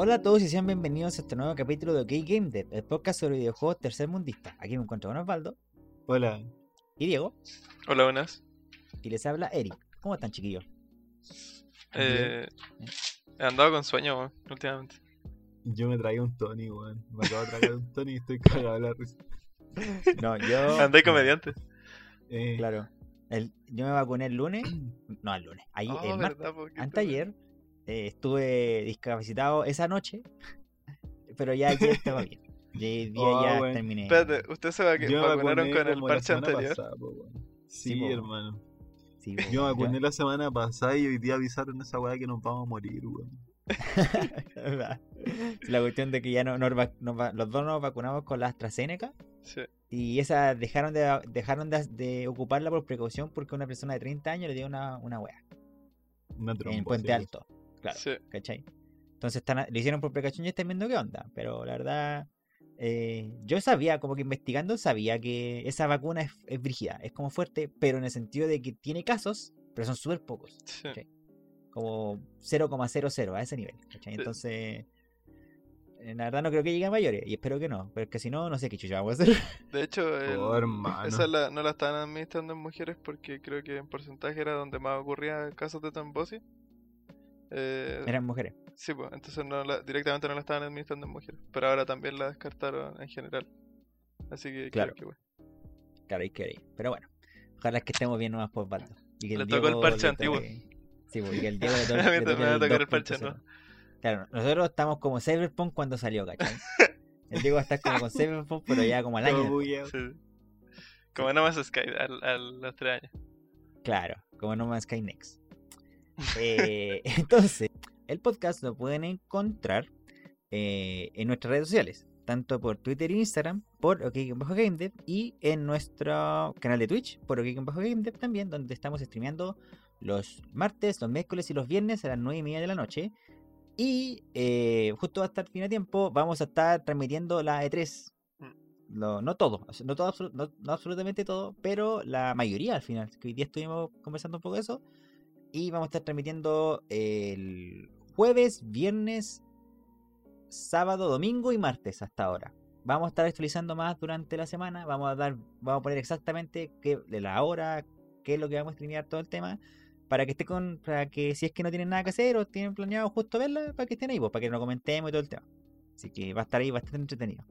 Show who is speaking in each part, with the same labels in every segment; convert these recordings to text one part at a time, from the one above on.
Speaker 1: Hola a todos y sean bienvenidos a este nuevo capítulo de OK Game Dev, el podcast sobre videojuegos tercermundistas. Aquí me encuentro con Osvaldo
Speaker 2: Hola.
Speaker 1: y Diego,
Speaker 3: Hola, buenas.
Speaker 1: y les habla Eric. ¿Cómo están, chiquillos?
Speaker 3: Eh, he andado con sueño weón, últimamente.
Speaker 2: Yo me traía un Tony, weón. Me acabo de traer un Tony y estoy cagado de la risa.
Speaker 1: No, yo.
Speaker 3: Andé comediante.
Speaker 2: Eh,
Speaker 1: Claro. El, yo me vacuné el lunes. No, el lunes. Ahí,
Speaker 3: Oh,
Speaker 1: el martes.
Speaker 3: verdad, po, qué
Speaker 1: Anteayer eh, estuve discapacitado esa noche, pero ya ayer estaba bien. Día
Speaker 2: Oh,
Speaker 1: ya
Speaker 2: bueno.
Speaker 1: terminé.
Speaker 3: Espérate, ¿ustedes se vacunaron
Speaker 2: vacuné
Speaker 3: con el parche anterior?
Speaker 2: pasada, po, weón.
Speaker 1: Sí,
Speaker 2: Sí,
Speaker 1: po.
Speaker 2: hermano.
Speaker 1: Sí, po,
Speaker 2: Yo me vacuné la semana pasada y hoy día avisaron esa weá que nos vamos a morir.
Speaker 1: La cuestión de que ya no, nos nos va- los dos nos vacunamos con la AstraZeneca
Speaker 3: Sí.
Speaker 1: y esa dejaron de dejaron de, de ocuparla por precaución porque una persona de 30 años le dio una, una wea
Speaker 2: Una
Speaker 1: en. Puente Alto. Claro,
Speaker 3: Sí.
Speaker 1: ¿cachai? Entonces están, lo hicieron por precaución y están viendo qué onda. Pero la verdad, eh, yo sabía, como que investigando, sabía que esa vacuna es, es brígida, es como fuerte, pero en el sentido de que tiene casos, pero son súper pocos.
Speaker 3: sí.
Speaker 1: Como 0,00 a ese nivel. ¿cachai? Entonces, eh, la verdad no creo que llegue a mayores y espero que no, pero es que si no, no sé qué chucha vamos a hacer.
Speaker 3: De hecho, el-
Speaker 2: Oh,
Speaker 3: esa la- no la estaban administrando en mujeres porque creo que en porcentaje era donde más ocurría casos de trombosis. Eh,
Speaker 1: Eran mujeres.
Speaker 3: Sí, pues, entonces no la- directamente no la estaban administrando en mujeres. Pero ahora también la descartaron en general. Así que
Speaker 1: Claro.
Speaker 3: que bueno.
Speaker 1: Que ir. Pero bueno, ojalá que estemos bien nomás por Baldo. Y que
Speaker 3: Le tocó el parche antiguo.
Speaker 1: Sí, pues, y que el Diego
Speaker 3: A mí también
Speaker 1: toque
Speaker 3: me va a tocar el
Speaker 1: 2.0.
Speaker 3: parche, ¿no?
Speaker 1: Claro, nosotros estamos como Cyberpunk cuando salió, ¿cachai? El Diego estar como con Cyberpunk, pero ya como al
Speaker 2: Todo
Speaker 1: año.
Speaker 2: bugueado.
Speaker 3: Sí. Como No Man's Sky a los tres años.
Speaker 1: Claro, como No Man's Sky Next. Eh, entonces, el podcast lo pueden encontrar eh, en nuestras redes sociales, tanto por Twitter e Instagram, por OkGameDev y en nuestro canal de Twitch, por OkGameDev también, donde estamos streameando los martes, los miércoles y los viernes a las 9 y media de la noche. Y eh, justo hasta el fin de tiempo vamos a estar transmitiendo la E3. Lo- no todo, no, todo absolutamente todo, pero la mayoría al final. Hoy día estuvimos conversando un poco de eso. Y vamos a estar transmitiendo el jueves, viernes, sábado, domingo y martes hasta ahora. Vamos a estar actualizando más durante la semana. Vamos a dar, vamos a poner exactamente qué, de la hora, qué es lo que vamos a streamear todo el tema. Para que esté con, para que si es que no tienen nada que hacer o tienen planeado justo verla, para que estén ahí, pues, para que lo comentemos y todo el tema. Así que va a estar ahí bastante entretenido.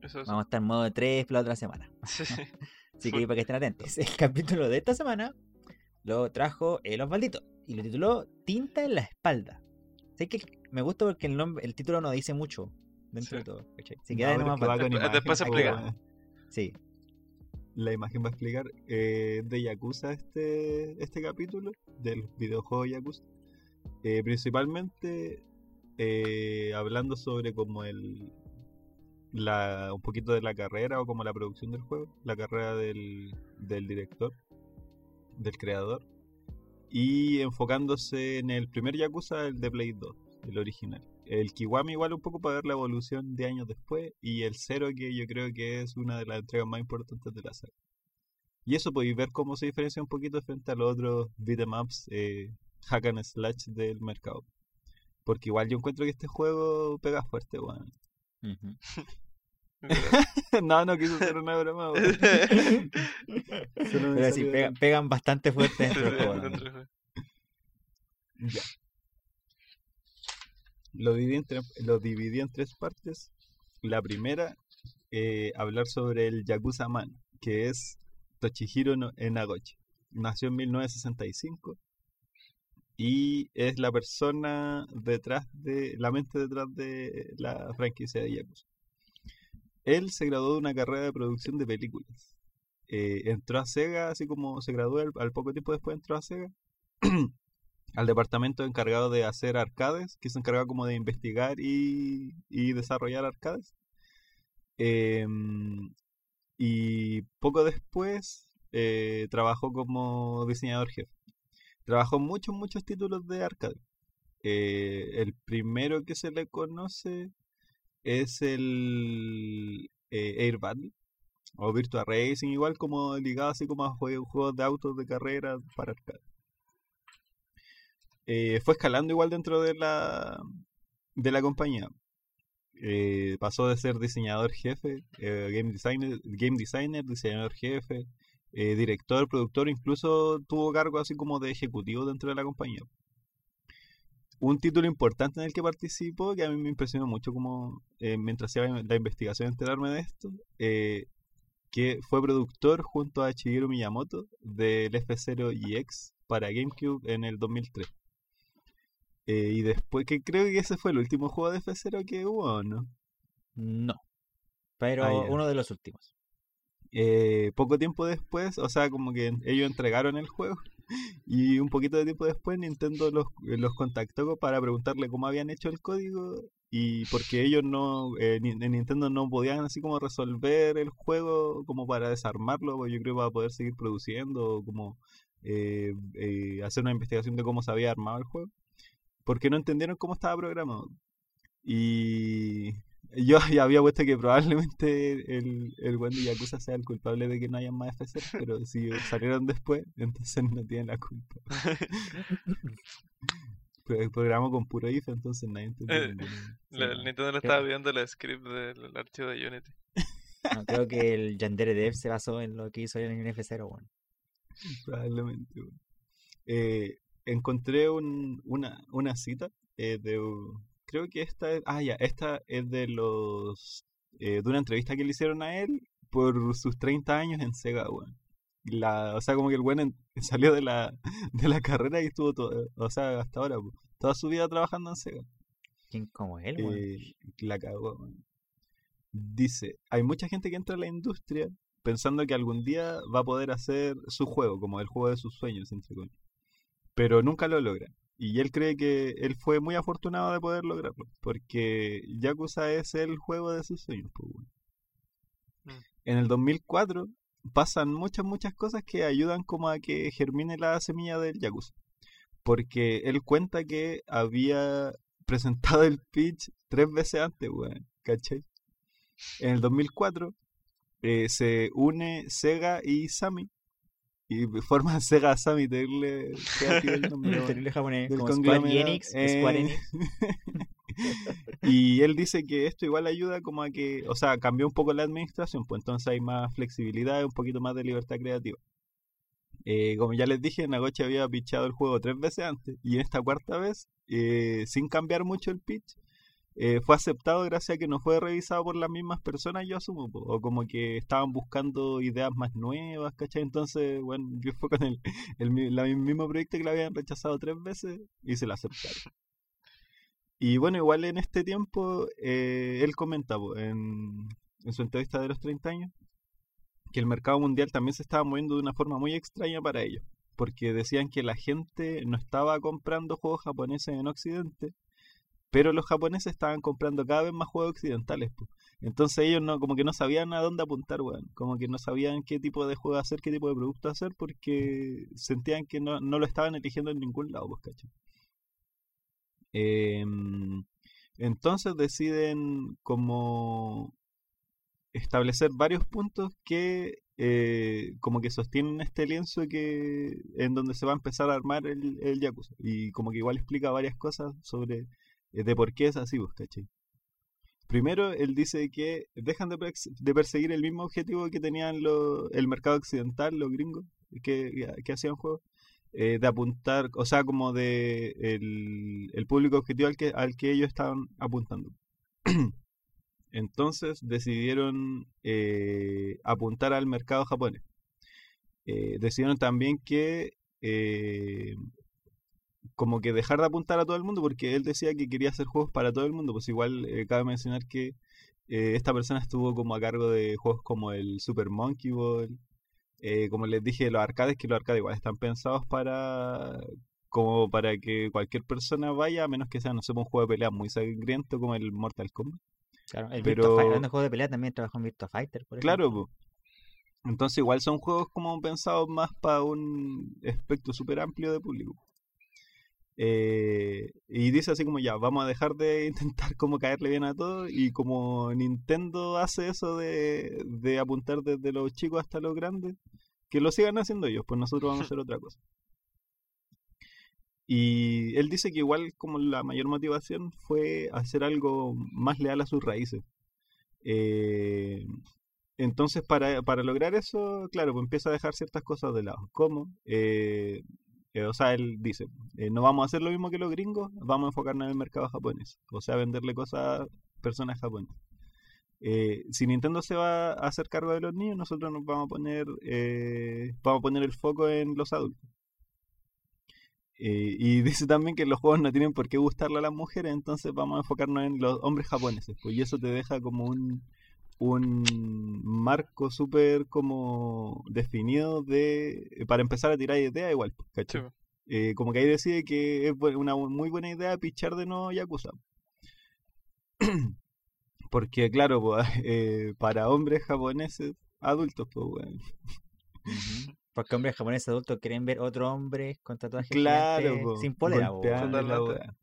Speaker 3: Eso es.
Speaker 1: Vamos a estar en modo de 3 la otra semana.
Speaker 3: Sí.
Speaker 1: Así que para que estén atentos. El capítulo de esta semana lo trajo el Osvaldito y lo tituló Tinta en la espalda. Sé que me gusta porque el nombre, el título no dice mucho dentro
Speaker 3: Sí.
Speaker 1: de todo. ¿cachai?
Speaker 2: No,
Speaker 1: queda
Speaker 2: pero
Speaker 1: nomás
Speaker 3: Después- después se explica.
Speaker 1: Sí,
Speaker 2: La imagen va a explicar eh, de Yakuza este, este capítulo, del videojuego Yakuza. Eh, principalmente eh, hablando sobre como el la, un poquito de la carrera o como la producción del juego, la carrera del, del director, del creador, y enfocándose en el primer Yakuza, el de Play 2, el original. El Kiwami igual un poco para ver la evolución de años después, y el Zero que yo creo que es una de las entregas más importantes de la saga. Y eso podéis ver cómo se diferencia un poquito frente a los otros beat'em ups eh, hack and slash del mercado. Porque igual yo encuentro que este juego pega fuerte, weón.
Speaker 1: Ujú.
Speaker 2: no, no quiso hacer una broma,
Speaker 1: Pero sí, pega- pegan bastante fuerte dentro del juego.
Speaker 2: Ya. Lo dividí en, tres- lo dividí en tres partes. La primera, eh, hablar sobre el Yakuza Man, que es Tochihiro no- Enagochi. Nació en 1965 y es la persona detrás de, la mente detrás de la franquicia de Yakuza. Él se graduó de una carrera de producción de películas. Eh, entró a Sega, así como se graduó al, poco tiempo después entró a Sega. al departamento encargado de hacer arcades, que se encargaba como de investigar y, y desarrollar arcades. Em, y poco después eh, trabajó como diseñador jefe. Trabajó muchos, muchos títulos de arcade. Eh, el primero que se le conoce es el eh, Air Battle o Virtua Racing, igual como ligado así como a jue- juegos de autos de carrera para arcade. Eh, fue escalando igual dentro de la de la compañía. Eh, pasó de ser diseñador jefe, eh, game, designer, game designer, diseñador jefe, director, productor, incluso tuvo cargo así como de ejecutivo dentro de la compañía. Un título importante en el que participó, que a mí me impresionó mucho como mientras hacía la investigación enterarme de esto, que fue productor junto a Shigeru Miyamoto del F0EX para GameCube en el 2003. Eh, y después, que creo que ese fue el último juego de F0 que hubo, ¿no?
Speaker 1: No. Pero
Speaker 2: Ah,
Speaker 1: uno de los últimos.
Speaker 2: Eh, poco tiempo después, o sea, como que ellos entregaron el juego. Y un poquito de tiempo después Nintendo los, eh, los contactó para preguntarle cómo habían hecho el código y porque ellos no, eh, ni- en Nintendo no podían así como resolver el juego como para desarmarlo, pues yo creo para poder seguir produciendo como eh, eh, hacer una investigación de cómo se había armado el juego. Porque no entendieron cómo estaba programado. Y yo ya había puesto que probablemente el, el buen de Yakuza sea el culpable de que no haya más F0, pero si salieron después, entonces no tienen la culpa. Pero el programa con puro if, entonces nadie entendió.
Speaker 3: Eh, La- el Nintendo le
Speaker 1: Creo-
Speaker 3: estaba viendo el script del archivo de Unity.
Speaker 1: No, creo que el Yandere Dev se basó en lo que hizo en el F0, bueno.
Speaker 2: Probablemente. weón. Eh, encontré un- una, una cita eh, de. Creo que esta es. Ah, ya, esta es de los. eh, de una entrevista que le hicieron a él por sus 30 años en Sega, weón. La, o sea, como que el weón salió de la, de la carrera y estuvo todo, o sea, hasta ahora, toda su vida trabajando en Sega.
Speaker 1: ¿Quién como él, weón?
Speaker 2: Eh, la cagó, weón. Dice, hay mucha gente que entra a la industria pensando que algún día va a poder hacer su juego, como el juego de sus sueños, entre comillas. Pero nunca lo logra. Y él cree que él fue muy afortunado de poder lograrlo, porque Yakuza es el juego de sus sueños. pues, weón.
Speaker 3: Mm.
Speaker 2: En el 2004 pasan muchas, muchas cosas que ayudan como a que germine la semilla del Yakuza. Porque él cuenta que había presentado el pitch tres veces antes, weón, ¿cachai? En el 2004 eh, se une Sega y Sammy y forman Sega Sammy, weón.
Speaker 1: Terrible japonés,
Speaker 2: del
Speaker 1: como Square Enix, Square
Speaker 2: eh,
Speaker 1: Enix.
Speaker 2: y él dice que esto igual ayuda como a que, o sea, cambió un poco la administración, pues entonces hay más flexibilidad y un poquito más de libertad creativa. Eh, como ya les dije, Nagochi había pitchado el juego tres veces antes y en esta cuarta vez, eh, sin cambiar mucho el pitch, eh, fue aceptado gracias a que no fue revisado por las mismas personas, yo asumo, o como que estaban buscando ideas más nuevas, ¿cachai? Entonces, bueno, yo fue con el, mismo proyecto que le habían rechazado tres veces y se lo aceptaron. Y bueno, igual en este tiempo, eh, él comenta en, en su entrevista de los 30 años que el mercado mundial también se estaba moviendo de una forma muy extraña para ellos, porque decían que la gente no estaba comprando juegos japoneses en Occidente, pero los japoneses estaban comprando cada vez más juegos occidentales. Entonces ellos no, como que no sabían a dónde apuntar, weón. Como que no sabían qué tipo de juego hacer, qué tipo de producto hacer, porque sentían que no, no lo estaban eligiendo en ningún lado, pues. Em, entonces deciden como establecer varios puntos que eh, como que sostienen este lienzo que en donde se va a empezar a armar el, el Yakuza y como que igual explica varias cosas sobre de por qué es así, pues, ¿cachai? Primero, él dice que dejan de, perse- de perseguir el mismo objetivo que tenían el mercado occidental, los gringos, que, que hacían juegos, eh, de apuntar, o sea, como de el, el público objetivo al que, al que ellos estaban apuntando. Entonces decidieron eh, apuntar al mercado japonés. Eh, decidieron también que eh, como que dejar de apuntar a todo el mundo porque él decía que quería hacer juegos para todo el mundo. Pues igual eh, cabe mencionar que eh, esta persona estuvo como a cargo de juegos como el Super Monkey Ball. eh, como les dije, los arcades, que los arcades igual están pensados para como para que cualquier persona vaya, a menos que sea, no sé, un juego de pelea muy sangriento como el Mortal Kombat.
Speaker 1: Claro, el
Speaker 2: pero-
Speaker 1: Fighter, hablando de juegos de pelea, también trabajó en Virtua Fighter, por
Speaker 2: Claro, po. entonces igual son juegos como pensados más para un espectro súper amplio de público. Eh, y dice así como ya, vamos a dejar de intentar como caerle bien a todo y como Nintendo hace eso de, de apuntar desde los chicos hasta los grandes, que lo sigan haciendo ellos, pues nosotros vamos a hacer otra cosa. Y él dice que igual como la mayor motivación fue hacer algo más leal a sus raíces. Eh, entonces, para, para lograr eso, claro, pues empieza a dejar ciertas cosas de lado. ¿Cómo? Eh, eh, o sea, él dice, eh, no vamos a hacer lo mismo que los gringos, vamos a enfocarnos en el mercado japonés. O sea, venderle cosas a personas japonesas. Eh, si Nintendo se va a hacer cargo de los niños, nosotros nos vamos a poner, eh, vamos a poner el foco en los adultos. Eh, y dice también que los juegos no tienen por qué gustarle a las mujeres, entonces vamos a enfocarnos en los hombres japoneses. Pues, y eso te deja como un, un marco súper como definido de para empezar a tirar ideas igual, pues,
Speaker 3: Sí,
Speaker 2: ¿cachai?
Speaker 3: po.
Speaker 2: Eh, como que ahí decide que es una muy buena idea pichar de nuevo Yakuza. Porque claro, pues, eh, para hombres japoneses adultos, pues bueno.
Speaker 1: Ujú. Porque hombres japoneses adultos quieren ver otro hombre con tatuajes
Speaker 2: Claro,
Speaker 1: gigantes
Speaker 2: po,
Speaker 1: sin polera, po,
Speaker 2: la.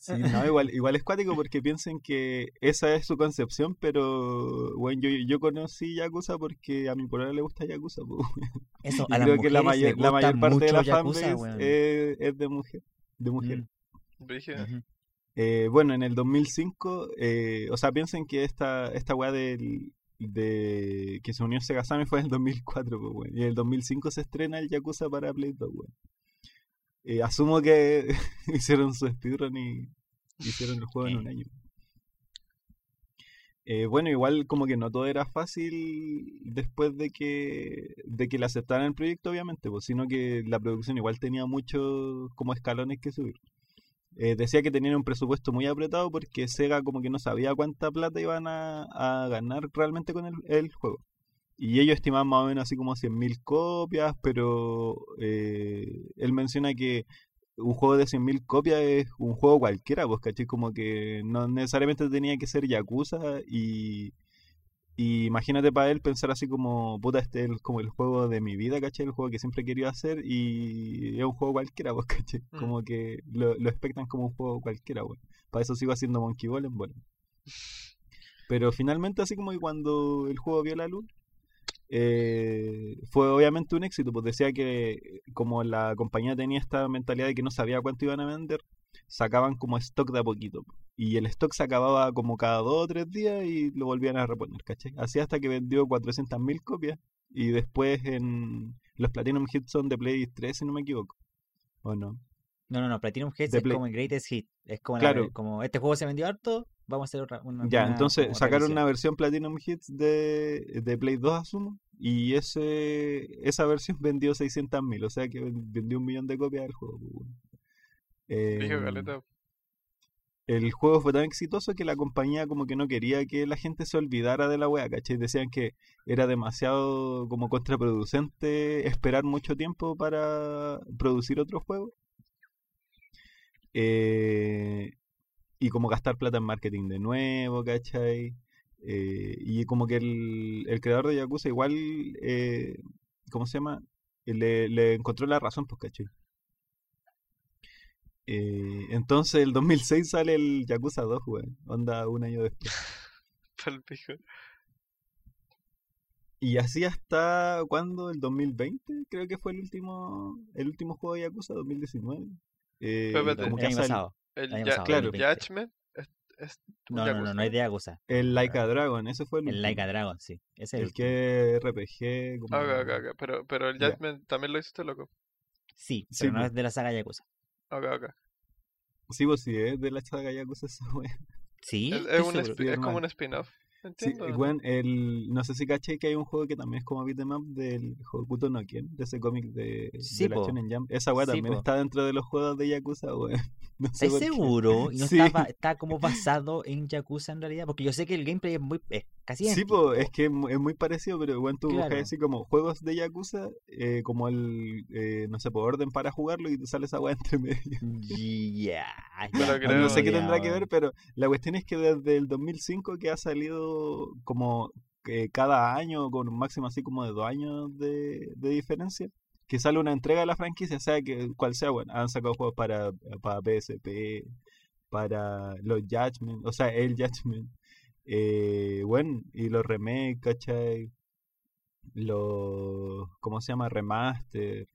Speaker 2: Sí, no, igual, igual es cuático porque piensen que esa es su concepción, pero bueno, yo, yo conocí Yakuza porque a mi polera le gusta Yakuza, pues, weón.
Speaker 1: Eso,
Speaker 2: Y
Speaker 1: a las
Speaker 2: creo que la
Speaker 1: mujeres les
Speaker 2: mayor, la mayor parte de
Speaker 1: mucho
Speaker 2: la
Speaker 1: Yakuza,
Speaker 2: fanbase es, es de mujer, de mujeres.
Speaker 1: Mm.
Speaker 2: Eh, bueno, en el 2005, eh, o sea, piensen que esta, esta weá del, de que se unió Segasami fue en el 2004, pues, weón. Y en el 2005 se estrena el Yakuza para Play 2, weón. Eh, asumo que hicieron su speedrun y hicieron el juego en un año. Eh, bueno, igual como que no todo era fácil después de que, de que le aceptaran el proyecto, obviamente, pues, sino que la producción igual tenía muchos como escalones que subir. Eh, decía que tenían un presupuesto muy apretado porque Sega como que no sabía cuánta plata iban a, a ganar realmente con el, el juego. Y ellos estimaban más o menos así como 100.000 copias, pero eh, él menciona que un juego de 100.000 copias es un juego cualquiera, pues, ¿cachai? Como que no necesariamente tenía que ser Yakuza y, y imagínate para él pensar así como, puta, este es como el juego de mi vida, ¿cachai? El juego que siempre he querido hacer y es un juego cualquiera, pues, ¿cachai?
Speaker 3: Mm.
Speaker 2: Como que lo, lo expectan como un juego cualquiera, weón. Para eso sigo haciendo Monkey Ball en bola. Pero finalmente, así como que cuando el juego vio la luz, eh, fue obviamente un éxito, pues decía que como la compañía tenía esta mentalidad de que no sabía cuánto iban a vender, sacaban como stock de a poquito. Y el stock se acababa como cada dos o tres días y lo volvían a reponer, ¿cachai? Así hasta que vendió 400.000 copias y después en los Platinum Hits son de Play 3, si no me equivoco. ¿O no?
Speaker 1: No, no, no, Platinum
Speaker 2: De
Speaker 1: es
Speaker 2: Play.
Speaker 1: como el Greatest Hit. Es como, la-
Speaker 2: Claro.
Speaker 1: como este juego se vendió harto, vamos a hacer otra. Una,
Speaker 2: Ya,
Speaker 1: una
Speaker 2: entonces sacaron
Speaker 1: revisión.
Speaker 2: una versión Platinum Hits de, de Play 2, asumo, y ese esa versión vendió 600.000, o sea que ven- vendió un millón de copias del juego.
Speaker 3: caleta.
Speaker 2: el juego fue tan exitoso que la compañía como que no quería que la gente se olvidara de la wea, ¿cachai? Decían que era demasiado como contraproducente esperar mucho tiempo para producir otro juego. Eh, y como gastar plata en marketing de nuevo, ¿cachai? Eh, y como que el, el creador de Yakuza igual, eh, ¿cómo se llama? Le, le encontró la razón, pues, ¿cachai? Eh, entonces el 2006 sale el Yakuza 2, weón. Onda un año después. Y así hasta cuando el 2020, creo que fue el último el último juego de Yakuza 2019. Eh, como
Speaker 1: El
Speaker 2: que
Speaker 1: año pasado.
Speaker 3: El ya,
Speaker 1: pasado,
Speaker 2: claro.
Speaker 1: 2020.
Speaker 3: Judgment es, es
Speaker 1: No, no, no, no es de Yakuza.
Speaker 2: el Laika Dragon, ese fue el,
Speaker 1: El
Speaker 2: último.
Speaker 1: Laika Dragon, sí. Ese es el,
Speaker 2: el que RPG como
Speaker 3: Ah, ok, ok, ok. Pero, pero el. Judgment también lo hiciste, loco.
Speaker 1: Sí,
Speaker 2: Sí,
Speaker 1: pero no
Speaker 2: po.
Speaker 1: es de la saga Yakuza.
Speaker 3: Ok, ok.
Speaker 2: Sí, pues sí, es de la saga Yakuza esa wea.
Speaker 1: Sí,
Speaker 3: Es, es un
Speaker 2: Sí,
Speaker 3: es como un spin-off. Entiendo.
Speaker 2: el, no sé si caché que hay un juego que también es como beat'em up del Hokuto no Ken, de ese cómic de,
Speaker 1: Sí,
Speaker 2: de la. Shonen Jump. Esa weá
Speaker 1: Sí,
Speaker 2: también
Speaker 1: po.
Speaker 2: está dentro de los juegos de Yakuza, weón. No sé
Speaker 1: ¿Estás
Speaker 2: por qué.
Speaker 1: seguro? ¿Y no está, está como basado en Yakuza en realidad? Porque yo sé que el gameplay es muy es casi
Speaker 2: Sí, es que es mu- es muy parecido, pero bueno, tú buscas
Speaker 1: Claro.
Speaker 2: así como juegos de Yakuza, eh, como el, eh, no sé, por orden para jugarlo y te sale esa weá entre medio.
Speaker 1: Ya,
Speaker 2: No,
Speaker 3: creo,
Speaker 2: no sé qué
Speaker 1: ya,
Speaker 2: tendrá que ver, pero la cuestión es que desde el 2005 que ha salido como cada año, con un máximo así como de dos años de, de diferencia, que sale una entrega de la franquicia, sea que cual sea, bueno, han sacado juegos para, para PSP, para los Judgment, o sea, el Judgment, eh, bueno, y los remakes, ¿cachai? Los, ¿cómo se llama? Remaster.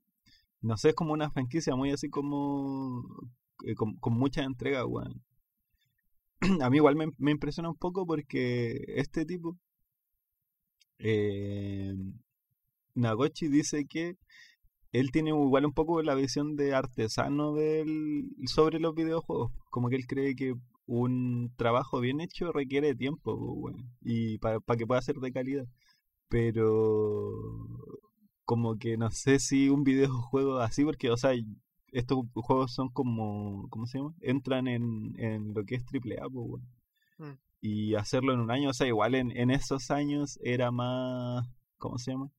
Speaker 2: no sé, es como una franquicia muy así como eh, con, con mucha entrega, weón. A mí igual me, impresiona un poco porque este tipo, eh, dice que él tiene igual un poco la visión de artesano del, sobre los videojuegos. Como que él cree que un trabajo bien hecho requiere tiempo, y para que pueda ser de calidad. Pero como que no sé si un videojuego así, porque, o sea, estos juegos son como, ¿cómo se llama? Entran en, en lo que es triple A, pues.
Speaker 3: Mm.
Speaker 2: Y hacerlo en un año, o sea, igual en, en esos años era más, ¿cómo se llama?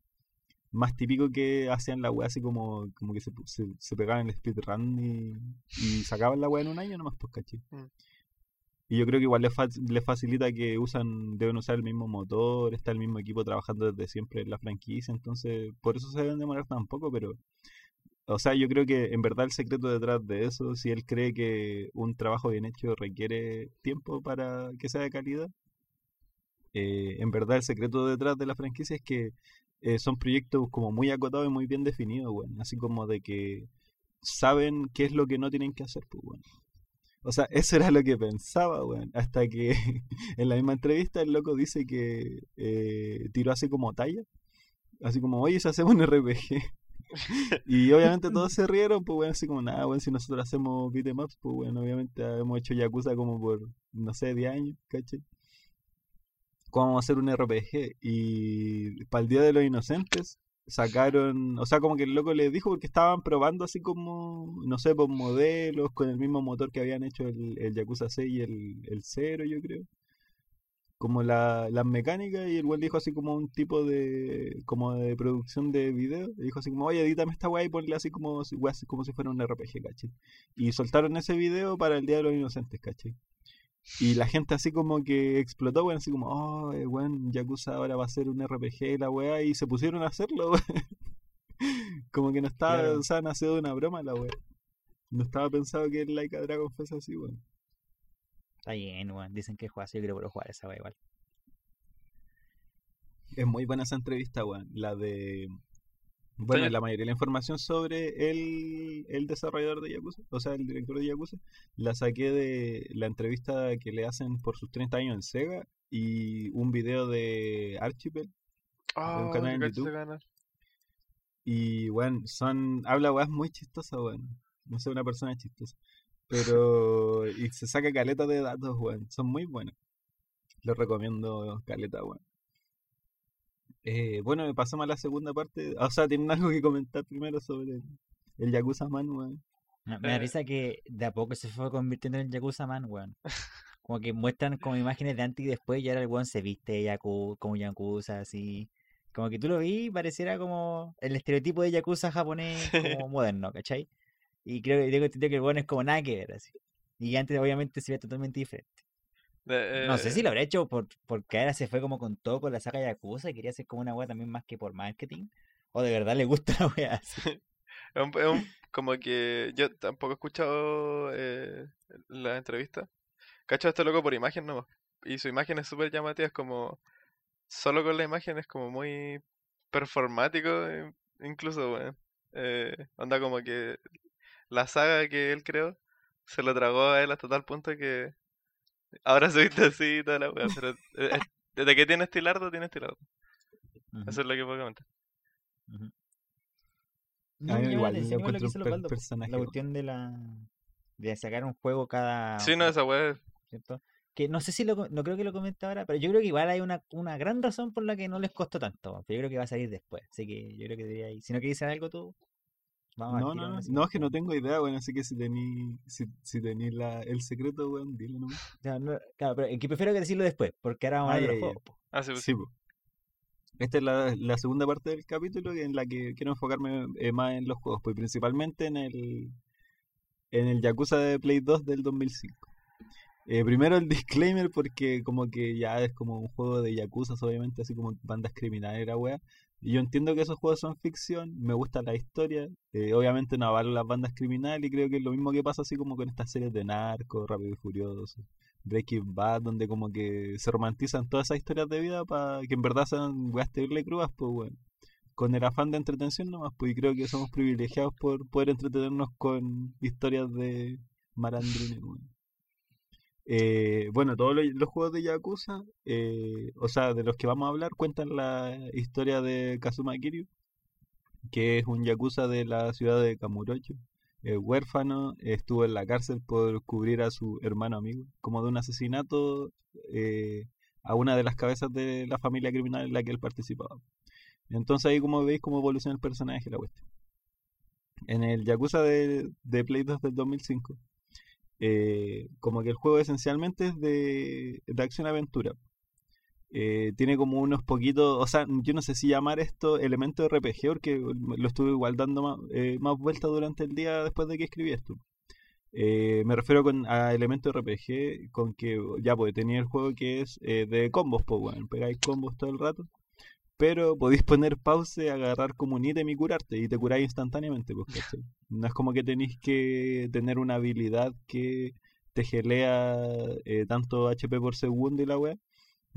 Speaker 2: Más típico que hacían la weá así como, como que se, se, se pegaban el speedrun y, y sacaban la weá en un año nomás, pues, caché.
Speaker 3: Mm.
Speaker 2: Y yo creo que igual les, fa- les facilita que usan, deben usar el mismo motor, está el mismo equipo trabajando desde siempre en la franquicia, entonces por eso se deben demorar tan poco, pero o sea, yo creo que en verdad el secreto detrás de eso, si él cree que un trabajo bien hecho requiere tiempo para que sea de calidad, eh, en verdad el secreto detrás de la franquicia es que eh, son proyectos como muy acotados y muy bien definidos, weón. Así como de que saben qué es lo que no tienen que hacer, pues, weón. O sea, eso era lo que pensaba, weón. Hasta que en la misma entrevista el loco dice que eh, tiró así como talla. Así como, oye, si hacemos un RPG. Y obviamente todos se rieron, pues weón, así como, nada, weón, si nosotros hacemos beatemaps, pues weón, obviamente hemos hecho Yakuza como por, no sé, 10 años, ¿cachai? ¿Cómo vamos a hacer un RPG? Y para el Día de los Inocentes sacaron, o sea, como que el loco les dijo porque estaban probando así como, no sé, pues modelos con el mismo motor que habían hecho el, el Yakuza 6 y el, el 0, yo creo. Como la, las mecánicas y el güey dijo así como un tipo de como de producción de video. Y dijo así como, oye, edítame esta weá y ponle así como, si- weá, así como si fuera un RPG, ¿cachai? Y soltaron ese video para el Día de los Inocentes, ¿cachai? Y la gente así como que explotó, weón, así como, oh, weón, Yakuza ahora va a ser un RPG, la weá, y se pusieron a hacerlo, weón. Como que no estaba,
Speaker 1: Claro.
Speaker 2: o sea, nació de una broma la weá. No estaba pensado que el Like a Dragon fuese así, weón.
Speaker 1: Está bien, weón. Dicen que juega así, yo quiero puro jugar esa weá igual.
Speaker 2: Es muy buena esa entrevista, weón. La de. Bueno, la mayoría de la información sobre el, el desarrollador de Yakuza, o sea, el director de Yakuza, la saqué de la entrevista que le hacen por sus 30 años en Sega y un video de Archipel.
Speaker 3: Ah,
Speaker 2: canal en YouTube. Y, bueno, son. Habla weas muy chistosas, weón. No sé, una persona chistosa. Pero. y se saca caleta de datos, weón. Son muy buenos. Les recomiendo caleta, weón. Eh, bueno, pasamos a la segunda parte. O sea, ¿tienen algo que comentar primero sobre el, Yakuza Man, weón?
Speaker 1: Me, me da
Speaker 3: Eh.
Speaker 1: risa que de a poco se fue convirtiendo en Yakuza Man, weón. Como que muestran como imágenes de antes y después y ahora el weón se viste yaku, como Yakuza, así. Como que tú lo vi y pareciera como el estereotipo de Yakuza japonés como moderno, ¿cachai? Y creo que tengo entendido que el weón es como nada que ver, así. Y antes obviamente se ve totalmente diferente. No sé
Speaker 3: eh,
Speaker 1: si lo habrá hecho por, porque ahora se fue como con todo con la saga Yakuza y quería hacer como una weá también más que por marketing. O de verdad le gusta la weá así.
Speaker 3: Es un- es un- como que yo tampoco he escuchado eh, la entrevista. Cacho este loco por imagen nomás. Y su imagen es súper llamativa, es como. Solo con la imagen es como muy performático, eh, incluso, weón. Eh, onda como que la saga que él creó se lo tragó a él hasta tal punto que ahora se viste así y toda la weá. Pero desde que tiene estilardo, tiene estilardo.
Speaker 1: Ujú,
Speaker 3: Eso es lo que puedo comentar.
Speaker 1: ujú.
Speaker 2: A
Speaker 1: No,
Speaker 2: mí
Speaker 1: me llama
Speaker 2: igual
Speaker 1: igual lo
Speaker 2: encuentro
Speaker 1: que
Speaker 2: un
Speaker 1: hizo
Speaker 2: per- personaje,
Speaker 1: La cuestión de la de sacar un juego cada
Speaker 3: Sí, no, esa es-
Speaker 1: ¿cierto? Que no sé si lo no creo que lo comente ahora, pero yo creo que igual hay una, una gran razón por la que no les costó tanto, pero yo creo que va a salir después, así que yo creo que debería ir. Si no quieres saber algo tú, vamos
Speaker 2: No, no, no, es que no tengo idea, weón. Así que si tení, si, si tení la, el secreto, weón, dilo nomás.
Speaker 1: No- claro, pero es que prefiero que decirlo después, porque ahora vamos a
Speaker 2: Ah,
Speaker 1: de
Speaker 2: ya,
Speaker 1: los juegos.
Speaker 3: Ah, sí, pues.
Speaker 2: Sí. Esta es la, la segunda parte del capítulo en la que quiero enfocarme eh, más en los juegos, pues principalmente en el en el Yakuza de Play 2 del 2005. Eh, primero el disclaimer porque como que ya es como un juego de Yakuza, obviamente, así como bandas criminales la wea. Y yo entiendo que esos juegos son ficción, me gusta la historia, eh, obviamente no avalo las bandas criminales y creo que es lo mismo que pasa así como con estas series de narcos, Rápido y Furioso, Breaking Bad, donde como que se romantizan todas esas historias de vida para que en verdad sean weas terrible crudas, pues weón. con el afán de entretención nomás, pues y creo que somos privilegiados por poder entretenernos con historias de Marandrine. weón. Eh, bueno, todos los, juegos de Yakuza, eh, o sea, de los que vamos a hablar, cuentan la historia de Kazuma Kiryu, que es un Yakuza de la ciudad de Kamurocho. Eh, huérfano, estuvo en la cárcel por cubrir a su hermano amigo, como de un asesinato eh, a una de las cabezas de la familia criminal en la que él participaba. Entonces ahí como veis cómo evoluciona el personaje la cuestión. En el Yakuza de, de Play 2 del 2005, eh, como que el juego esencialmente es de, acción-aventura. Eh, tiene como unos poquitos, o sea, yo no sé si llamar esto elemento de RPG, porque lo estuve igual dando más, eh, más vueltas durante el día después de que escribí esto. Eh, me refiero con, a elementos de RPG con que ya pues tenía el juego que es eh, de combos, pues bueno, pegáis combos todo el rato. Pero podéis poner pause, agarrar como un ítem y curarte, y te curáis instantáneamente, pues. No es como que tenéis que tener una habilidad que te gelea eh, tanto HP por segundo y la wea.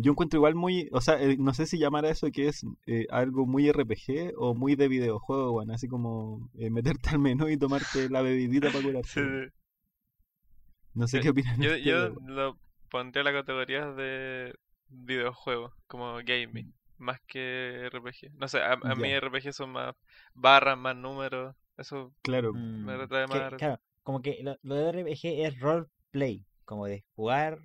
Speaker 2: Yo encuentro igual muy, o sea, eh, no sé si llamar a eso que es eh, algo muy RPG o muy de videojuego, bueno, así como eh, meterte al menú y tomarte la bebidita para curarte.
Speaker 3: Sí.
Speaker 2: No sé qué opinan
Speaker 3: yo, lo pondría en la categoría de videojuego, como gaming, más que RPG. No sé, a, a mí RPG son más barras, más números, eso
Speaker 2: claro.
Speaker 3: me
Speaker 1: Mm,
Speaker 3: retrae
Speaker 1: que,
Speaker 3: más.
Speaker 1: claro, como que lo, lo de RPG es roleplay, como de jugar,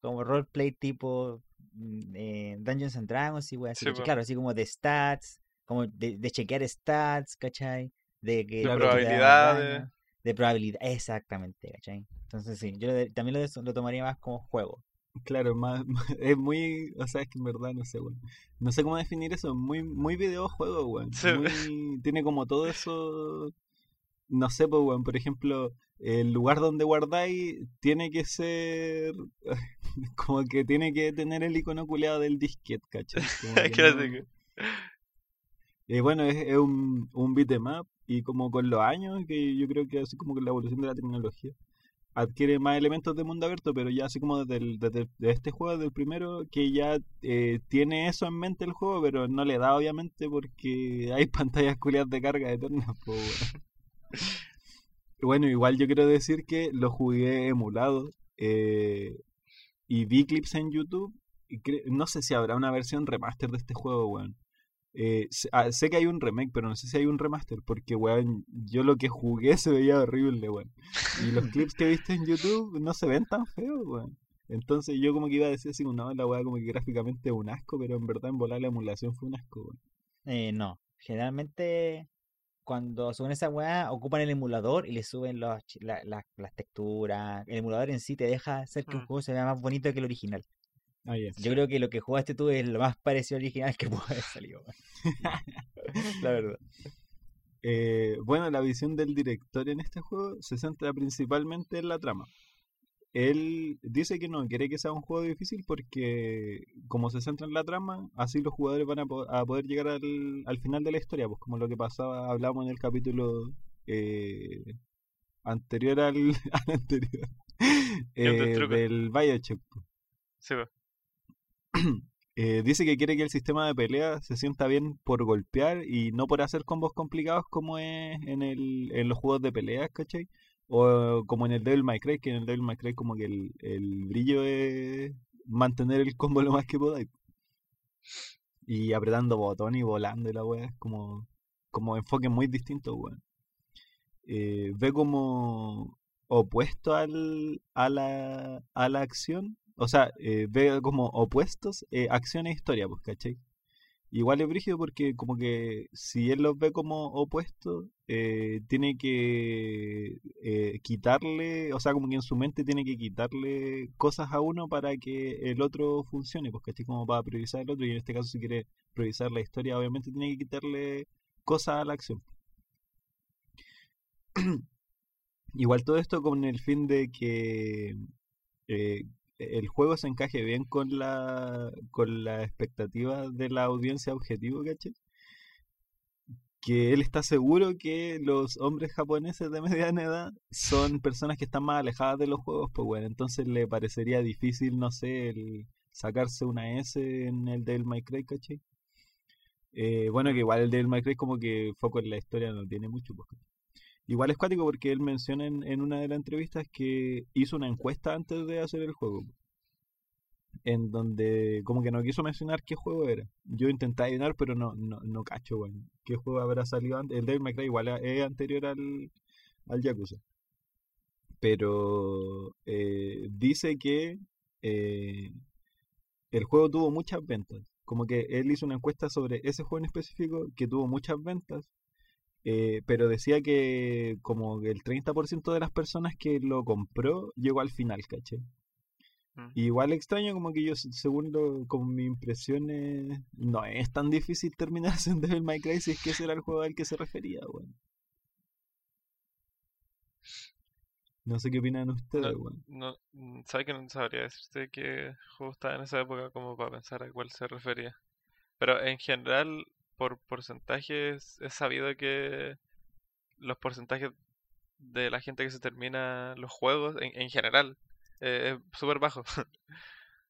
Speaker 1: como roleplay tipo mm, eh, Dungeons and Dragons y wey, así. Claro, así como de stats, como de, de chequear stats, ¿cachai? De que
Speaker 3: De
Speaker 2: Claro.
Speaker 3: probabilidades.
Speaker 1: de probabilidad, exactamente, ¿cachai? Entonces sí, yo lo de- también lo, de- lo tomaría más como juego.
Speaker 2: Claro, más, es muy, o sea, es que en verdad no sé, weón. No sé cómo definir eso, muy, muy videojuego, weón.
Speaker 3: Sí.
Speaker 2: Muy, tiene como todo eso, no sé, pues, weón, por ejemplo, el lugar donde guardáis tiene que ser, como que tiene que tener el icono culeado del disquete, ¿cachai? Que
Speaker 3: Clásico.
Speaker 2: no... Eh, bueno, es, es un, un beatmap y como con los años, que yo creo que así como con la evolución de la tecnología, adquiere más elementos de mundo abierto, pero ya así como desde, el- desde el- de este juego, del primero, que ya eh, tiene eso en mente el juego, pero no le da obviamente porque hay pantallas culiadas de carga eternas, po, weón. Bueno, igual yo quiero decir que lo jugué emulado eh, y vi clips en YouTube. Y no sé si habrá una versión remaster de este juego, weón. Eh, sé, ah, sé que hay un remake, pero no sé si hay un remaster, porque, weón, yo lo que jugué se veía horrible, weón. Y los clips que viste en YouTube no se ven tan feos, weón. Entonces yo como que iba a decir así, no, la weá como que gráficamente es un asco, pero en verdad en volar la emulación fue un asco, weón.
Speaker 1: Eh, no, generalmente cuando suben esa weá ocupan el emulador y le suben los, chi- la- la- las texturas. El emulador en sí te deja hacer que un
Speaker 3: Mm.
Speaker 1: juego se vea más bonito que el original. Yo creo que lo que jugaste tú es lo más parecido al original que puede haber salido. La verdad.
Speaker 2: Eh, bueno, la visión del director en este juego se centra principalmente en la trama. Él dice que no quiere que sea un juego difícil porque como se centra en la trama, así los jugadores van a, po- a poder llegar al, al final de la historia, pues como lo que pasaba, hablamos en el capítulo eh, anterior al, al anterior, eh, del Bioshock. pues.
Speaker 3: Sí, po.
Speaker 2: Eh, dice que quiere que el sistema de pelea se sienta bien por golpear y no por hacer combos complicados como es en, el, en los juegos de peleas, ¿cachai? O como en el Devil May Cry, que en el Devil May Cry como que el, el brillo es mantener el combo lo más que podáis. Y apretando botón y volando y la weá, es como, como enfoque muy distinto, weón. Eh, ve como opuesto al, a, la, a la acción, o sea, eh, ve como opuestos eh, acción e historia, pues, ¿cachai? Igual es brígido porque como que si él los ve como opuestos, eh, tiene que eh, quitarle, o sea, como que en su mente tiene que quitarle cosas a uno para que el otro funcione, pues, ¿cachai? Como para priorizar el otro, y en este caso si quiere priorizar la historia, obviamente tiene que quitarle cosas a la acción. Igual todo esto con el fin de que el juego se encaje bien con la con la expectativa de la audiencia objetivo, ¿cachai? Que él está seguro que los hombres japoneses de mediana edad son personas que están más alejadas de los juegos, pues bueno, entonces le parecería difícil, no sé, el sacarse una S en el Devil May Cry, ¿cachai? Eh, bueno, que igual el Devil May Cry como que foco en la historia no tiene mucho. Pues. Igual es cuático porque él menciona en, una de las entrevistas que hizo una encuesta antes de hacer el juego. En donde como que no quiso mencionar qué juego era. Yo intenté adivinar, pero no, no, no cacho, bueno. ¿Qué juego habrá salido antes? El Devil May Cry igual es anterior al, al Yakuza. Pero eh, dice que eh, el juego tuvo muchas ventas. Como que él hizo una encuesta sobre ese juego en específico que tuvo muchas ventas. Eh, pero decía que como el 30% de las personas que lo compró llegó al final, ¿caché?
Speaker 3: Mm.
Speaker 2: Igual extraño como que yo, se- según lo, con mi impresión, eh, no es tan difícil terminar en Devil May Cry si es que ese era el juego al que se refería, weón. No sé qué opinan ustedes, weón.
Speaker 3: No, mm, ¿sabes que no sabría decirte qué juego estaba en esa época como para pensar a cuál se refería? Pero en general, por porcentajes, es sabido que los porcentajes de la gente que se termina los juegos, en, en general, eh, es súper bajo.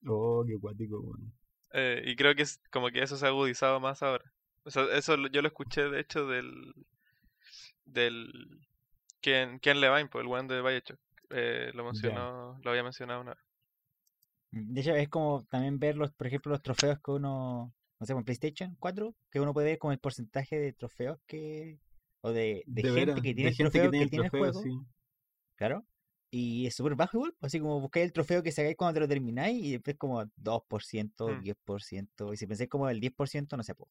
Speaker 2: Oh, qué cuático, weón.
Speaker 3: Eh, y creo que es como que eso se ha agudizado más ahora. O sea, eso yo lo escuché de hecho del del Ken, Ken Levine, por el one de Bioshock. Eh, lo mencionó, lo había mencionado una vez.
Speaker 1: De hecho, es como también ver, los, por ejemplo, los trofeos que uno, no sé, con PlayStation 4, que uno puede ver como el porcentaje de trofeos que, o de, de, gente
Speaker 2: veras,
Speaker 1: que
Speaker 2: de
Speaker 1: tiene el
Speaker 2: gente
Speaker 1: trofeo que
Speaker 2: tiene el
Speaker 1: tiene el
Speaker 2: trofeo,
Speaker 1: juego,
Speaker 2: sí.
Speaker 1: claro, y es súper bajo igual, pues, así como buscáis el trofeo que sacáis cuando te lo termináis y después como 2%,
Speaker 3: Mm.
Speaker 1: 10%, y si pensáis como el 10%, no sé, po,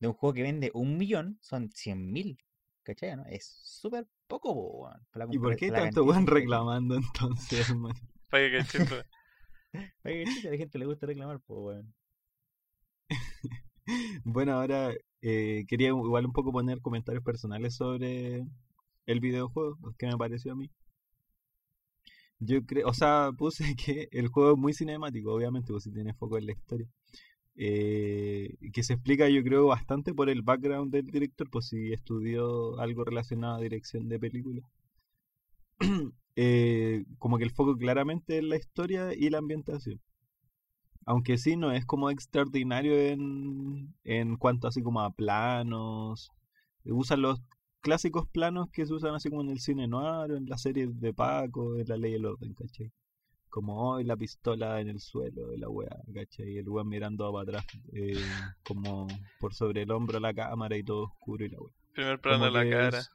Speaker 1: de un juego que vende un millón, son 100.000, ¿cachai? ¿no? Es súper poco, po, weón, para la
Speaker 2: ¿Y por qué
Speaker 1: la
Speaker 2: tanto
Speaker 1: de que hay.
Speaker 2: reclamando entonces, hermano?
Speaker 3: Para que chiste.
Speaker 1: Para que chucha, a la gente le gusta reclamar, pues, weón.
Speaker 2: Bueno, ahora eh, quería igual un poco poner comentarios personales sobre el videojuego, que me pareció a mí. Yo creo, o sea, puse que el juego es muy cinemático, obviamente, pues si tiene foco en la historia. Eh, que se explica, yo creo, bastante por el background del director, pues si estudió algo relacionado a dirección de películas. Eh, como que el foco claramente es la historia y la ambientación. Aunque sí, no es como extraordinario en, en cuanto así como a planos. Usan los clásicos planos que se usan así como en el cine noir, en las series de Paco, en la ley del orden, ¿cachai? Como hoy la pistola en el suelo de la wea, ¿cachai? El weón mirando para atrás, eh, como por sobre el hombro la cámara y todo oscuro y la wea.
Speaker 3: Primer plano de la cara.
Speaker 2: es-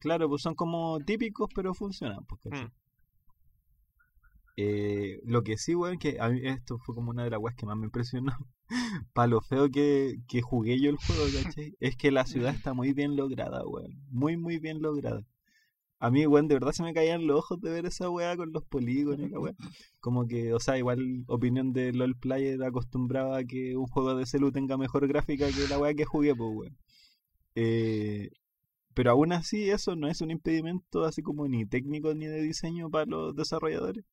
Speaker 2: Claro, pues son como típicos, pero funcionan, pues, ¿cachai?
Speaker 3: Mm.
Speaker 2: Eh, lo que sí, weón, que a mí esto fue como una de las weas que más me impresionó. Para lo feo que, que jugué yo el juego, ¿cachai? Es que la ciudad está muy bien lograda, weón. Muy, muy bien lograda. A mí, weón, de verdad se me caían los ojos de ver esa weá con los polígonos la weá. Como que, o sea, igual opinión de LOL Player acostumbrado a que un juego de celu tenga mejor gráfica que la weá que jugué, pues, weón. Eh, pero aún así eso no es un impedimento así como ni técnico ni de diseño para los desarrolladores.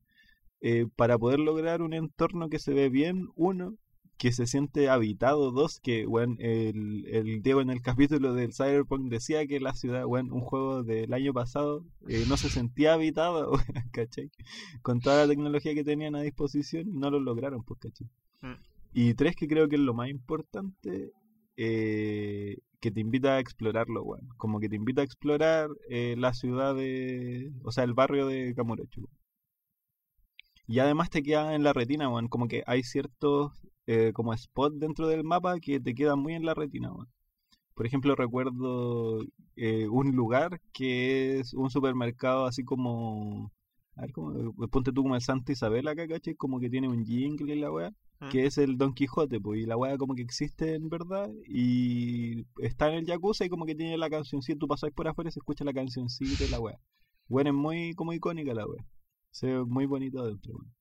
Speaker 2: Eh, para poder lograr un entorno que se ve bien, uno, que se siente habitado, dos, que bueno, el, el Diego en el capítulo del Cyberpunk decía que la ciudad, bueno, un juego del año pasado, eh, no se sentía habitada, ¿cachai? Con toda la tecnología que tenían a disposición, no lo lograron, pues, ¿cachai?
Speaker 3: Mm.
Speaker 2: Y tres, que creo que es lo más importante, eh, que te invita a explorarlo, weón. Como que te invita a explorar eh, la ciudad de. O sea, el barrio de Kamurocho. weón. Y además te queda en la retina, weón. Como que hay ciertos eh, como spots dentro del mapa que te quedan muy en la retina, weón. Por ejemplo, recuerdo eh, un lugar que es un supermercado así como. A ver, como, ponte tú como el Santa Isabel acá, ¿cachai? Como que tiene un jingle y la weá
Speaker 3: Mm.
Speaker 2: que es el Don Quijote, pues, y la weá como que existe en verdad, y está en el Yakuza y como que tiene la cancioncita, tú pasáis por afuera y se escucha la cancioncita y la weá. Bueno, es muy como icónica la weá. Se ve muy bonito adentro, weón.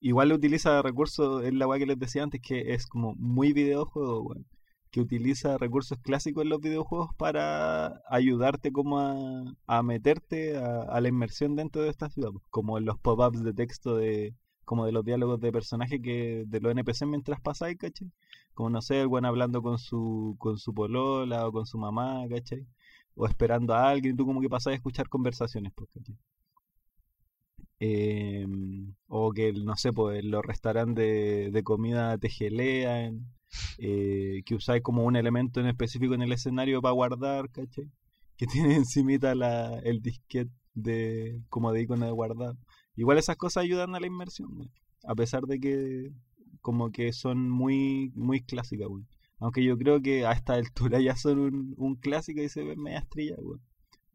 Speaker 2: Igual utiliza recursos, es la weá que les decía antes, que es como muy videojuego, weón. Que utiliza recursos clásicos en los videojuegos para ayudarte como a, meterte a, la inmersión dentro de esta ciudad, pues, como los pop-ups de texto de, como de los diálogos de personaje que de los NPC mientras pasáis, ¿cachai? Como no sé, el buen hablando con su con su polola o con su mamá, ¿cachai? O esperando a alguien, tú como que pasás a escuchar conversaciones, pues, ¿cachai? Eh, o que, no sé, pues los restaurantes de, comida te gelean. eh, que usáis como un elemento en específico en el escenario para guardar, ¿cachai? Que tiene encimita la, el disquete de, como de icono de guardar. Igual esas cosas ayudan a la inmersión, weón. a pesar de que como que son muy, muy clásicas, weón. Aunque yo creo que a esta altura ya son un, un clásico y se ven media estrella, weón.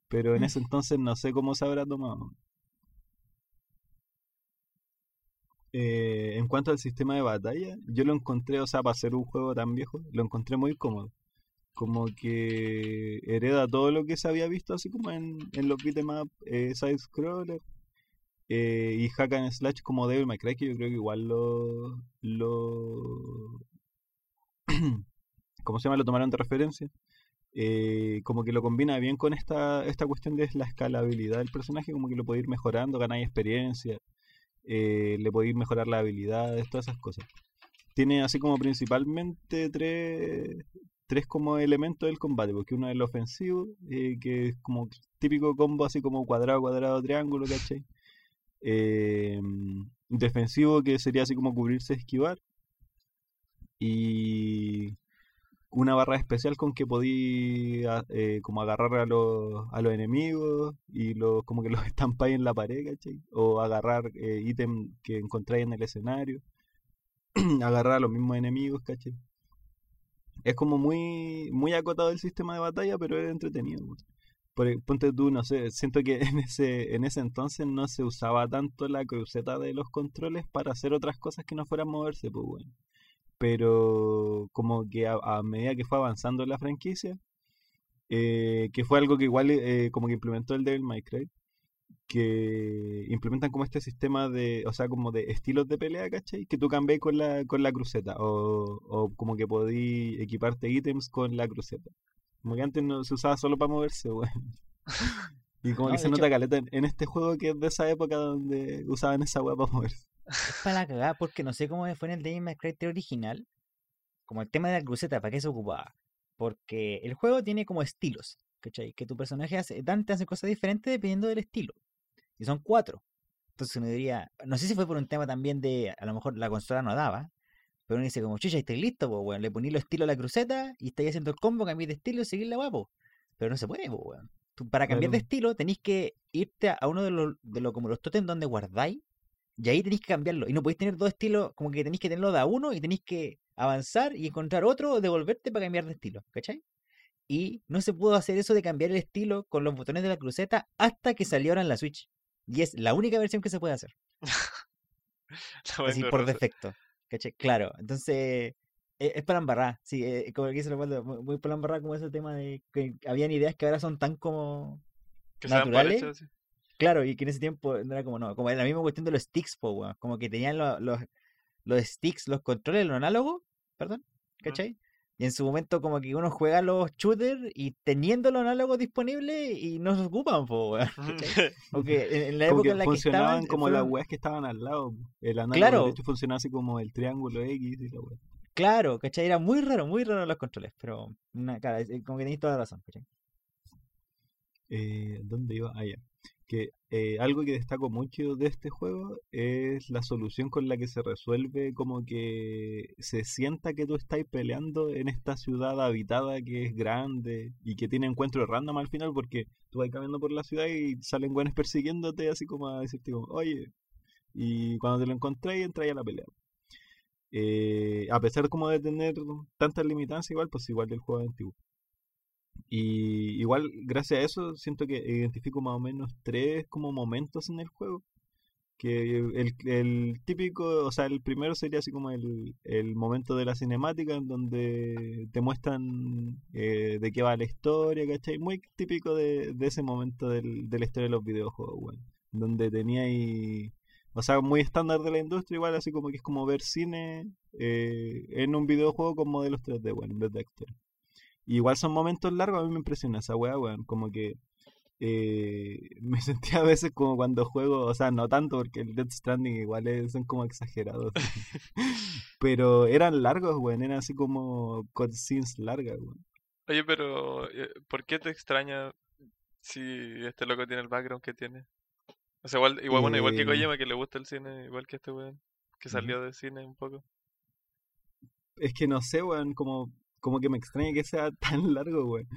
Speaker 2: Pero en ese entonces no sé cómo se habrá tomado. Eh, en cuanto al sistema de batalla, yo lo encontré, o sea, para ser un juego tan viejo, lo encontré muy cómodo. Como que hereda todo lo que se había visto así como en, los beat'em eh, side scroller eh, y hack and slash como Devil May Cry, que yo creo que igual lo, lo ¿cómo se llama? Lo tomaron de referencia. Eh, como que lo combina bien con esta, esta cuestión de la escalabilidad del personaje, como que lo puede ir mejorando, ganar experiencia, eh, le ir mejorar las habilidades, todas esas cosas. Tiene así como principalmente tres, tres como elementos del combate, porque uno es el ofensivo, eh, que es como típico combo así como cuadrado, cuadrado, triángulo, ¿cachai? Eh, defensivo, que sería así como cubrirse, esquivar. Y una barra especial con que podí eh, como agarrar a los, a los enemigos y los, como que los estampáis en la pared. O agarrar eh, ítem que encontráis en el escenario. agarrar a los mismos enemigos, ¿cachai? Es como muy, muy acotado el sistema de batalla, pero es entretenido. Por, e- ponte tú, no sé, siento que en ese, en ese entonces no se usaba tanto la cruceta de los controles para hacer otras cosas que no fueran moverse, pues bueno. Pero como que a, a medida que fue avanzando la franquicia, eh, que fue algo que igual eh, como que implementó el Devil May Cry, que implementan como este sistema de, o sea, como de estilos de pelea, ¿cachai? Que tú cambies con la, con la cruceta, o, o como que podí equiparte ítems con la cruceta. Como que antes no se usaba solo para moverse, weón. Y como
Speaker 1: No,
Speaker 2: que se
Speaker 1: hecho-
Speaker 2: nota caleta en, en este juego que es de esa época donde usaban esa weá para moverse.
Speaker 1: Es para la cagada, porque no sé cómo fue en el Devil May Cry 3 original. Como el tema de la cruceta, ¿para qué se ocupaba? Porque el juego tiene como estilos, ¿cachai? Que tu personaje hace, Dante hace cosas diferentes dependiendo del estilo. Y son cuatro. Entonces uno diría, no sé si fue por un tema también de, a lo mejor la consola no daba, pero uno dice como, chucha, estáis listo, pues, weón. Le poní los estilos a la cruceta y estáis haciendo el combo, cambié de estilo y seguir la guapo. Pero no se puede, pues, weón. Tú, para cambiar de estilo tenéis que irte a uno de los, de los como los totems donde guardáis y ahí tenéis que cambiarlo. Y no podéis tener dos estilos, como que tenéis que tenerlo de a uno y tenéis que avanzar y encontrar otro o devolverte para cambiar de estilo, ¿cachai? Y no se pudo hacer eso de cambiar el estilo con los botones de la cruceta hasta que salió ahora en la Switch. Y es la única versión que se puede hacer. Así por defecto. ¿Cachai? Claro. Entonces, e- es para embarrar. Sí, eh, como que dice Leopoldo, muy, muy para embarrar como ese tema de que habían ideas que ahora son tan como
Speaker 3: Que
Speaker 1: naturales.
Speaker 3: así.
Speaker 1: Claro, y que en ese tiempo era como no, como la misma cuestión de los sticks, po, weón, como que tenían lo- los, los sticks, los controles, los análogos, perdón, ¿cachai? Y en su momento como que uno juega los shooters y teniendo los análogos disponibles y no se ocupan, po, weón. Porque en, la época en la que estaban, eh,
Speaker 2: como las
Speaker 1: fueron-
Speaker 2: weas que estaban al lado. El análogo
Speaker 1: Claro.
Speaker 2: de hecho funcionaba así como el triángulo X y la wea.
Speaker 1: Claro, ¿cachai? Era muy raro, muy raro los controles, pero una, claro, es- como que tenéis toda la razón, ¿cachai?
Speaker 2: Eh, ¿Dónde iba? Ah, ya. Que eh, algo que destaco mucho de este juego es la solución con la que se resuelve, como que se sienta que tú estás peleando en esta ciudad habitada que es grande y que tiene encuentros random al final, porque tú vas caminando por la ciudad y salen buenos persiguiéndote, así como a decirte, como, oye, y cuando te lo encontráis, entráis a la pelea. Eh, a pesar como de tener tantas limitancias, igual, pues igual que el juego antiguo. Y igual, gracias a eso, siento que identifico más o menos tres como momentos en el juego. Que el, el típico, o sea, el primero sería así como el, el momento de la cinemática en donde te muestran eh, de qué va la historia, ¿cachai? Muy típico de, de ese momento del, de la historia de los videojuegos, weón. Donde tenía ahí, o sea, muy estándar de la industria, igual así como que es como ver cine eh, en un videojuego con modelos 3D, bueno, en vez de actores. Y igual son momentos largos, a mí me impresiona esa weá, weón. Como que eh, me sentía a veces como cuando juego, o sea, no tanto porque el Death Stranding igual es- son como exagerados. Pero eran largos, weón, eran así como cutscenes largas, weón.
Speaker 3: Oye, pero eh, ¿por qué te extraña si este loco tiene el background que tiene? O sea, igual, igual, bueno, igual que
Speaker 2: Eh,
Speaker 3: Kojima, que le gusta el cine, igual que este weón, que salió de cine un poco.
Speaker 2: es que no sé, weón, como, como que me extraña que sea tan largo, weón.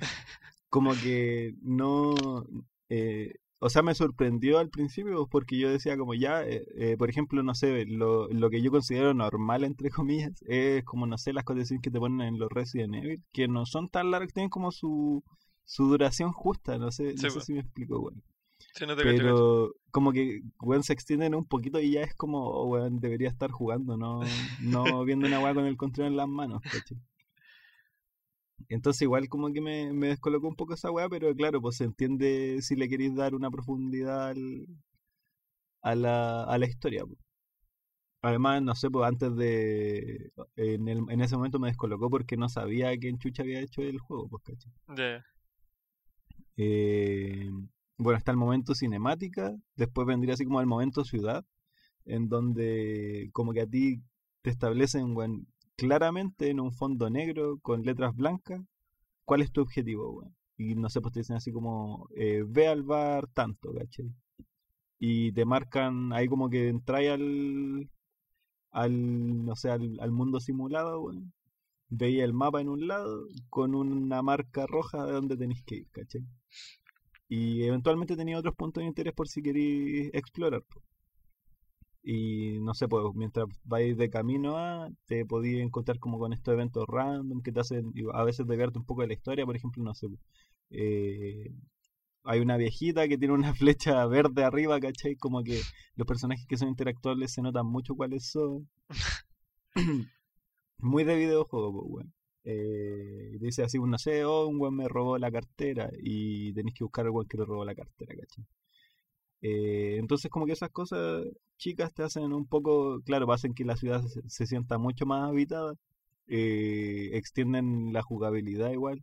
Speaker 2: Como que no... Eh, o sea, me sorprendió al principio porque yo decía como ya, eh, eh, por ejemplo, no sé, lo, lo que yo considero normal, entre comillas, es como, no sé, las condiciones que te ponen en los Resident Evil, que no son tan largas, tienen como su, su duración justa, no sé, no sé
Speaker 3: pues.
Speaker 2: si me explico, weón.
Speaker 3: Sí, no te cacho, cacho.
Speaker 2: Pero como que, weón, se extienden un poquito y ya es como, oh, weón, debería estar jugando, no, no viendo una weá con el control en las manos, ¿cachai? Entonces igual como que me, me descolocó un poco esa weá, pero claro, pues se entiende si le queréis dar una profundidad al- a, la, a la historia. pues. Además, no sé, pues antes de... En, el- en ese momento me descolocó porque no sabía quién chucha había hecho el juego, pues, ¿cachai?
Speaker 3: Ya,
Speaker 2: Eh, bueno, está el momento cinemática, después vendría así como el momento ciudad, en donde como que a ti te establecen weón, claramente en un fondo negro con letras blancas cuál es tu objetivo. Y no sé, pues te dicen así como, eh, ve al bar tanto, ¿cachai? Y te marcan ahí como que entráis al, al, no sé, al, mundo simulado, weón. Veía el mapa en un lado con una marca roja de donde tenéis que ir, ¿cachai? Y eventualmente tenía otros puntos de interés por si queréis explorar. po. Y no sé, pues mientras vais de camino a, te podéis encontrar como con estos eventos random que te hacen a veces desviarte un poco de la historia. Por ejemplo, no sé, po, eh, hay una viejita que tiene una flecha verde arriba, ¿cachai? Como que los personajes que son interactuables se notan mucho cuáles son. Muy de videojuego, pues, weón. Eh, dice así, no sé, oh, un weón me robó la cartera y tenéis que buscar al weón que te robó la cartera, ¿cachai? Eh, entonces como que esas cosas chicas te hacen un poco, claro, hacen que la ciudad se, sienta mucho más habitada, eh, extienden la jugabilidad igual.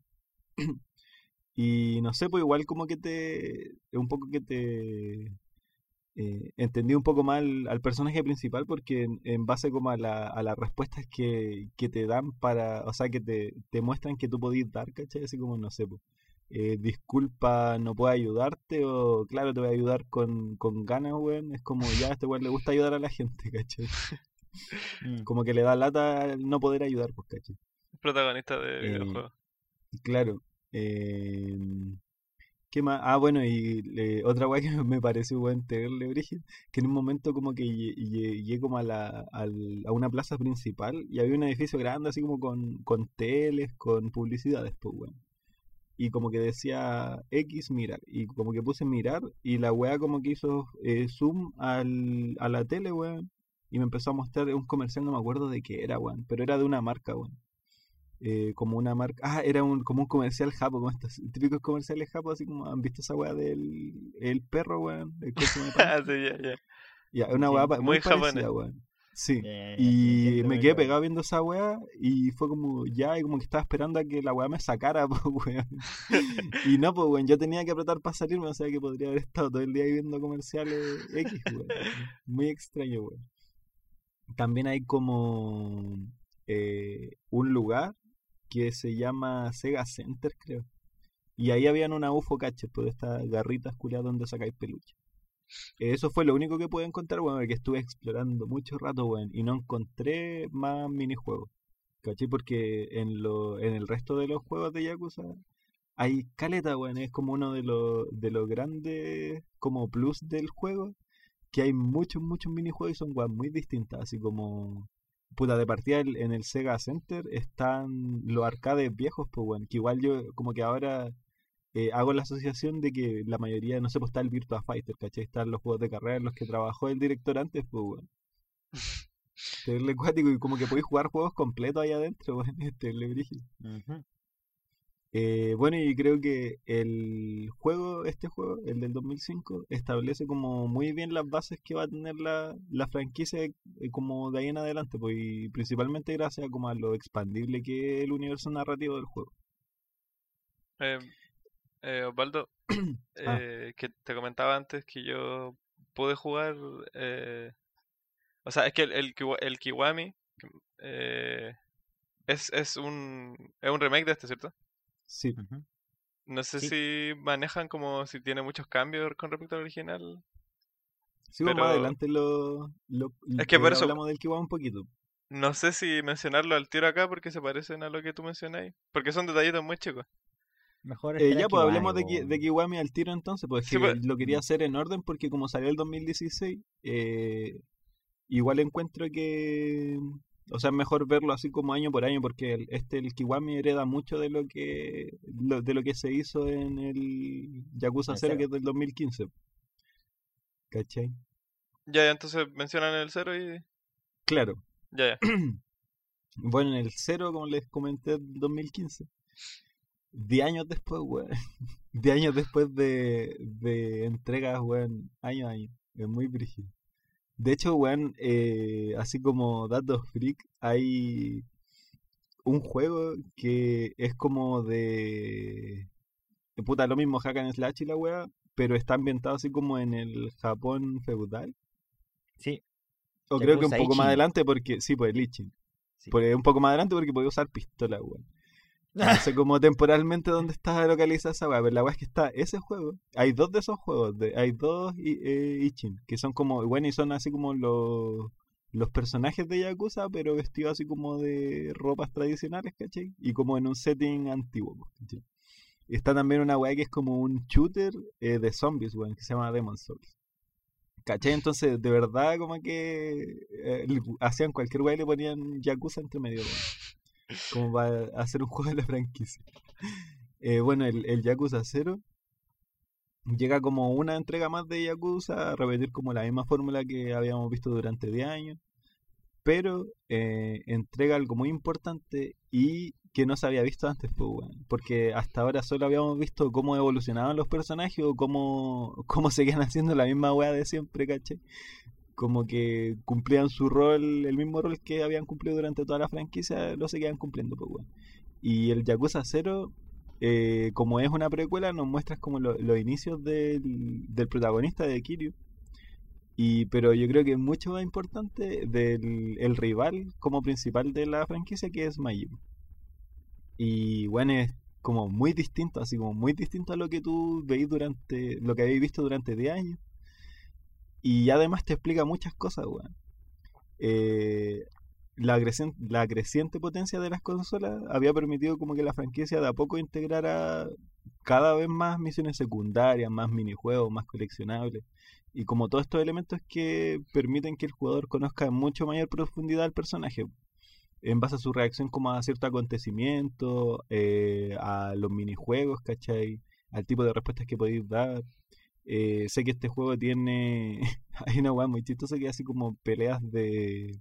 Speaker 2: y no sé, pues igual como que te, un poco que te eh, entendí un poco mal al personaje principal porque en, base como a, la, a las respuestas que, que te dan para, o sea, que te, te muestran que tú podís dar, ¿cachai? Así como, no sé, po, eh, disculpa, no puedo ayudarte o claro, te voy a ayudar con, con ganas, weón. Es como, ya a este weón le gusta ayudar a la gente, ¿cachai?
Speaker 1: Mm.
Speaker 2: Como que le da lata no poder ayudar, pues, ¿cachai?
Speaker 3: protagonista de
Speaker 2: Eh,
Speaker 3: videojuegos.
Speaker 2: Claro. eh, ¿Qué más? Ah, bueno, y eh, otra weá que me pareció buen terrible, Brígido, que en un momento como que lle- lle- llegué como a, la, al- a una plaza principal y había un edificio grande así como con, con teles, con publicidades, pues, weón. Y como que decía X mirar, y como que puse mirar y la weá como que hizo eh, zoom al, a la tele, weón. Y me empezó a mostrar un comercial, no me acuerdo de qué era, weón, pero era de una marca, weón eh, como una marca. Ah, era un, como un comercial japo, como estos típicos comerciales japo, así como han visto esa weá del el perro, weón, el?
Speaker 3: Ah, sí, ya, ya.
Speaker 2: Ya, una weá muy
Speaker 3: muy
Speaker 2: parecida, weón. Sí.
Speaker 1: Ya,
Speaker 2: Y me quedé pegado viendo esa weá y fue como ya, y como que estaba esperando a que la weá me sacara, pues weón. Y no, pues weón, yo tenía que apretar para salirme, o sea que podría haber estado todo el día ahí viendo comerciales X, weón. Muy extraño, weón. También hay como eh, un lugar que se llama Sega Center, creo. Y ahí habían una UFO cache, pues estas garritas culiadas donde sacáis peluche. Eso fue lo único que pude encontrar, weón, porque estuve explorando mucho rato, weón, y no encontré más minijuegos. ¿Cachai? Porque en, lo, en el resto de los juegos de Yakuza hay caleta, weón, es como uno de los, de los grandes como plus del juego, que hay muchos, muchos minijuegos y son weón muy distintas, así como puta, de partida en el Sega Center están los arcades viejos, pues bueno, que igual yo como que ahora eh, hago la asociación de que la mayoría, no sé, pues está el Virtua Fighter, ¿cachai? Están los juegos de carrera en los que trabajó el director antes, pues bueno. Terrible cuático y como que podéis jugar juegos completos ahí adentro, bueno, es terrible brígido.
Speaker 1: Ujú.
Speaker 2: Eh, bueno, y creo que el juego, este juego, el del 2005, establece como muy bien las bases que va a tener la, la franquicia eh, como de ahí en adelante, pues, y principalmente gracias a como a lo expandible que es el universo narrativo del juego.
Speaker 3: Eh, eh, Osvaldo,
Speaker 2: Ah.
Speaker 3: eh, que te comentaba antes que yo pude jugar. eh, o sea, es que el, el, el Kiwami eh, es, es, un, es un remake de este, ¿cierto?
Speaker 2: Sí.
Speaker 3: No sé
Speaker 1: Sí.
Speaker 3: si manejan como si tiene muchos cambios con respecto al original.
Speaker 2: sí,
Speaker 3: Pero-
Speaker 2: más adelante lo, lo
Speaker 3: Es que por eso-
Speaker 2: hablamos del Kiwami un poquito.
Speaker 3: No sé si mencionarlo al tiro acá porque se parecen a lo que tú mencionáis. Porque son detallitos muy chicos.
Speaker 1: Mejor
Speaker 2: Eh, ya, pues hablemos de, Ki- de. Kiwami al tiro entonces, pues
Speaker 3: Sí,
Speaker 2: que
Speaker 3: pues.
Speaker 2: lo quería hacer en orden porque como salió el 2016, eh, igual encuentro que, o sea, es mejor verlo así como año por año porque el, este, el Kiwami hereda mucho de lo que lo- de lo que se hizo en el Yakuza
Speaker 1: El
Speaker 2: 0
Speaker 1: cero.
Speaker 2: que es del 2015. ¿Cachai?
Speaker 3: Ya, ya, entonces mencionan el cero y.
Speaker 2: Claro.
Speaker 3: Ya, ya.
Speaker 2: Bueno, en el 0, como les comenté, del 2015. 10 años después, weón. 10 años después de, de entregas, weón, año a año. Es muy brígido. De hecho, weón, eh, así como datos freak, hay un juego que es como de... de Puta, lo mismo Hack and Slash y la weá, pero está ambientado así como en el Japón feudal.
Speaker 1: Sí,
Speaker 2: O creo que un poco más adelante porque... Sí, pues el Ichin.
Speaker 1: sí.
Speaker 2: Por- un poco más adelante porque podía usar pistola, weón. Sé cómo temporalmente dónde está localizada esa weá, pero la weá es que está ese juego. Hay dos de esos juegos, hay dos eh, Ichin, que son como, bueno, y son así como los, los personajes de Yakuza, pero vestidos así como de ropas tradicionales, ¿cachai? Y como en un setting antiguo, pues, ¿cachai? Está también una weá que es como un shooter eh, de zombies, weón, que se llama Demon Souls. ¿Cachai? Entonces, de verdad, como que eh, hacían cualquier weá y le ponían Yakuza entre medio, weón. Como para hacer un juego de la franquicia. Eh, bueno, el, el Yakuza 0 llega como una entrega más de Yakuza, a repetir como la misma fórmula que habíamos visto durante 10 años, pero eh, entrega algo muy importante y que no se había visto antes, pues, weón. porque hasta ahora solo habíamos visto cómo evolucionaban los personajes o cómo, cómo seguían haciendo la misma weá de siempre, ¿cachai? Como que cumplían su rol, el mismo rol que habían cumplido durante toda la franquicia, lo seguían cumpliendo, pues, weón. Y el Yakuza 0 eh, como es una precuela, nos muestras como lo- los inicios del, del protagonista de Kiryu. Y, pero yo creo que es mucho más importante del el rival como principal de la franquicia, que es Majin. Y bueno, es como muy distinto, así como muy distinto a lo que tú veis durante, lo que habéis visto durante 10 años. Y además te explica muchas cosas, weón. Eh, la, crecien- la creciente potencia de las consolas había permitido como que la franquicia de a poco integrara cada vez más misiones secundarias, más minijuegos, más coleccionables. Y como todos estos elementos que permiten que el jugador conozca en mucho mayor profundidad al personaje. En base a su reacción como a cierto acontecimiento, eh, a los minijuegos, ¿cachai? Al tipo de respuestas que podéis dar. Eh, sé que este juego tiene... Hay una weá muy chistosa que así como peleas de...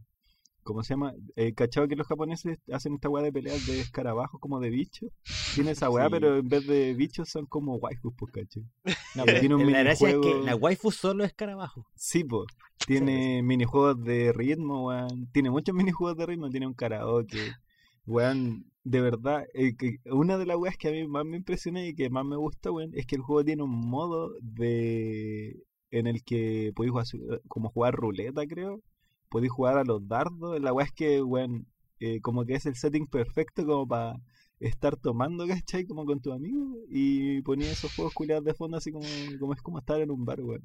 Speaker 2: ¿Cómo se llama? Eh, ¿Cachado que los japoneses hacen esta weá de peleas de escarabajos como de bichos? Tiene esa weá,
Speaker 1: Sí.
Speaker 2: pero en vez de bichos son como waifus, pues, ¿cachai?
Speaker 1: No, pero
Speaker 2: tiene un
Speaker 1: la gracia es que la waifu solo es escarabajo.
Speaker 2: Sí, pues. Tiene minijuegos de ritmo, weón. Tiene muchos minijuegos de ritmo. Tiene un karaoke. Weón, de verdad, eh, una de las weas que a mí más me impresiona y que más me gusta, weón, es que el juego tiene un modo de en el que podéis jugar, su- como jugar ruleta, creo. Podéis jugar a los dardos. La wea es que, weón, eh, como que es el setting perfecto como para estar tomando, ¿cachai? Como con tu amigo y ponía esos juegos culiados de fondo así como, como es como estar en un bar, weón.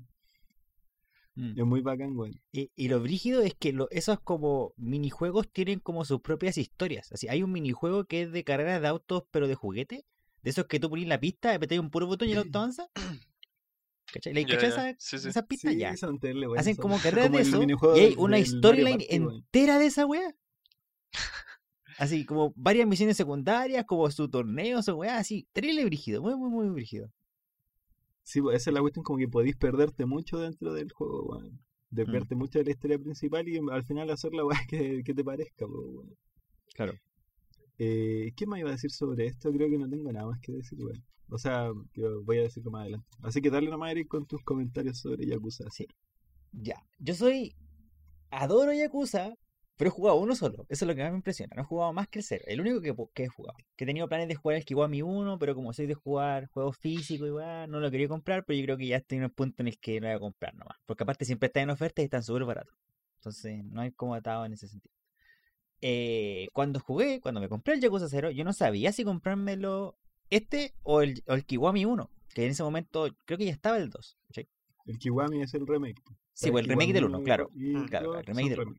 Speaker 1: Mm.
Speaker 2: Es muy bacán, weón.
Speaker 1: Y, y lo brígido es que lo- esos como minijuegos tienen como sus propias historias. Así, hay un minijuego que es de carreras de autos, pero de juguete. De esos que tú pones la pista, apretas un puro botón y el auto avanza. ¿Cachai? ¿Le
Speaker 3: ya.
Speaker 1: esa-
Speaker 3: Sí, sí.
Speaker 1: esas pistas?
Speaker 2: Sí,
Speaker 1: ya. Hacen como carreras
Speaker 2: como
Speaker 1: de eso. Y hay una storyline entera de esa wea. Así como varias misiones secundarias, como su torneo, su weá, así, terrible brígido, muy, muy, muy brígido.
Speaker 2: Sí, pues, esa es la cuestión, como que podéis perderte mucho dentro del juego, weón. Desviarte mucho de la historia principal y al final hacer la weá que, que te parezca, pues, weón.
Speaker 1: Claro.
Speaker 2: Eh, ¿Qué más iba a decir sobre esto? Creo que no tengo nada más que decir, weón. O sea, voy a decirlo más adelante. Así que dale nomás, Eric, con tus comentarios sobre Yakuza.
Speaker 1: Sí. Ya, yo soy. Adoro Yakuza, pero he jugado uno solo. Eso es lo que más me impresiona. No he jugado más que el cero. El único que, que he jugado. Que he tenido planes de jugar el Kiwami 1, pero como soy de jugar juegos físicos igual, no lo quería comprar, pero yo creo que ya estoy en el punto en el que lo voy a comprar nomás. Porque aparte siempre están en oferta y están súper baratos. Entonces no hay como atado en ese sentido. Eh, cuando jugué, cuando me compré el Yakuza 0, yo no sabía si comprármelo este o el, o el Kiwami 1. Que en ese momento creo que ya estaba el 2. ¿cachai?
Speaker 2: El Kiwami es el remake.
Speaker 1: Sí, pues el remake del 1, claro.
Speaker 2: y
Speaker 1: claro, el remake del 1.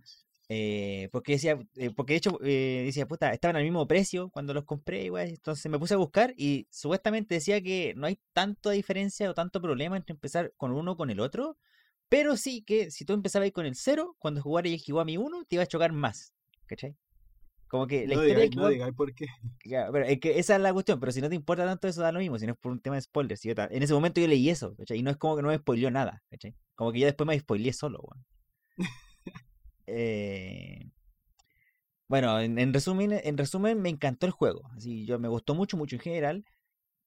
Speaker 1: Eh, porque decía, eh, porque de hecho eh, decía, puta, estaban al mismo precio cuando los compré, igual. Entonces me puse a buscar y supuestamente decía que no hay tanta diferencia o tanto problema entre empezar con uno o con el otro. Pero sí que si tú empezabas ahí con el cero, cuando jugara y jugó a mi uno, te iba a chocar más. ¿Cachai? Como que la
Speaker 2: No
Speaker 1: historia que
Speaker 2: no digáis por qué.
Speaker 1: ya, pero es que esa es la cuestión, pero si no te importa tanto eso da lo mismo, si no es por un tema de spoilers. si yo ta- en ese momento yo leí eso, ¿cachai? Y no es como que no me spoileó nada, ¿cachai? Como que yo después me spoileé solo, weón. Eh, Bueno, en, en resumen, en resumen, me encantó el juego. Así, yo me gustó mucho, mucho en general.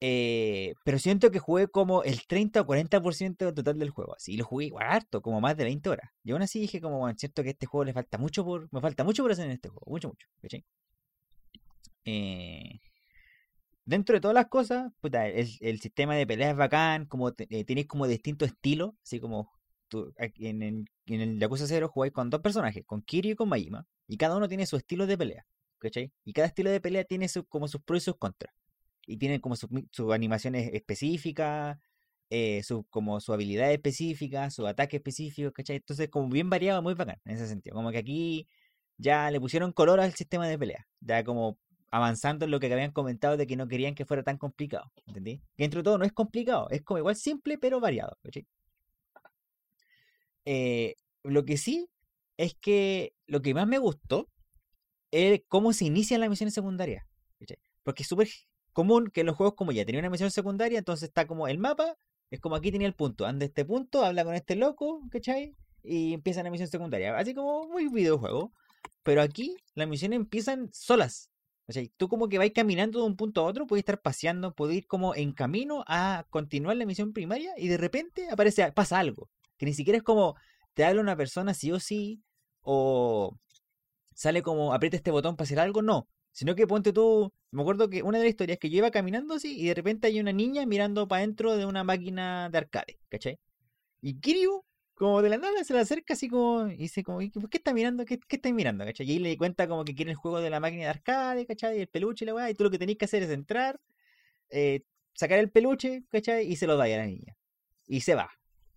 Speaker 1: eh, pero siento que jugué como el 30 o 40% del total del juego. Así, lo jugué igual harto, como más de 20 horas. Y aún así dije como, bueno, cierto que este juego le falta mucho por, me falta mucho por hacer en este juego, mucho, mucho. Eh, dentro de todas las cosas, el, sistema de pelea es bacán, como eh, tenéis como distintos estilos, así como en, el- en el Yakuza 0 jugáis con dos personajes, con Kiryu y con Majima, y cada uno tiene su estilo de pelea, ¿cachai? Y cada estilo de pelea tiene como sus pros y sus contras, y tienen como sus animaciones específicas, eh, su, como su habilidad específica, su ataque específico, ¿cachai? Entonces como bien variado, muy bacán en ese sentido, como que aquí ya le pusieron color al sistema de pelea, ya como avanzando en lo que habían comentado de que no querían que fuera tan complicado, ¿entendí? Que entre todo no es complicado, es como igual simple pero variado, ¿cachai? Eh, lo que sí es que lo que más me gustó es cómo se inician las misiones secundarias. Porque es súper común que los juegos como ya tenía una misión secundaria, entonces está como el mapa, es como aquí tenía el punto, anda este punto, habla con este loco, ¿cachai? Y empieza la misión secundaria, así como muy videojuego. Pero aquí las misiones empiezan solas. ¿cachai? Tú como que vais caminando de un punto a otro, puedes estar paseando, puedes ir como en camino a continuar la misión primaria y de repente aparece, pasa algo. Que ni siquiera es como te habla una persona sí o sí, o sale como aprieta este botón para hacer algo, no. Sino que ponte tú, me acuerdo que una de las historias que yo iba caminando así y de repente hay una niña mirando para adentro de una máquina de arcade, ¿cachai? Y Kiryu, como de la nada, se le acerca así como, y dice como, "¿Y ¿por qué está mirando? ¿Qué, qué mirando? ¿cachai? Y ahí le cuenta como que quiere el juego de la máquina de arcade, ¿cachai? Y el peluche y la weá, y tú lo que tenés que hacer es entrar, eh, sacar el peluche, ¿cachai? Y se lo da a la niña. Y se va.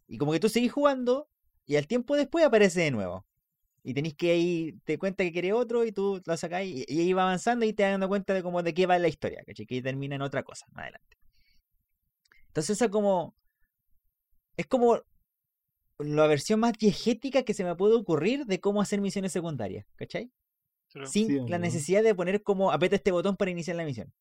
Speaker 1: Y como que tú seguís jugando, y al tiempo después aparece de nuevo. Y tenéis que ahí, te cuenta que quiere otro y tú lo sacás y, y ahí va avanzando y te das dando cuenta de cómo de qué va la historia, ¿cachai? Que termina en otra cosa más adelante. Entonces esa como... Es como la versión más diegética que se me puede ocurrir de cómo hacer misiones secundarias, ¿cachai? Sin
Speaker 2: Sí,
Speaker 1: la
Speaker 2: ¿no?
Speaker 1: necesidad de poner como aprieta este botón para iniciar la misión.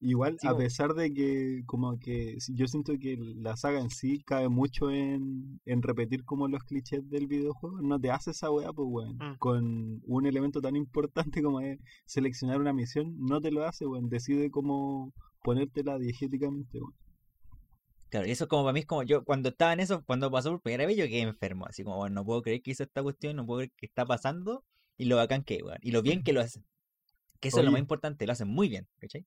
Speaker 2: Igual,
Speaker 1: Sí,
Speaker 2: a pesar de que como que yo siento que la saga en sí cabe mucho en, en repetir como los clichés del videojuego, no te hace esa weá, pues weón.
Speaker 3: Mm.
Speaker 2: Con un elemento tan importante como es seleccionar una misión, no te lo hace, weón. Decide cómo ponértela diegéticamente, weón.
Speaker 1: Claro, y eso como para mí es como yo cuando estaba en eso, cuando pasó por primera vez yo quedé enfermo, así como, bueno, no puedo creer que hizo esta cuestión, no puedo creer que está pasando y lo bacán que, es, weón, y lo bien que lo hacen. Que eso es lo más importante, lo hacen muy bien, ¿cachai?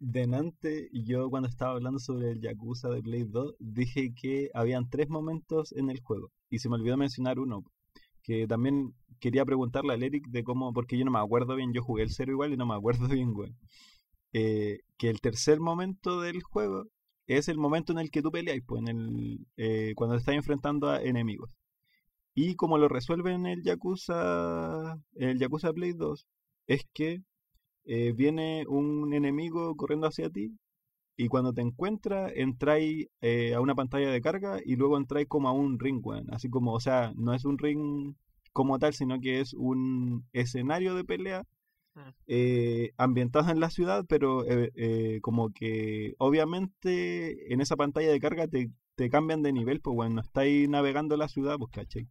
Speaker 2: Delante, yo cuando estaba hablando sobre el Yakuza de Play 2, dije que habían tres momentos en el juego. Y se me olvidó mencionar uno. Que también quería preguntarle al Eric de cómo, porque yo no me acuerdo bien, yo jugué el cero igual y no me acuerdo bien, güey. Eh, que el tercer momento del juego es el momento en el que tú peleas, pues, en el, eh, cuando te estás enfrentando a enemigos. Y como lo resuelven en el Yakuza, en el Yakuza Play 2, es que eh, viene un enemigo corriendo hacia ti y cuando te encuentra entráis eh, a una pantalla de carga y luego entráis como a un ring, weón. Así como, o sea, no es un ring como tal, sino que es un escenario de pelea
Speaker 3: Mm.
Speaker 2: eh, ambientado en la ciudad, pero eh, eh, como que obviamente en esa pantalla de carga te, te cambian de nivel, pues bueno, no estáis navegando la ciudad, pues cachai.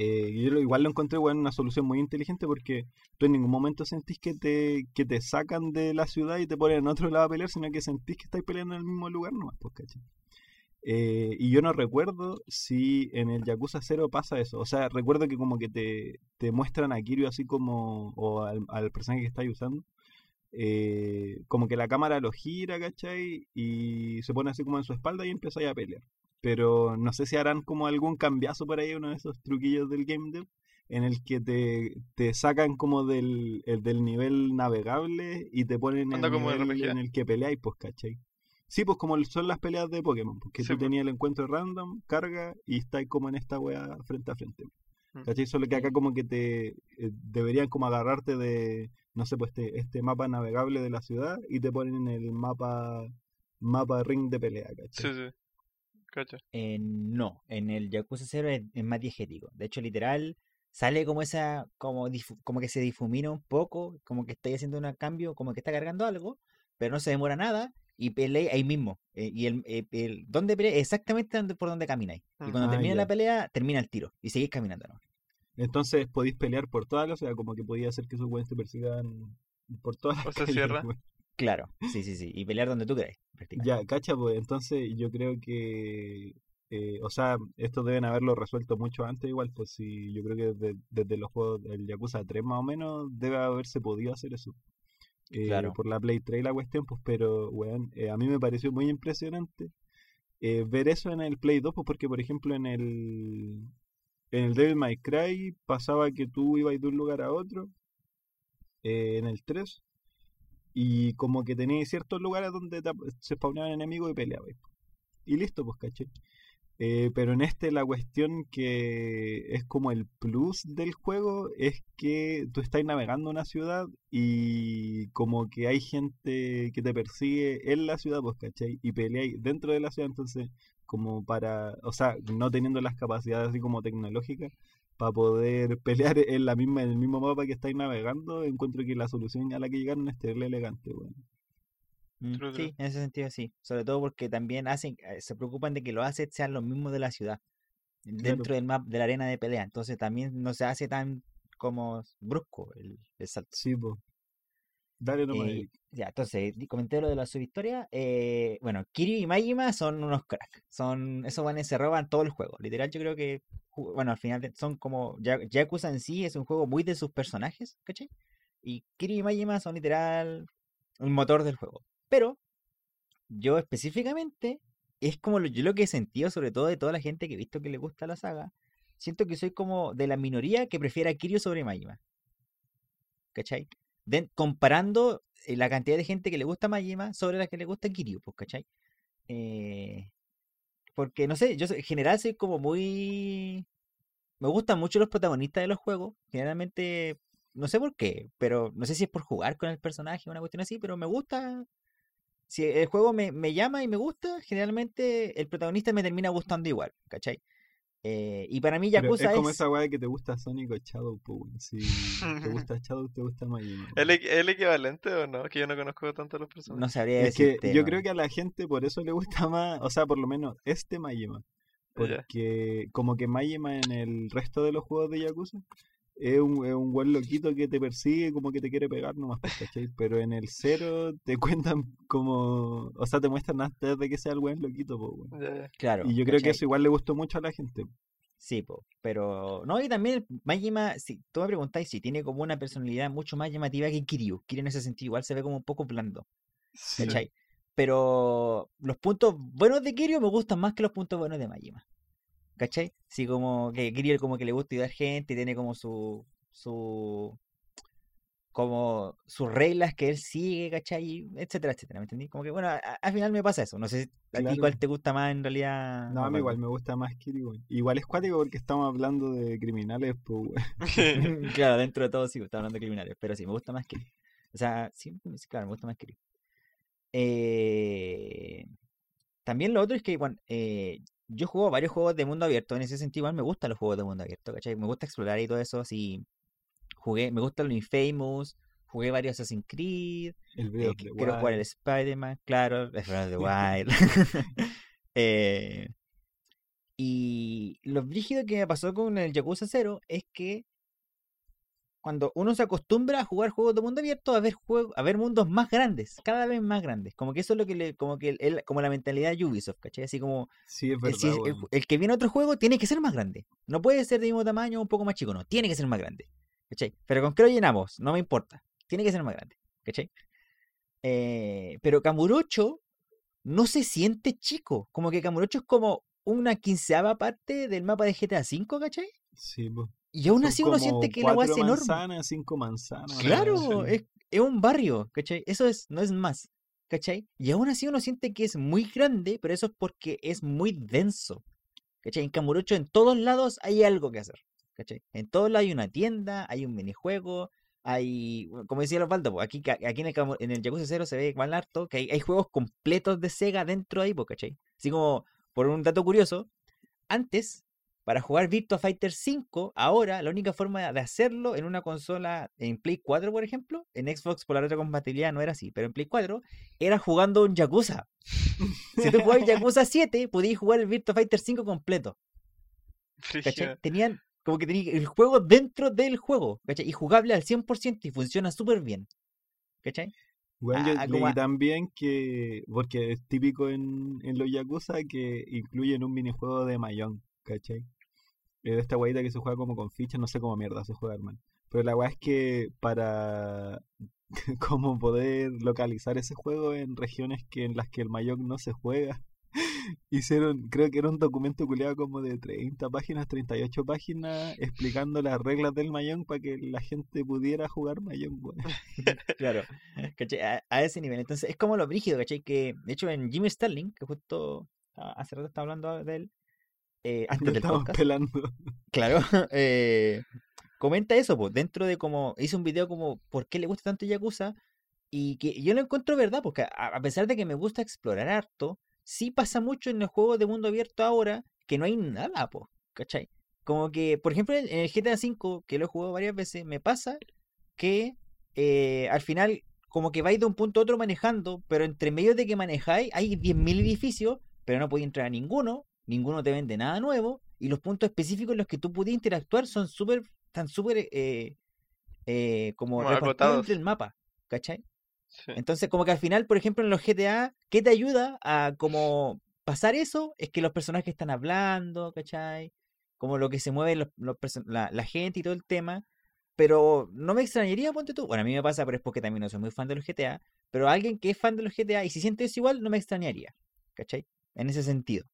Speaker 2: Eh, yo igual lo encontré bueno, una solución muy inteligente porque tú en ningún momento sentís que te, que te sacan de la ciudad y te ponen en otro lado a pelear, sino que sentís que estáis peleando en el mismo lugar nomás, pues cachai. Eh, y yo no recuerdo si en el Yakuza 0 pasa eso. O sea, recuerdo que como que te, te muestran a Kiryu así como, o al, al personaje que estáis usando, eh, como que la cámara lo gira, ¿cachai? Y se pone así como en su espalda y empieza a pelear. Pero no sé si harán como algún cambiazo por ahí, uno de esos truquillos del game dev, en el que te, te sacan como del, el del nivel navegable y te ponen en
Speaker 3: como
Speaker 2: nivel en el que peleáis, pues, ¿cachai? Sí, pues como son las peleas de Pokémon, porque
Speaker 3: Sí,
Speaker 2: tú
Speaker 3: pues.
Speaker 2: tenías el encuentro random, carga y estáis como en esta wea frente a frente.
Speaker 3: Mm.
Speaker 2: ¿Cachai? Solo que acá como que te eh, deberían como agarrarte de, no sé, pues este, este mapa navegable de la ciudad y te ponen en el mapa mapa ring de pelea,
Speaker 3: Sí,
Speaker 2: ¿cachai?
Speaker 3: sí. Cacha.
Speaker 1: Eh, no, en el Yakuza 0 es, es más diegético. De hecho, literal, sale como esa, como, como que se difumina un poco, como que está haciendo un cambio, como que está cargando algo, pero no se demora nada y pelea ahí mismo. Eh, y el, eh, el donde pelea exactamente donde, por donde camináis. Y cuando
Speaker 2: Ah,
Speaker 1: termina
Speaker 2: ya.
Speaker 1: la pelea, termina el tiro y seguís caminando, ¿no?
Speaker 2: Entonces podéis pelear por toda la ciudad, como que podía hacer que esos weones te persigan por todas las
Speaker 3: O se
Speaker 2: calles,
Speaker 3: cierra.
Speaker 2: weón.
Speaker 1: Claro, sí, sí, sí. Y pelear donde tú prácticamente.
Speaker 2: Ya, cacha, pues entonces yo creo que, eh, o sea, esto deben haberlo resuelto mucho antes igual, pues sí, yo creo que desde, desde los juegos del Yakuza 3 más o menos debe haberse podido hacer eso. Eh,
Speaker 1: Claro.
Speaker 2: Por la Play 3 y la cuestión, pues, pero, weón, eh, a mí me pareció muy impresionante ver eso en el Play 2, pues porque, por ejemplo, en el, en el Devil May Cry pasaba que tú ibas de un lugar a otro, en el 3, y como que tenías ciertos lugares donde se spawnaban enemigos y peleabas. Y listo, pues caché. Eh, pero en este la cuestión que es como el plus del juego es que tú estás navegando una ciudad y como que hay gente que te persigue en la ciudad, pues cachai, y peleáis dentro de la ciudad, entonces como para, o sea, no teniendo las capacidades así como tecnológicas para poder pelear en la misma en el mismo mapa que estáis navegando, encuentro que la solución a la que llegaron es tenerle elegante, bueno.
Speaker 1: Mm, Sí, en ese sentido sí. Sobre todo porque también hacen, eh, se preocupan de que los assets sean los mismos de la ciudad. Dentro del map, de la arena de pelea. Entonces también no se hace tan como brusco el, el salto.
Speaker 2: Sí, pues. Dale nomás,
Speaker 1: Eh, ya, entonces, comenté lo de la subhistoria. Eh, bueno, Kiryu y Majima son unos cracks. Son, esos buenos se roban todo el juego. Literal, yo creo que, bueno, al final son como, Ya- Yakuza en sí es un juego muy de sus personajes, ¿cachai? Y Kiryu y Majima son literal un motor del juego. Pero, yo específicamente, es como lo, yo lo que he sentido, sobre todo de toda la gente que he visto que le gusta la saga, siento que soy como de la minoría que prefiere a Kiryu sobre Majima. ¿Cachai? Comparando eh, la cantidad de gente que le gusta Majima sobre la que le gusta Kiryu, pues, ¿cachai? Eh, porque, no sé, yo en general soy como muy... Me gustan mucho los protagonistas de los juegos. Generalmente, no sé por qué, pero no sé si es por jugar con el personaje o una cuestión así, pero me gusta... Si el juego me, me llama y me gusta, generalmente el protagonista me termina gustando igual, ¿cachai? Eh, y para mí
Speaker 2: Pero
Speaker 1: Yakuza
Speaker 2: es como
Speaker 1: es...
Speaker 2: esa weá que te gusta Sonic o Shadow, weón. Si te gusta Shadow, te gusta Majima.
Speaker 3: ¿El, el equivalente o no? Que yo no conozco tanto a los personajes.
Speaker 1: No sabría
Speaker 2: Es que
Speaker 1: decirte,
Speaker 2: yo
Speaker 1: no.
Speaker 2: creo que a la gente por eso le gusta más, o sea, por lo menos este Majima. Porque como que Majima en el resto de los juegos de Yakuza es un, es un buen loquito que te persigue, como que te quiere pegar nomás, pues, ¿cachai? Pero en el cero te cuentan como, o sea, te muestran antes de que sea el buen loquito.
Speaker 3: Ya, ya.
Speaker 1: Claro.
Speaker 2: Y yo creo que eso igual le gustó mucho a la gente.
Speaker 1: Sí, po, pero no, y también el Majima, si tú me preguntáis si tiene como una personalidad mucho más llamativa que Kiryu. Kiryu en ese sentido igual se ve como un poco blando,
Speaker 3: Sí.
Speaker 1: ¿cachai? Pero los puntos buenos de Kiryu me gustan más que los puntos buenos de Majima. ¿Cachai? Sí, como que Kiryu como que le gusta ayudar gente, tiene como su su como sus reglas que él sigue, ¿cachai? Etcétera, etcétera, ¿me entendí? Como que bueno, a- a- al final me pasa eso. No sé si a ti cuál te gusta más en realidad.
Speaker 2: No, a mí igual me gusta más weón. Igual es cuático porque estamos hablando de criminales, pues,
Speaker 1: claro, dentro de todo sí, está hablando de criminales, pero sí, me gusta más Kiryu. O sea, sí, claro, me gusta más Kiryu. Eh, también lo otro es que, bueno, eh, yo juego varios juegos de mundo abierto, en ese sentido igual me gustan los juegos de mundo abierto, ¿cachai? Me gusta explorar y todo eso, así, jugué, me gusta los Infamous, jugué varios Assassin's Creed,
Speaker 2: El
Speaker 1: eh, quiero jugar el Spider-Man, claro, el Breath of the Wild. Eh, y lo brígido que me pasó con el Yakuza 0 es que cuando uno se acostumbra a jugar juegos de mundo abierto, a ver juegos, a ver mundos más grandes, cada vez más grandes. Como que eso es lo que le, como que el- como la mentalidad de Ubisoft, ¿cachai? Así como
Speaker 2: Sí, es
Speaker 1: el,
Speaker 2: verdad,
Speaker 1: si el, que viene a otro juego tiene que ser más grande. No puede ser de mismo tamaño un poco más chico, no, tiene que ser más grande. ¿Cachai? Pero con qué lo llenamos, no me importa. Tiene que ser más grande. ¿Cachai? Eh, pero Camurocho no se siente chico. Como que Camurocho es como una quinceava parte del mapa de GTA V, ¿cachai?
Speaker 2: Sí, pues.
Speaker 1: Y aún
Speaker 2: Son
Speaker 1: así uno siente que la agua es enorme.
Speaker 2: manzanas, cinco manzanas.
Speaker 1: Claro, es, es un barrio, ¿cachai? Eso es, no es más, ¿cachai? Y aún así uno siente que es muy grande, pero eso es porque es muy denso, ¿cachai? En Camurocho en todos lados hay algo que hacer, ¿cachai? En todos lados hay una tienda, hay un minijuego, hay, como decía Osvaldo, aquí, aquí en el, en el Yakuza 0 se ve igual harto, que hay, hay juegos completos de Sega dentro de ahí, ¿cachai? Así como, por un dato curioso, antes, para jugar Virtua Fighter 5, ahora la única forma de hacerlo en una consola, en Play 4, por ejemplo, en Xbox por la retrocompatibilidad no era así, pero en Play 4 era jugando un Yakuza. Si tú jugabas Yakuza 7, podías jugar el Virtua Fighter 5 completo. ¿Cachai? Tenían como que tenía el juego dentro del juego, ¿cachai? Y jugable al 100% y funciona súper bien. ¿Cachai?
Speaker 2: Bueno, yo
Speaker 1: Ah,
Speaker 2: leí
Speaker 1: a-
Speaker 2: también que, porque es típico en, en los Yakuza que incluyen un minijuego de Mayón, ¿cachai? Es de esta guaita que se juega como con fichas, no sé cómo mierda se juega, hermano. Pero la weá es que para como poder localizar ese juego en regiones que en las que el Mayón no se juega, hicieron, creo que era un documento culiado como de 30 páginas, 38 páginas, explicando las reglas del Mayón para que la gente pudiera jugar Mayón, weón.
Speaker 1: Claro. ¿Cachai? A, a ese nivel. Entonces es como lo brígido, ¿cachai? Que de hecho en Jimmy Sterling, que justo hace rato estaba hablando de él, eh, antes del podcast,
Speaker 2: pelando.
Speaker 1: claro, eh, comenta eso, pues, dentro de como, hizo un video como, ¿por qué le gusta tanto Yakuza? Y que yo lo encuentro verdad, porque a, a pesar de que me gusta explorar harto, sí pasa mucho en los juegos de mundo abierto ahora que no hay nada, pues, ¿cachai? Como que, por ejemplo, en en el GTA V, que lo he jugado varias veces, me pasa que eh, al final como que vais de un punto a otro manejando, pero entre medio de que manejáis hay 10.000 edificios, pero no podéis entrar a ninguno, ninguno te vende nada nuevo, y los puntos específicos en los que tú podías interactuar son súper, están súper eh, eh, como
Speaker 3: Como
Speaker 1: repartidos entre el mapa, ¿cachai?
Speaker 3: Sí.
Speaker 1: Entonces, como que al final, por ejemplo, en los GTA, ¿qué te ayuda a como pasar eso? Es que los personajes están hablando, ¿cachai? Como lo que se mueve los, los perso- la, la gente y todo el tema. Pero no me extrañaría, ponte tú. Bueno, a mí me pasa, pero es porque también no soy muy fan de los GTA. Pero alguien que es fan de los GTA y si siente eso igual, no me extrañaría. ¿Cachai? En ese sentido.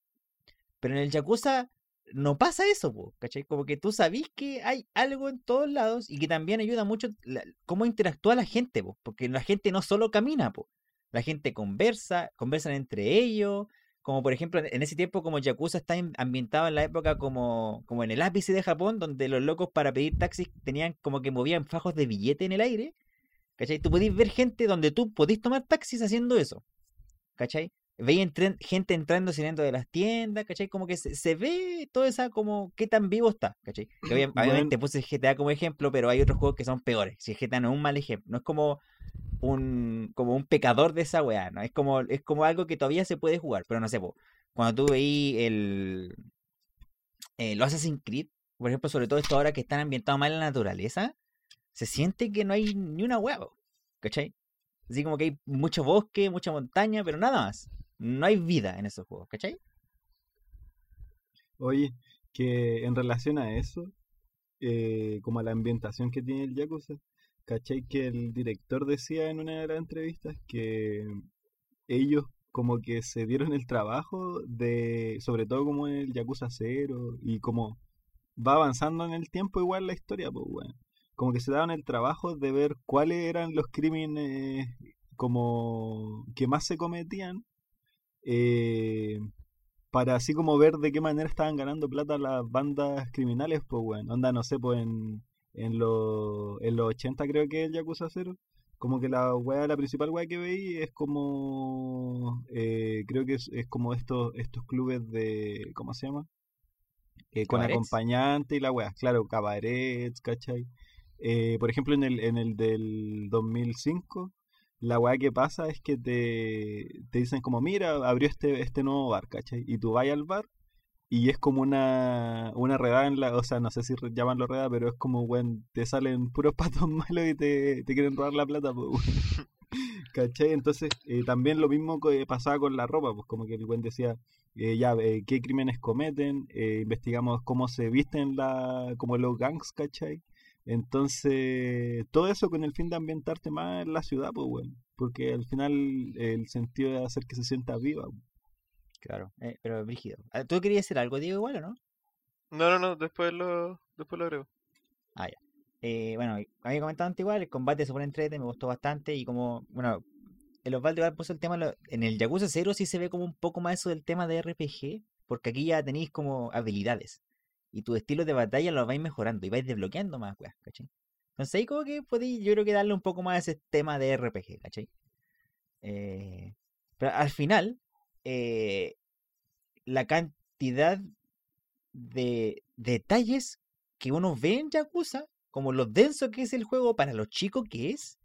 Speaker 1: Pero en el Yakuza no pasa eso, po, ¿cachai? Como que tú sabís que hay algo en todos lados y que también ayuda mucho cómo interactúa la gente, po, porque la gente no solo camina, la gente conversa, conversan entre ellos, como por ejemplo en ese tiempo como Yakuza está en- ambientado en la época como, como en el ápice de Japón, donde los locos para pedir taxis tenían como que movían fajos de billete en el aire, ¿cachai? Tú podís ver gente donde tú podís tomar taxis haciendo eso, ¿cachai? Veía entren- gente entrando y saliendo de las tiendas, ¿cachai? Como que se, se ve toda esa como qué tan vivo está, ¿cachai? Que obvia-
Speaker 2: Bueno.
Speaker 1: obviamente puse el GTA como ejemplo, pero hay otros juegos que son peores. Si el GTA no es un mal ejemplo, no es como un como un pecador de esa weá, ¿no? Es como, es como algo que todavía se puede jugar, pero no sé, po, cuando tú veí el, eh, los Assassin's Creed, por ejemplo, sobre todo esto ahora que están ambientados más en la naturaleza, se siente que no hay ni una hueá, ¿cachai? Así como que hay mucho bosque, mucha montaña, pero nada más. No hay vida en esos juegos, ¿cachai?
Speaker 2: Oye, que en relación a eso, eh, como a la ambientación que tiene el Yakuza, ¿cachai? Que el director decía en una de las entrevistas que ellos como que se dieron el trabajo de, sobre todo como en el Yakuza 0 y como va avanzando en el tiempo igual la historia, pues bueno, como que se daban el trabajo de ver cuáles eran los crímenes como que más se cometían eh, para así como ver de qué manera estaban ganando plata las bandas criminales, pues bueno, onda, no sé, pues en, en, los en los 80 creo que es el Yakuza 0, como que la wea, la principal wea que veí es como, eh, creo que es, es como estos, estos clubes de, ¿cómo se llama? Eh, con acompañante y la wea, claro, cabarets, ¿cachai? Eh, por ejemplo, en el, en el del 2005, la weá que pasa es que te, te dicen como, mira, abrió este, este nuevo bar, ¿cachai? Y tú vas al bar y es como una, una redada en la, o sea, no sé si llamanlo redada, pero es como, weón, te salen puros patos malos y te, te quieren robar la plata, pues. ¿Cachai? Entonces, eh, también lo mismo que pasaba con la ropa, pues como que el buen decía, eh, ya, eh, qué crímenes cometen, eh, investigamos cómo se visten la, como los gangs, ¿cachai? Entonces, todo eso con el fin de ambientarte más en la ciudad, pues, weón. Porque al final el sentido es hacer que se sienta viva. weón.
Speaker 1: Claro, eh, pero brígido. Ah, ¿Tú querías hacer algo, Diego, igual o no?
Speaker 3: No, no, no, después lo, después lo agrego.
Speaker 1: Eh, bueno, había comentado antes igual, el combate se pone entrete, me gustó bastante y como, bueno, el Osvaldo igual puso el tema, lo- en el Yakuza 0 sí se ve como un poco más eso del tema de RPG, porque aquí ya tenéis como habilidades. Y tu estilo de batalla lo vais mejorando y vais desbloqueando más weas, ¿cachai? Entonces ahí como que podéis, yo creo que darle un poco más a ese tema de RPG, ¿cachai? Eh, pero al final, eh, la cantidad de detalles que uno ve en Yakuza, como lo denso que es el juego para lo chico que es,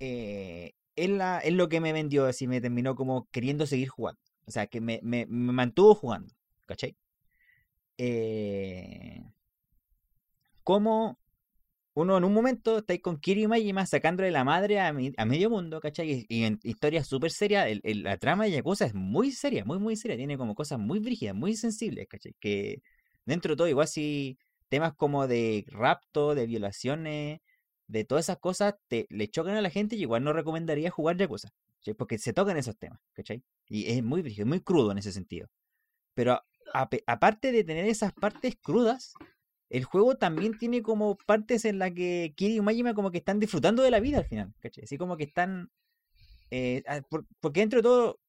Speaker 1: eh, es, la, es lo que me vendió, así me terminó como queriendo seguir jugando. O sea, que me, me, me mantuvo jugando, ¿cachai? Eh, como uno en un momento está ahí con Kiryu y Majima sacándole la madre a, a medio mundo, ¿cachai? Y, en historias súper serias, la trama de Yakuza es muy seria, muy, muy seria. Tiene como cosas muy brígidas, muy sensibles, ¿cachai? Que dentro de todo, igual si temas como de rapto, de violaciones, de todas esas cosas, te, le chocan a la gente y igual no recomendaría jugar Yakuza. Porque se tocan esos temas, ¿cachai? Y es muy brígido, muy crudo en ese sentido. Pero aparte de tener esas partes crudas, el juego también tiene como partes en las que Kiryu y Majima como que están disfrutando de la vida al final, ¿cachai? Así como que están... eh, por- porque dentro de todo,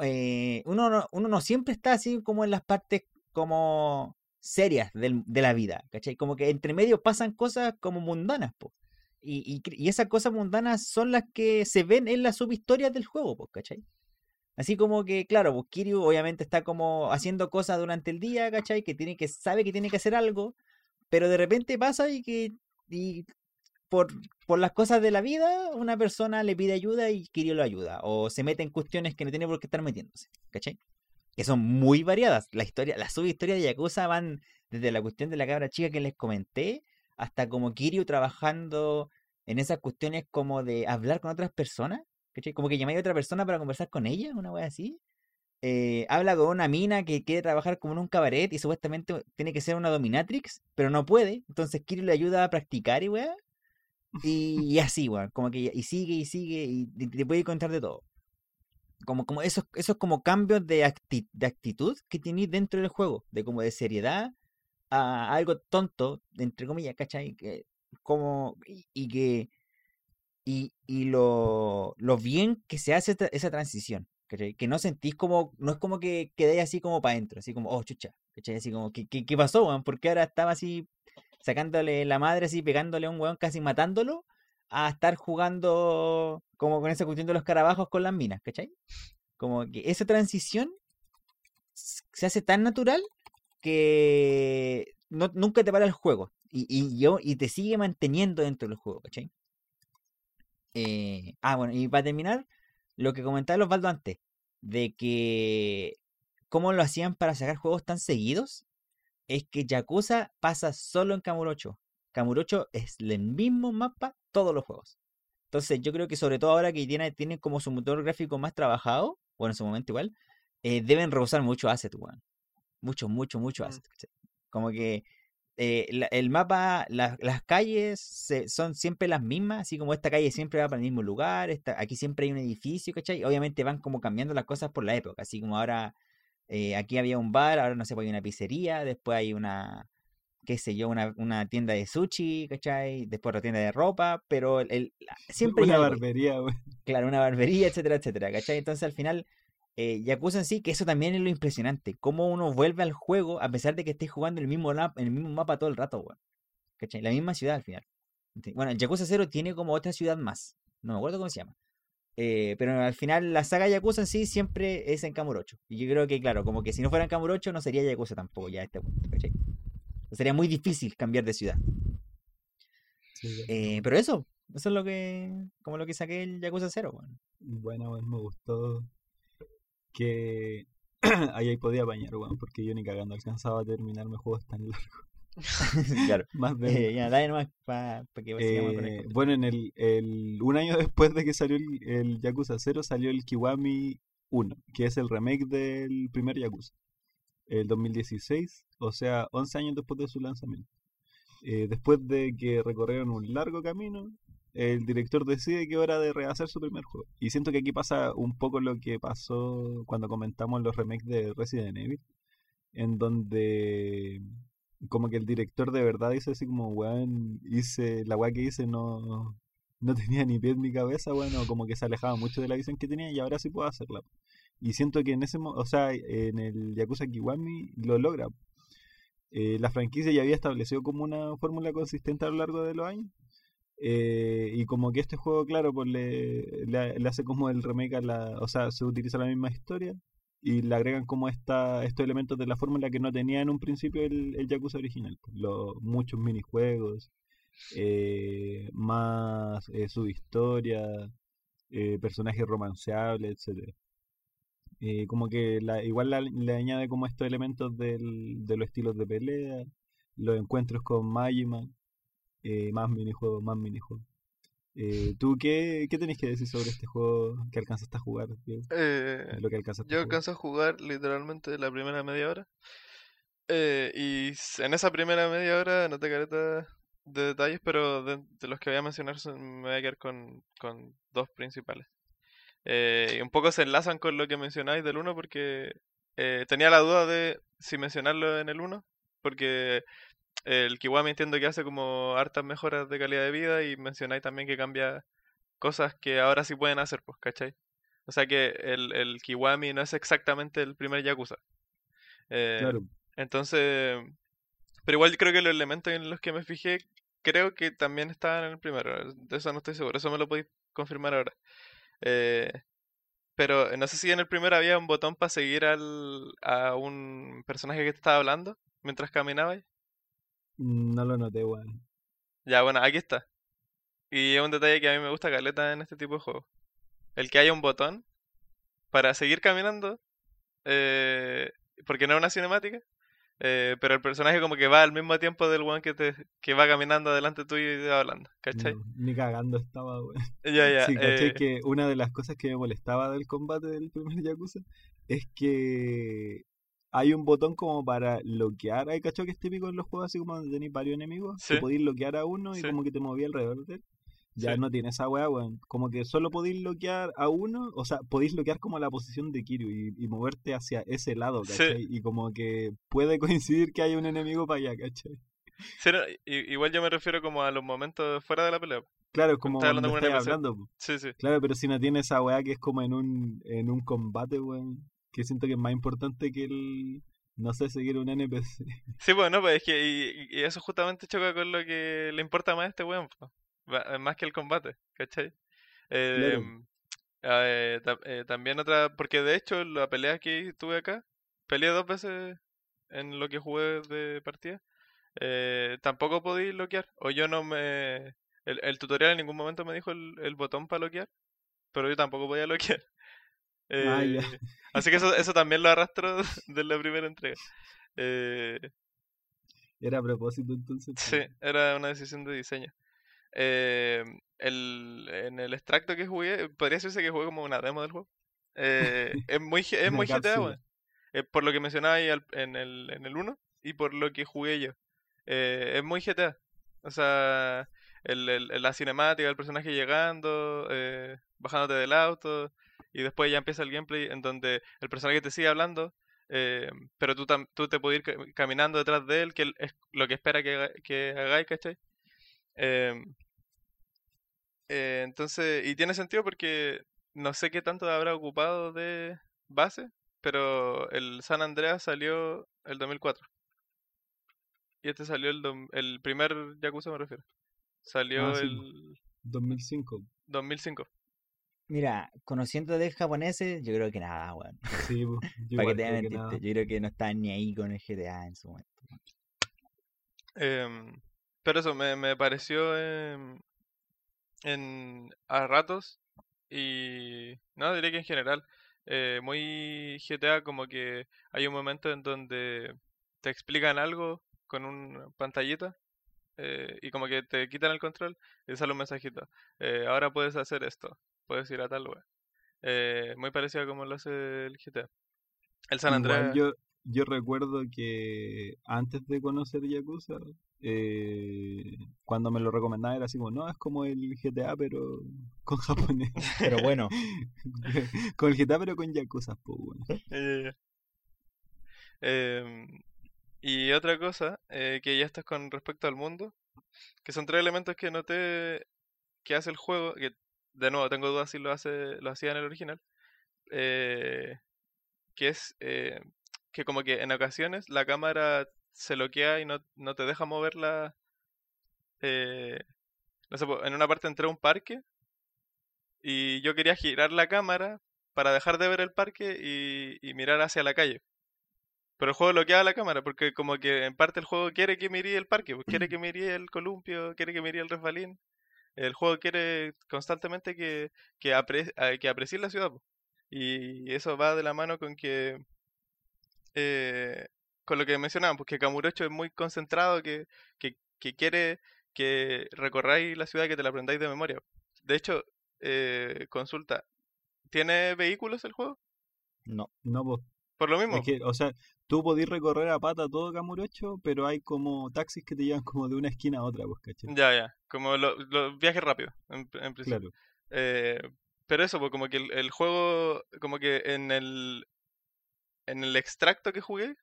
Speaker 1: eh, uno, no, siempre está así como en las partes como serias de la vida, ¿cachai? Como que entre medio pasan cosas como mundanas, po. Y, y esas cosas mundanas son las que se ven en las subhistorias del juego, po, ¿cachai? Así como que, claro, pues Kiryu obviamente está como haciendo cosas durante el día, ¿cachai? Que tiene que, sabe que tiene que hacer algo, pero de repente pasa y que y por, por las cosas de la vida, una persona le pide ayuda y Kiryu lo ayuda. O se mete en cuestiones que no tiene por qué estar metiéndose, ¿cachai? Que son muy variadas. La historia, las subhistorias de Yakuza van desde la cuestión de la cabra chica que les comenté, hasta como Kiryu trabajando en esas cuestiones como de hablar con otras personas. ¿Cachai? Como que llamáis a otra persona para conversar con ella, una wea así. Eh, habla con una mina que quiere trabajar como en un cabaret y supuestamente tiene que ser una dominatrix, pero no puede. Entonces Kiryu le ayuda a practicar y wea. Y, y así, weón. Como que y sigue y sigue y, y te puede contar de todo. Como, como esos, esos como cambios de, acti- de actitud que tenéis dentro del juego. De como de seriedad a algo tonto, entre comillas, ¿cachai? Que, como, y, y que y, y lo, lo bien que se hace esa transición, ¿cachai? Que no sentís como, no es como que quedéis así como para adentro, así como, oh, chucha, ¿cachai? Así como, ¿qué, qué, qué pasó, weón? Porque ahora estaba así sacándole la madre, así pegándole a un weón, casi matándolo, a estar jugando como con esa cuestión de los carabajos con las minas, ¿cachai? Como que esa transición se hace tan natural que nunca te para el juego. Y, y, y te sigue manteniendo dentro del juego, ¿cachai? Eh, ah, bueno, y para terminar, lo que comentaba Osvaldo antes, de que cómo lo hacían para sacar juegos tan seguidos, es que Yakuza pasa solo en Kamurocho. Kamurocho es el mismo mapa todos los juegos. Entonces yo creo que sobre todo ahora que tiene, tienen como su motor gráfico más trabajado, bueno, en su momento igual, eh, deben rehusar mucho asset, weón. Mucho, mucho, mucho
Speaker 3: Mm.
Speaker 1: asset. Como que eh, la- el mapa, la- las calles se- son siempre las mismas, así como esta calle siempre va para el mismo lugar, esta, aquí siempre hay un edificio, ¿cachai? Obviamente van como cambiando las cosas por la época, así como ahora eh, aquí había un bar, ahora no sé, pues hay una pizzería, después hay una, qué sé yo, una, una tienda de sushi, ¿cachai? Después otra tienda de ropa, pero el, el- siempre
Speaker 2: Una barbería, weón.
Speaker 1: Claro, una barbería, etcétera, etcétera, ¿cachai? Entonces al final, eh, Yakuza en sí, que eso también es lo impresionante, cómo uno vuelve al juego a pesar de que estés jugando el mismo, lap- el mismo mapa todo el rato, weón. ¿Cachai? La misma ciudad al final. Bueno, el Yakuza 0 tiene como otra ciudad más, no me acuerdo cómo se llama. Eh, pero al final la saga Yakuza en sí siempre es en Kamurocho. Y yo creo que, claro, como que si no fuera en Kamurocho no sería Yakuza tampoco ya a este punto, ¿cachai? Sería muy difícil cambiar de ciudad.
Speaker 2: Sí.
Speaker 1: Eh, pero eso, eso es lo que, como lo que saqué el Yakuza 0, weón.
Speaker 2: Bueno, weón, me gustó que ahí podía bañar, weón, porque yo ni cagando alcanzaba a terminarme juegos tan largos.
Speaker 1: claro.
Speaker 2: Más de
Speaker 1: Eh, ya, dale nomás para que sigamos con el
Speaker 2: Eh, bueno, en el, el- un año después de que salió el, el Yakuza 0, salió el Kiwami 1, que es el remake del primer Yakuza, el 2016, o sea, 11 años después de su lanzamiento. Eh, después de que recorrieron un largo camino, el director decide que es hora de rehacer su primer juego. Y siento que aquí pasa un poco lo que pasó cuando comentamos los remakes de Resident Evil, en donde como que el director de verdad dice así como, weón, hice, la weá que hice no, no tenía ni pies ni cabeza, bueno, como que se alejaba mucho de la visión que tenía y ahora sí puedo hacerla. Y siento que en ese, o sea, en el Yakuza Kiwami lo logra. eh, la franquicia ya había establecido como una fórmula consistente a lo largo de los años. Eh, y como que este juego, claro, pues le, le, hace como el remake a la. O sea, se utiliza la misma historia y le agregan como esta, estos elementos de la fórmula que no tenía en un principio el, el Yakuza original. pues, Los, muchos minijuegos, eh, más eh, su historia, eh, personajes romanceables, etcétera eh, como que la, igual le añade como estos elementos del, de los estilos de pelea, los encuentros con Majima, eh, más minijuegos, más minijuegos. Eh, ¿Tú qué, qué tenés que decir sobre este juego que alcanzaste a jugar? Diego?
Speaker 3: Eh,
Speaker 2: Lo que alcanzaste
Speaker 3: yo alcanzo a jugar literalmente la primera media hora. Eh, y en esa primera media hora noté careta de detalles, pero de, de los que voy a mencionar me voy a quedar con, con dos principales. Eh, y un poco se enlazan con lo que mencionáis del uno porque eh, tenía la duda de si mencionarlo en el uno porque el Kiwami entiendo que hace como hartas mejoras de calidad de vida y mencionáis también que cambia cosas que ahora sí pueden hacer, pues, ¿cachai? O sea que el, el Kiwami no es exactamente el primer Yakuza. Eh,
Speaker 2: Claro,
Speaker 3: entonces, pero igual creo que los elementos en los que me fijé, creo que también estaban en el primero. De eso no estoy seguro, eso me lo podéis confirmar ahora. Eh, pero eh, no sé si en el primero había un botón para seguir al, a un personaje que te estaba hablando mientras caminabas.
Speaker 2: No lo noté, weón.
Speaker 3: Ya, bueno, aquí está. Y es un detalle que a mí me gusta caleta en este tipo de juegos. El que haya un botón para seguir caminando, eh, porque no es una cinemática, eh, pero el personaje como que va al mismo tiempo del one que te que va caminando adelante tuyo y te va hablando, ¿cachai?
Speaker 2: No, ni cagando estaba, weón.
Speaker 3: Ya, ya.
Speaker 2: Sí, ¿cachai?
Speaker 3: eh,
Speaker 2: Que una de las cosas que me molestaba del combate del primer Yakuza es que hay un botón como para bloquear. Hay cacho que es típico en los juegos así como donde tenéis varios enemigos.
Speaker 3: Sí.
Speaker 2: Que podéis bloquear a uno y
Speaker 3: Sí.
Speaker 2: como que te movía alrededor de él. Ya
Speaker 3: Sí.
Speaker 2: no tiene esa weá, weón. Como que solo podéis bloquear a uno, o sea, podéis bloquear como la posición de Kiryu y, y moverte hacia ese lado,
Speaker 3: Sí.
Speaker 2: ¿cachai? Y como que puede coincidir que hay un enemigo para allá, ¿cachai?
Speaker 3: no, igual yo me refiero como a los momentos fuera de la pelea.
Speaker 2: Claro, es como
Speaker 3: estás hablando. Sí, sí.
Speaker 2: Claro, pero si no tiene esa weá que es como en un, en un combate, weón. Que siento que es más importante que el. No sé, seguir un NPC.
Speaker 3: Sí, bueno, pues es que y, y eso justamente choca con lo que le importa más a este weón. Va- más que el combate, ¿cachai?
Speaker 2: Claro.
Speaker 3: Em, eh, ta- eh, también otra, porque de hecho la pelea que tuve acá, peleé dos veces en lo que jugué de partida, eh, tampoco podí bloquear, o yo no me... El, el tutorial en ningún momento me dijo el, el botón para bloquear, pero yo tampoco podía bloquear.
Speaker 2: Ah.
Speaker 3: Eh, así que eso, eso también lo arrastro de la primera entrega. Eh,
Speaker 2: Era a propósito entonces.
Speaker 3: Sí, era una decisión de diseño. Eh, el, en el extracto que jugué, podría decirse que jugué como una demo del juego. Eh, es muy, es muy GTA, weón. Eh, por lo que mencionaba ahí al- en el, en el 1 y por lo que jugué yo. Eh, es muy GTA. O sea, el, el- la cinemática, el personaje llegando, eh, bajándote del auto, y después ya empieza el gameplay en donde el personaje te sigue hablando, eh, pero tú, tú te puedes ir ca- caminando detrás de él, que es lo que espera que, haga- que hagáis, ¿cachai? Em, eh, entonces, y tiene sentido porque no sé qué tanto habrá ocupado de base, pero el San Andreas salió el 2004. Y este salió el, el primer Yakuza, me refiero. Salió
Speaker 2: Ah, sí,
Speaker 3: el
Speaker 2: 2005.
Speaker 3: 2005.
Speaker 1: Mira, conociendo de japoneses, yo creo que nada, weón.
Speaker 2: Sí, yo
Speaker 1: Para que te
Speaker 2: creo que nada.
Speaker 1: yo creo que no estaban ni ahí con el GTA en su momento.
Speaker 3: Em, pero eso me, me pareció em, en, a ratos y no diré que en general eh, muy GTA como que hay un momento en donde te explican algo con una pantallita eh, y como que te quitan el control y sale un mensajito eh, ahora puedes hacer esto puedes ir a tal lugar. Eh, muy parecido a como lo hace el GTA el San Andreas.
Speaker 2: yo, yo recuerdo que antes de conocer Yakuza, eh, cuando me lo recomendaba era así como, no, es como el GTA pero con japonés.
Speaker 1: Pero bueno,
Speaker 2: con el GTA pero con Yakuza, pues bueno.
Speaker 3: Em, y otra cosa, eh, que ya estás con respecto al mundo, que son tres elementos que noté que hace el juego, que de nuevo tengo dudas si lo hace, lo hacía en el original, eh, que es eh, que como que en ocasiones la cámara se bloquea y no, no te deja moverla. Eh, no sé, en una parte entré a un parque y yo quería girar la cámara para dejar de ver el parque y, mirar hacia la calle. Pero el juego bloquea la cámara porque como que en parte el juego quiere que mire el parque, quiere que mire el columpio, quiere que mire el resbalín. El juego quiere constantemente que, que, apre, que aprecie la ciudad. pues. Y eso va de la mano con que eh, con lo que mencionaban, porque Kamurocho es muy concentrado, que, que, que quiere que recorráis la ciudad y que te la aprendáis de memoria. De hecho, eh, consulta, ¿tiene vehículos el juego?
Speaker 1: No.
Speaker 2: No, pues.
Speaker 3: Por lo mismo.
Speaker 2: Es que, o sea, tú podés recorrer a pata todo Camurocho, pero hay como taxis que te llevan como de una esquina a otra, pues, ¿cachai?
Speaker 3: Ya, ya. Como lo- los viajes rápidos, en, en principio.
Speaker 2: Claro.
Speaker 3: Eh, pero eso, pues como que el, el juego, como que en el, en el extracto que jugué,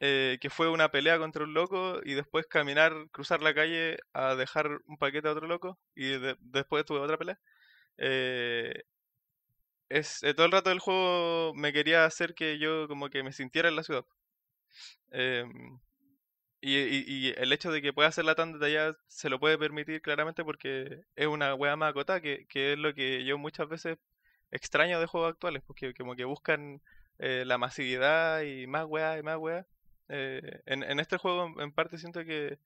Speaker 3: eh, que fue una pelea contra un loco y después caminar, cruzar la calle a dejar un paquete a otro loco y de- después tuve otra pelea. eh, es, eh, todo el rato del juego me quería hacer que yo como que me sintiera en la ciudad. Em, y, el hecho de que pueda hacerla tan detallada se lo puede permitir claramente porque es una wea más acotada, que, que es lo que yo muchas veces extraño de juegos actuales, porque como que buscan eh, la masividad y más weá y más weá. Eh, en, en este juego en- parte siento que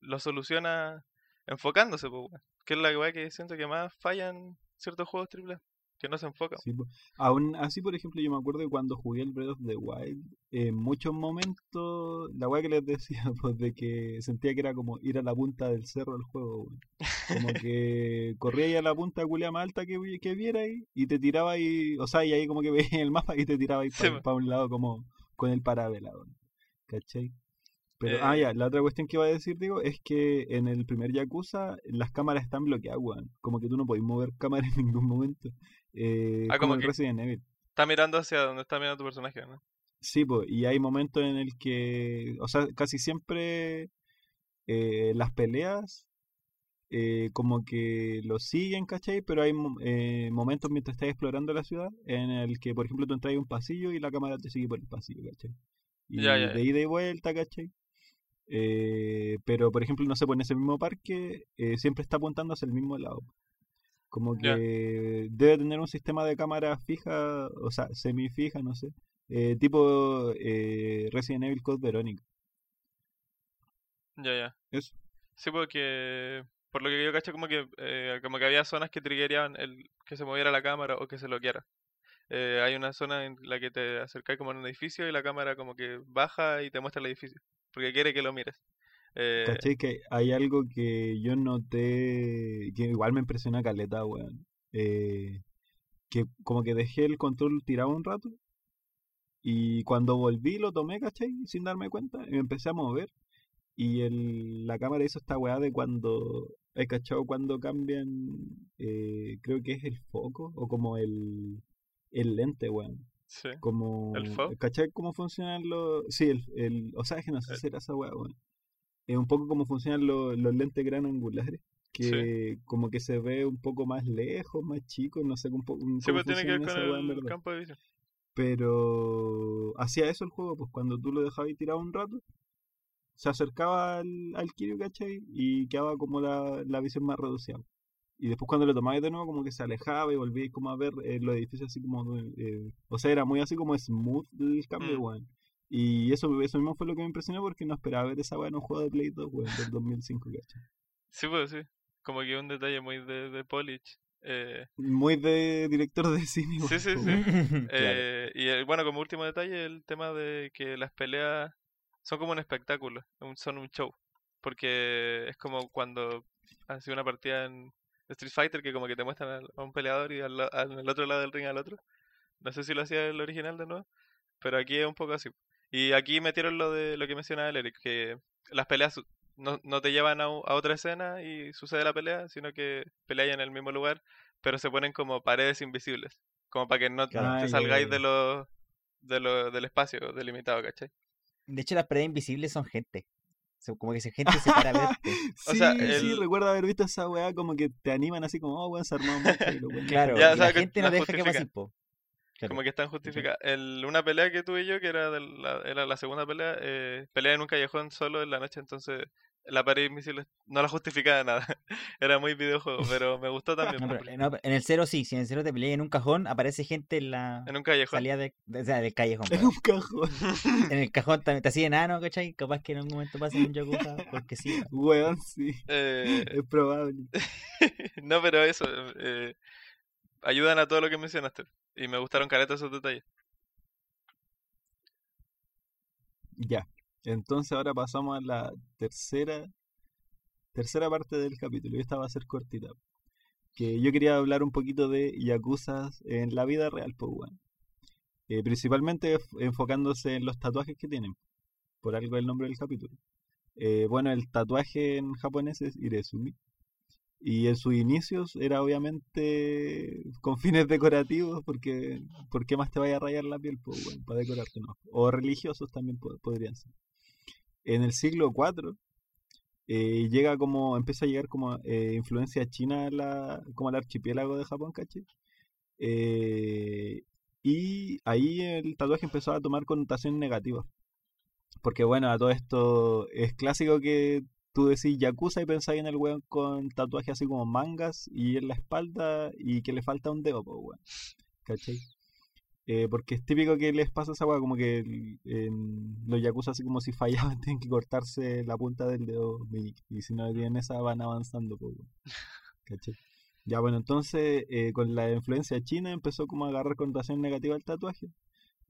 Speaker 3: lo soluciona enfocándose, weón, que es la weá que siento que más fallan ciertos juegos AAA, que no se enfocan.
Speaker 2: Sí. Aún así, por ejemplo, yo me acuerdo que cuando jugué el Breath of the Wild, en muchos momentos, la weá que les decía, pues de que sentía que era como ir a la punta del cerro del juego. Como que corría ahí a la punta culia más alta que, que viera ahí y te tiraba ahí, o sea, y ahí como que veía el mapa y te tiraba ahí
Speaker 3: Sí,
Speaker 2: para un lado como con el parabela, weón. ¿Cachai? Pero, ah,
Speaker 3: Eh,
Speaker 2: ya, la otra cuestión que iba a decir, digo, es que en el primer Yakuza las cámaras están bloqueadas, weón. Como que tú no podés mover cámara en ningún momento. Eh,
Speaker 3: Ah,
Speaker 2: como
Speaker 3: como
Speaker 2: en
Speaker 3: que-
Speaker 2: Resident Evil.
Speaker 3: Está mirando hacia donde está mirando tu personaje, ¿no?
Speaker 2: Sí, pues, y hay momentos en el que, o sea, casi siempre eh, las peleas eh, como que lo siguen, ¿cachai? Pero hay eh, momentos mientras estás explorando la ciudad en el que, por ejemplo, tú entras a un pasillo y la cámara te sigue por el pasillo, ¿cachai? Y
Speaker 3: Ya, ya,
Speaker 2: de ida y vuelta, ¿cachai? Eh, pero, por ejemplo, no sé, pues en ese mismo parque siempre está apuntando hacia el mismo lado. Como que debe tener un sistema de cámara fija, o sea, semifija, no sé. eh, tipo eh, Resident Evil Code Verónica.
Speaker 3: Ya, ya.
Speaker 2: Eso.
Speaker 3: Sí, porque por lo que yo caché como que eh, como que había zonas que triggerían el que se moviera la cámara o que se bloqueara. Eh, hay una zona en la que te acercas como en un edificio y la cámara como que baja y te muestra el edificio, porque quiere que lo mires. Eh,
Speaker 2: ¿Cachai? Que hay algo que yo noté, que igual me impresiona caleta, weón. Eh, que como que dejé el control tirado un rato y cuando volví lo tomé, ¿cachai? Sin darme cuenta y me empecé a mover y el, la cámara hizo esta weá de cuando, ¿hay cachado? Cuando cambian, eh, creo que es el foco o como el, el lente, weón.
Speaker 3: sí.
Speaker 2: Como,
Speaker 3: ¿El foco?
Speaker 2: ¿cachai? ¿Cómo funcionan los...? Sí, el, el, o sea, es que no sé
Speaker 3: El-
Speaker 2: si era esa weá, weón. Es un poco como funcionan los, los lentes gran angulares. Que como que se ve un poco más lejos, más chico, no sé un poco,
Speaker 3: Sí, pues tiene que ver con el
Speaker 2: verdad.
Speaker 3: campo de visión.
Speaker 2: Pero hacía eso el juego, pues cuando tú lo dejabas tirado un rato, se acercaba al, al Kiryu, ¿cachai? Y quedaba como la, la visión más reducida. Y después cuando lo tomabas de nuevo, como que se alejaba y volvías como a ver eh, los edificios así como... eh, o sea, era muy así como smooth el cambio,
Speaker 3: Mm.
Speaker 2: weón. Y eso, eso mismo fue lo que me impresionó porque no esperaba ver esa weá en un juego de Play 2, weón, del 2005, ¿cachai?
Speaker 3: Sí, pues sí. Como que un detalle muy de, de polish. Eh,
Speaker 2: Muy de director de cine,
Speaker 3: Sí, sí, sí.
Speaker 1: Claro.
Speaker 3: eh, y bueno, como último detalle, el tema de que las peleas son como un espectáculo, un- son un show. Porque es como cuando hace una partida en Street Fighter que como que te muestran al- a un peleador y al, al- el otro lado del ring al otro. No sé si lo hacía el original de nuevo, pero aquí es un poco así. Y aquí metieron lo de lo que mencionaba el Eric, que las peleas no, no te llevan a, u- a otra escena y sucede la pelea, sino que peleáis en el mismo lugar, pero se ponen como paredes invisibles, como para que no te salgáis de
Speaker 2: ya.
Speaker 3: lo, de lo, del espacio delimitado, ¿cachai?
Speaker 1: De hecho, las paredes invisibles son gente. Como que esa gente se para a verte.
Speaker 3: O
Speaker 2: Sí,
Speaker 3: sea,
Speaker 2: sí, recuerdo haber visto esa weá como que te animan así como, oh, weón, se armó mucho y lo weón.
Speaker 1: Claro,
Speaker 3: Ya,
Speaker 1: y
Speaker 3: o sea,
Speaker 1: la
Speaker 3: que
Speaker 1: gente no deja que pase
Speaker 3: justifican.
Speaker 1: po. Claro.
Speaker 3: Como que están justificadas. El, una pelea que tuve yo, que era, de la, era la segunda pelea, eh, pelea en un callejón solo en la noche, entonces la pared invisible no la justificaba de nada. Era muy videojuego, pero me gustó también.
Speaker 1: No,
Speaker 3: pues,
Speaker 1: pero, no, en el cero sí, si en el cero te peleas en un cajón, aparece gente en la
Speaker 3: En un callejón.
Speaker 1: salida de, de- o sea, del callejón.
Speaker 2: En un cajón.
Speaker 1: En el cajón también te hacía enano, ¿cachai? Capaz que en algún momento pase un Yakuza, porque sí.
Speaker 2: Weón, sí.
Speaker 3: Eh,
Speaker 2: Es probable.
Speaker 3: no, pero eso, eh, ayudan a todo lo que mencionaste. Y me gustaron caretas esos detalles.
Speaker 2: Ya. Entonces ahora pasamos a la tercera tercera parte del capítulo. Y esta va a ser cortita. Que yo quería hablar un poquito de yakuzas en la vida real, pues weón. Eh, principalmente enfocándose en los tatuajes que tienen. Por algo el nombre del capítulo. Eh, bueno, el tatuaje en japonés es Iresumi. Y en sus inicios era obviamente con fines decorativos, porque ¿por qué más te vaya a rayar la piel? Pues, bueno, para decorarte, ¿no? O religiosos también po- podrían ser. En el siglo IV eh, llega como, empieza a llegar como eh, influencia china a la, como al archipiélago de Japón, ¿cachai? Eh, y ahí el tatuaje empezó a tomar connotación negativa. Porque bueno, a todo esto es clásico que tú decís Yakuza y pensáis en el weón con tatuaje así como mangas y en la espalda y que le falta un dedo, pues weón. ¿Cachai? Eh, porque es típico que les pasa esa weá, como que los Yakuza así como si fallaban tienen que cortarse la punta del dedo y, y si no tienen esa van avanzando, pues weón. ¿Cachai? Ya bueno, entonces eh, con la influencia china empezó como a agarrar connotación negativa al tatuaje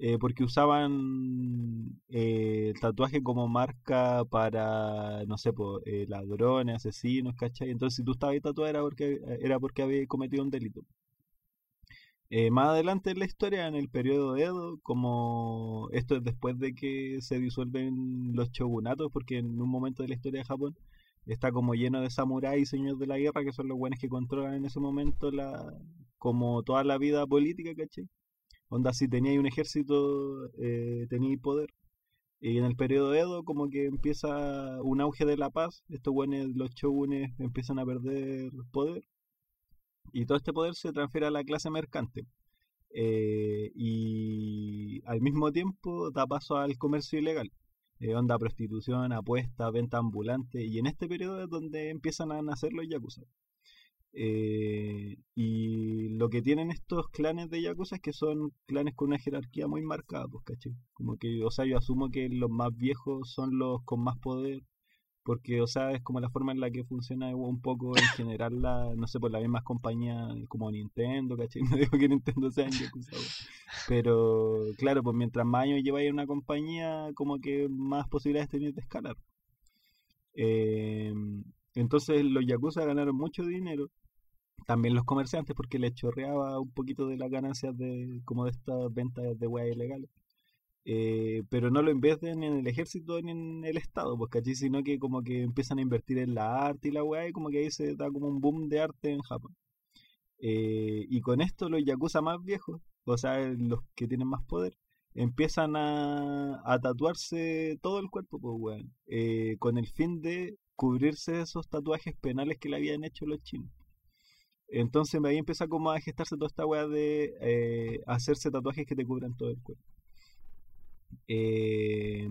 Speaker 2: eh, porque usaban eh, el tatuaje como marca para, no sé, po, eh, ladrones, asesinos, ¿cachai? Entonces, si tú estabas ahí tatuado era porque, era porque había cometido un delito. Más adelante en la historia, en el periodo de Edo, como esto es después de que se disuelven los shogunatos, porque en un momento de la historia de Japón está como lleno de samuráis y señores de la guerra, que son los buenos que controlan en ese momento la como toda la vida política, ¿cachai? Onda, si teníais un ejército, eh, teníais poder. Y en el periodo Edo, como que empieza un auge de la paz. Estos buenos, los shogunes, empiezan a perder poder. Y todo este poder se transfiere a la clase mercante. Eh, y al mismo tiempo da paso al comercio ilegal. Eh, onda, prostitución, apuesta, venta ambulante. Y en este periodo es donde empiezan a nacer los yakuza. Eh, y lo que tienen estos clanes de Yakuza es que son clanes con una jerarquía muy marcada, pues, ¿cachai? Como que, o sea, yo asumo que los más viejos son los con más poder, porque, o sea, es como la forma en la que funciona un poco en general la, no sé, por las mismas compañías como Nintendo, ¿cachai? No digo que Nintendo sea en Yakuza, pero claro, pues mientras más años lleváis en una compañía, como que más posibilidades tenéis de escalar. Eh, entonces los Yakuza ganaron mucho dinero también los comerciantes porque les chorreaba un poquito de las ganancias de como de estas ventas de weas ilegales. Eh, pero no lo invierten en el ejército ni en el estado pues ¿cachai? sino que como que empiezan a invertir en la arte y la wea y como que ahí se da como un boom de arte en Japón. Eh, y con esto los yakuza más viejos o sea los que tienen más poder empiezan a, a tatuarse todo el cuerpo pues eh, con el fin de cubrirse esos tatuajes penales que le habían hecho los chinos entonces ahí empieza como a gestarse toda esta weá de eh, hacerse tatuajes que te cubran todo el cuerpo. Eh,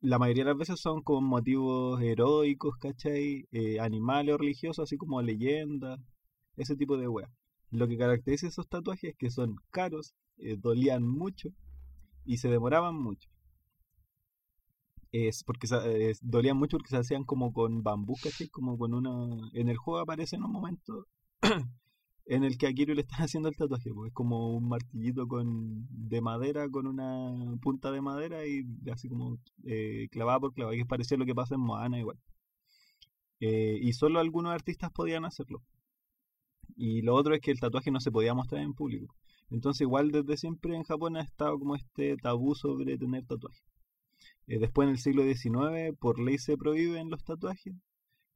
Speaker 2: la mayoría de las veces son con motivos heroicos, ¿cachai? Eh, animales o religiosos, así como leyendas, ese tipo de weá. Lo que caracteriza esos tatuajes es que son caros, eh, dolían mucho y se demoraban mucho. Es porque es- dolían mucho porque se hacían como con bambú, ¿cachai? Como con una... En el juego aparece en un momento en el que a Kiryu le están haciendo el tatuaje, pues es como un martillito con de madera con una punta de madera y así como eh, clavada por clavada, que es parecido a lo que pasa en Moana igual. Eh, y solo algunos artistas podían hacerlo. Y lo otro es que el tatuaje no se podía mostrar en público. Entonces igual desde siempre en Japón ha estado como este tabú sobre tener tatuajes. Eh, después en el siglo XIX por ley se prohíben los tatuajes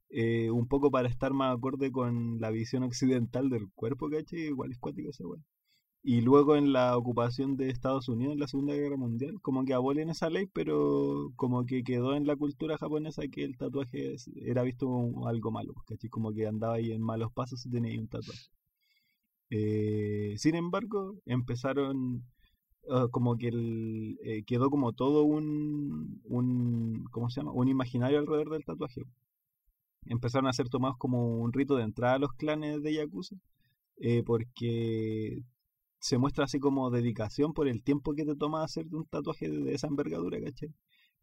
Speaker 2: eh, un poco para estar más acorde con la visión occidental del cuerpo, ¿cachai? Igual es cuático esa weá. Y luego en la ocupación de Estados Unidos en la Segunda Guerra Mundial, como que abolen esa ley, pero como que quedó en la cultura japonesa que el tatuaje era visto como algo malo, pues, ¿cachai? Como que andaba ahí en malos pasos y tenía ahí un tatuaje. Eh, sin embargo, empezaron ah, como que el, eh, quedó como todo un, un, ¿cómo se llama? Un imaginario alrededor del tatuaje. Empezaron a ser tomados como un rito de entrada a los clanes de Yakuza, eh, porque se muestra así como dedicación por el tiempo que te toma hacerte un tatuaje de esa envergadura, ¿cachai?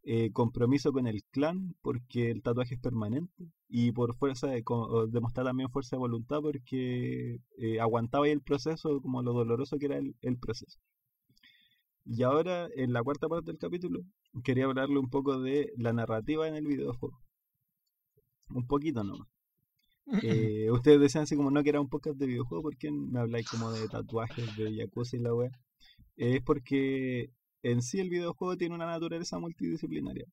Speaker 2: Eh, compromiso con el clan porque el tatuaje es permanente y por fuerza de demostrar también fuerza de voluntad porque aguantaba ahí el proceso como lo doloroso que era el, proceso. Y ahora en la cuarta parte del capítulo quería hablarle un poco de la narrativa en el videojuego. Un poquito nomás. Eh, ustedes decían así como no que era un podcast de videojuego, ¿por qué me habláis como de tatuajes, de Yakuza y la web? es porque en sí el videojuego tiene una naturaleza multidisciplinaria.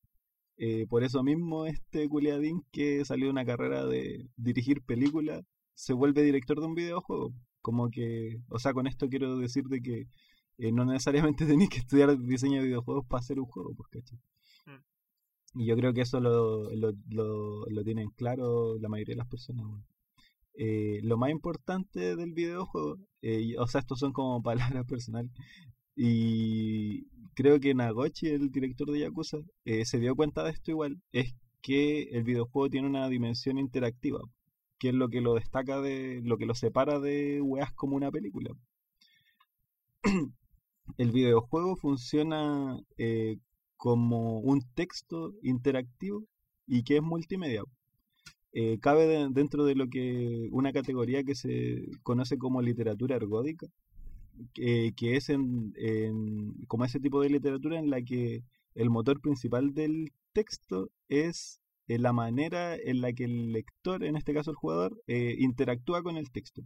Speaker 2: Eh, por eso mismo este culiadín que salió de una carrera de dirigir películas se vuelve director de un videojuego. Como que, o sea, con esto quiero decir de que eh, no necesariamente tenéis que estudiar diseño de videojuegos para hacer un juego, pues, ¿cachai? Mm. Y yo creo que eso lo, lo, lo, tienen claro la mayoría de las personas. Eh, lo más importante del videojuego, o sea, estos son como palabras personales, y creo que Nagochi, el director de Yakuza, eh, se dio cuenta de esto igual, es que el videojuego tiene una dimensión interactiva, que es lo que lo destaca de, lo que lo separa de weas como una película. el videojuego funciona eh, como un texto interactivo y que es multimedia. Eh, cabe dentro de lo que una categoría que se conoce como literatura ergódica, que es como ese tipo de literatura en la que el motor principal del texto es eh, la manera en la que el lector, en este caso el jugador, interactúa con el texto.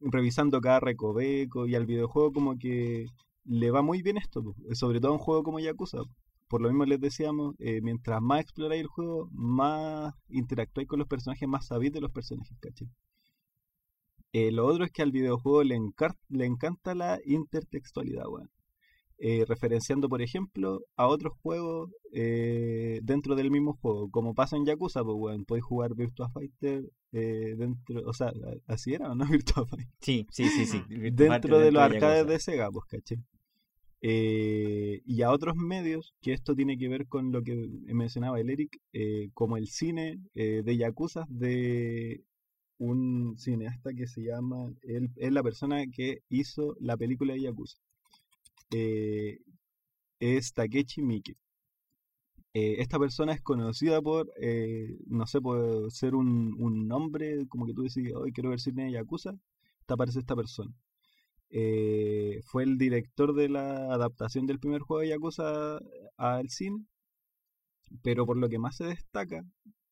Speaker 2: Revisando cada recoveco y al videojuego como que le va muy bien esto, sobre todo a un juego como Yakuza. Por lo mismo les decíamos, eh, mientras más exploráis el juego, más interactuáis con los personajes, más sabéis de los personajes, ¿cachai? Eh, lo otro es que al videojuego le, le encanta la intertextualidad, weón. Eh, referenciando, por ejemplo, a otros juegos eh, dentro del mismo juego. Como pasa en Yakuza, pues, weón, podéis jugar Virtua Fighter dentro, o sea, así era, ¿no? Virtua Fighter.
Speaker 1: Sí, sí, sí, sí.
Speaker 2: dentro de los arcades de Sega, pues, caché. y a otros medios, que esto tiene que ver con lo que mencionaba el Eric, como el cine de Yakuza de un cineasta que se llama, él es la persona que hizo la película de Yakuza. Eh, es Takechi Miike. Eh, esta persona es conocida por, eh, no sé, por ser un, nombre, como que tú decís, hoy quiero ver cine de Yakuza, te aparece esta persona. fue el director de la adaptación del primer juego de Yakuza al cine, pero por lo que más se destaca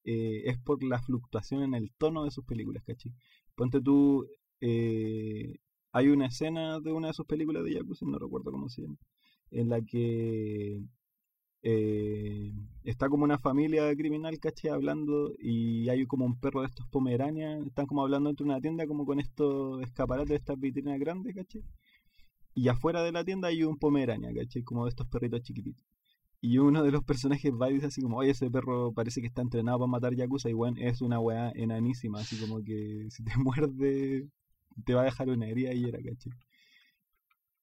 Speaker 2: eh, es por la fluctuación en el tono de sus películas, ¿cachai? Ponte tú, eh, hay una escena de una de sus películas de Yakuza, no recuerdo cómo se llama, en la que eh, está como una familia criminal, ¿cachai? Hablando y hay como un perro de estos pomeranias, están como hablando dentro de una tienda como con estos escaparates de estas vitrinas grandes, ¿cachai? Y afuera de la tienda hay un pomerania, ¿cachai? Como de estos perritos chiquititos. Y uno de los personajes va y dice así como, oye, ese perro parece que está entrenado para matar Yakuza. Y bueno, es una weá enanísima, así como que si te muerde, te va a dejar una herida y era, caché.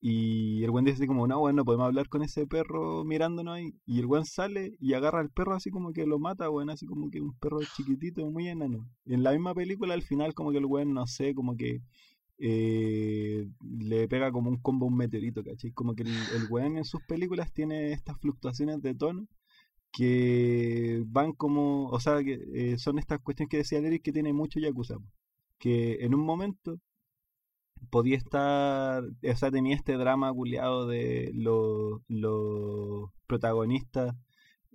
Speaker 2: Y el buen dice como, no, bueno, no podemos hablar con ese perro mirándonos ahí. Y el buen sale y agarra al perro así como que lo mata, weón, así como que un perro chiquitito, muy enano. En la misma película al final como que el weón, no sé, como que eh, le pega como un combo un meteorito, ¿cachai? Como que el, el en sus películas tiene estas fluctuaciones de tono que van como, o sea, que eh, son estas cuestiones que decía Eric que tiene mucho Yakuza, que en un momento podía estar, o sea, tenía este drama culiado de los, los protagonistas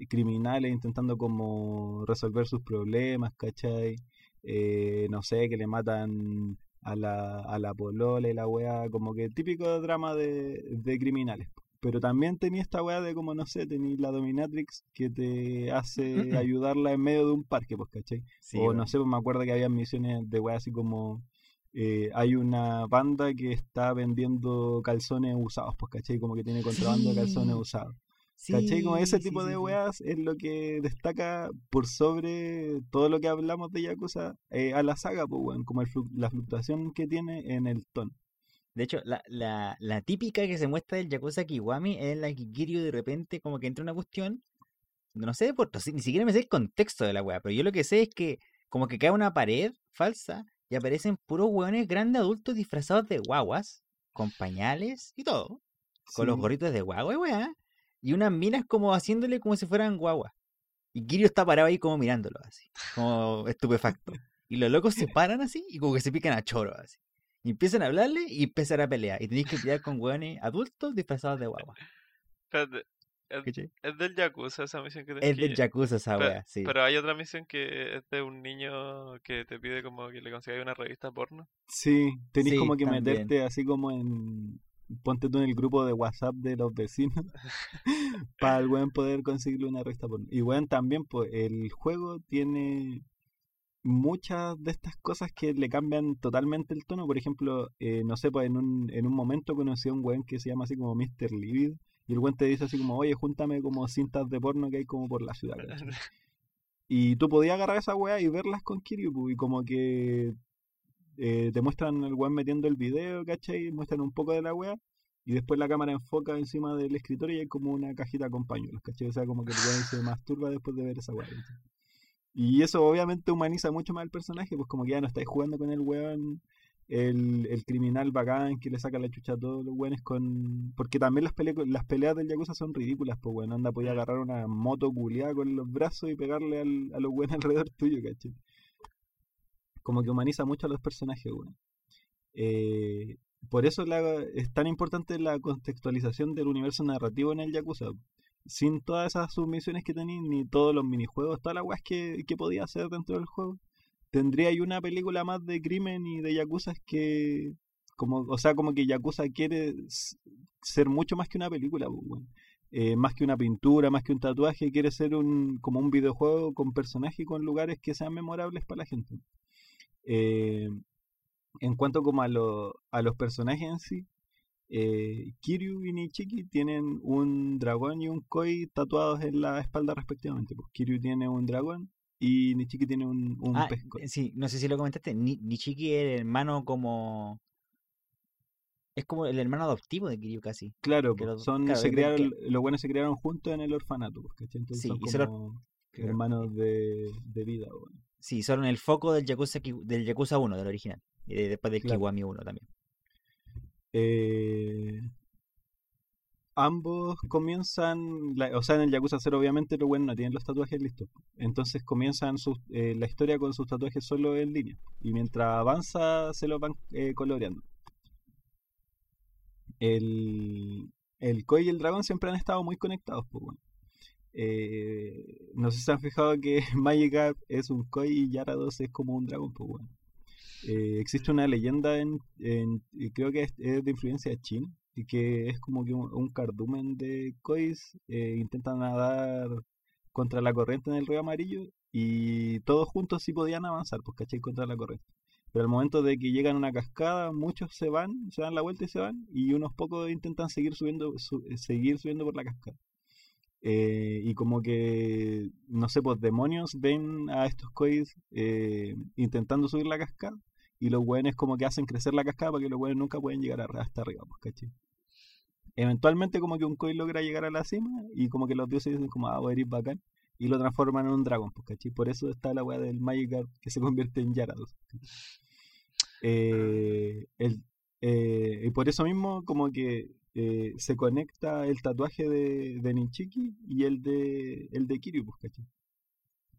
Speaker 2: criminales intentando como resolver sus problemas, ¿cachai? Eh, no sé, que le matan a la, a la polola y la weá, como que típico drama de, de criminales. Pero también tenía esta weá de como, no sé, tenía la dominatrix que te hace ayudarla en medio de un parque, pues, ¿cachai? o no sé, pues me acuerdo que había misiones de weá así como... Eh, hay una banda que está vendiendo calzones usados, pues, ¿cachai? Como que tiene contrabando de calzones usados. ¿Cachai? Como ese
Speaker 1: Sí,
Speaker 2: tipo
Speaker 1: sí,
Speaker 2: de
Speaker 1: sí, sí.
Speaker 2: weas es lo que destaca por sobre todo lo que hablamos de Yakuza eh, a la saga, pues, weón, como el flu- la fluctuación que tiene en el tono.
Speaker 1: De hecho, la, la, la típica que se muestra del Yakuza Kiwami es la que Kiryu de repente como que entra una cuestión, no sé, por, ni siquiera me sé el contexto de la weá, pero yo lo que sé es que como que cae una pared falsa y aparecen puros hueones grandes adultos disfrazados de guaguas, con pañales y todo, con los gorritos de guagua y weá, y unas minas como haciéndole como si fueran guaguas. Y Kiryu está parado ahí como mirándolo así, como estupefacto. Y los locos se paran así y como que se pican a choro así. Y empiezan a hablarle y empiezan a pelear. Y tenéis que pelear con hueones adultos disfrazados de guagua.
Speaker 3: Espérate, es, es del Yakuza esa misión que
Speaker 1: Es
Speaker 3: tenés
Speaker 1: del Yakuza esa
Speaker 3: Pero,
Speaker 1: wea, sí.
Speaker 3: pero hay otra misión que es de un niño que te pide como que le consigáis una revista porno.
Speaker 2: Sí, tenés
Speaker 1: Sí,
Speaker 2: como que
Speaker 1: también.
Speaker 2: meterte así como en. Ponte tú en el grupo de WhatsApp de los vecinos para el weón poder conseguirle una revista porno. Y weón, también, pues, el juego tiene muchas de estas cosas que le cambian totalmente el tono. Por ejemplo, eh, no sé, pues en un, en un momento conocí a un weón que se llama así como Mr. Livid. Y el weón te dice así como, oye, júntame como cintas de porno que hay como por la ciudad. ¿cachai? Y tú podías agarrar esa weá y verlas con Kiryu, pu, y como que eh, te muestran el weón metiendo el video, ¿cachai? Muestran un poco de la weá, y después la cámara enfoca encima del escritorio y hay como una cajita con pañuelos, ¿cachai? O sea, como que el weón se masturba después de ver esa weá. ¿cachai? Y eso obviamente humaniza mucho más al personaje, pues como que ya no estáis jugando con el weón, el, el criminal bacán que le saca la chucha a todos los weones con... Porque también las, pele- las peleas del Yakuza son ridículas, pues bueno, anda, podía agarrar una moto culiada con los brazos y pegarle al, a los weones alrededor tuyo. Como que humaniza mucho a los personajes, weón. Eh, por eso la- es tan importante la contextualización del universo narrativo en el Yakuza. Sin todas esas submisiones que tenéis, ni todos los minijuegos, todas las weas que, que podía hacer dentro del juego, tendría ahí una película más de crimen y de Yakuza que. Como, o sea, como que Yakuza quiere ser mucho más que una película, pues. Eh, más que una pintura, más que un tatuaje, quiere ser un como un videojuego con personajes y con lugares que sean memorables para la gente. Eh, en cuanto como a, a los personajes en sí, eh, Kiryu y Nichiki tienen un dragón y un koi tatuados en la espalda respectivamente. Pues Kiryu tiene un dragón y Nichiki tiene un, un
Speaker 1: Ah,
Speaker 2: pez koi.
Speaker 1: eh, sí, no sé si lo comentaste. Ni, Nichiki es el hermano como. Es como el hermano adoptivo de Kiryu casi.
Speaker 2: Claro,
Speaker 1: los-
Speaker 2: son,
Speaker 1: claro,
Speaker 2: se crearon,
Speaker 1: que-
Speaker 2: los buenos se crearon juntos en el orfanato, ¿cachai? Entonces
Speaker 1: Sí,
Speaker 2: son como hermanos de, de vida, weón.
Speaker 1: Sí, son el foco del Yakuza, del Yakuza 1, del original. Y de- después del
Speaker 2: Claro.
Speaker 1: Kiwami 1 también.
Speaker 2: Eh, ambos comienzan, o sea, en el Yakuza 0 obviamente los buenos no tienen los tatuajes listos. Entonces comienzan eh, la historia con sus tatuajes solo en línea. Y mientras avanza se los van eh, coloreando. El, el Koi y el dragón siempre han estado muy conectados, pues bueno. Eh, no sé si se han fijado que Magikarp es un Koi y Yarados es como un dragón, pues bueno. Existe una leyenda en, en- creo que es de influencia china y que es como que un, cardumen de kois eh, intentan nadar contra la corriente en el río amarillo y todos juntos sí podían avanzar, pues caché contra la corriente. Pero al momento de que llegan a una cascada, muchos se van, se dan la vuelta y se van, y unos pocos intentan seguir subiendo, su- eh, seguir subiendo por la cascada. Eh, y como que, no sé, pues demonios ven a estos kois eh, intentando subir la cascada y los weones como que hacen crecer la cascada para que los weones nunca pueden llegar hasta arriba, pues, ¿cachai? Eventualmente como que un koi logra llegar a la cima y como que los dioses dicen como, ah, eres bacán y lo transforman en un dragón, pues, ¿cachai? Por eso está la weá del Magikarp que se convierte en Yarados. Eh, el, eh, y por eso mismo como que eh, se conecta el tatuaje de, de Ninchiki y el de el de Kiryu, pues, ¿cachai?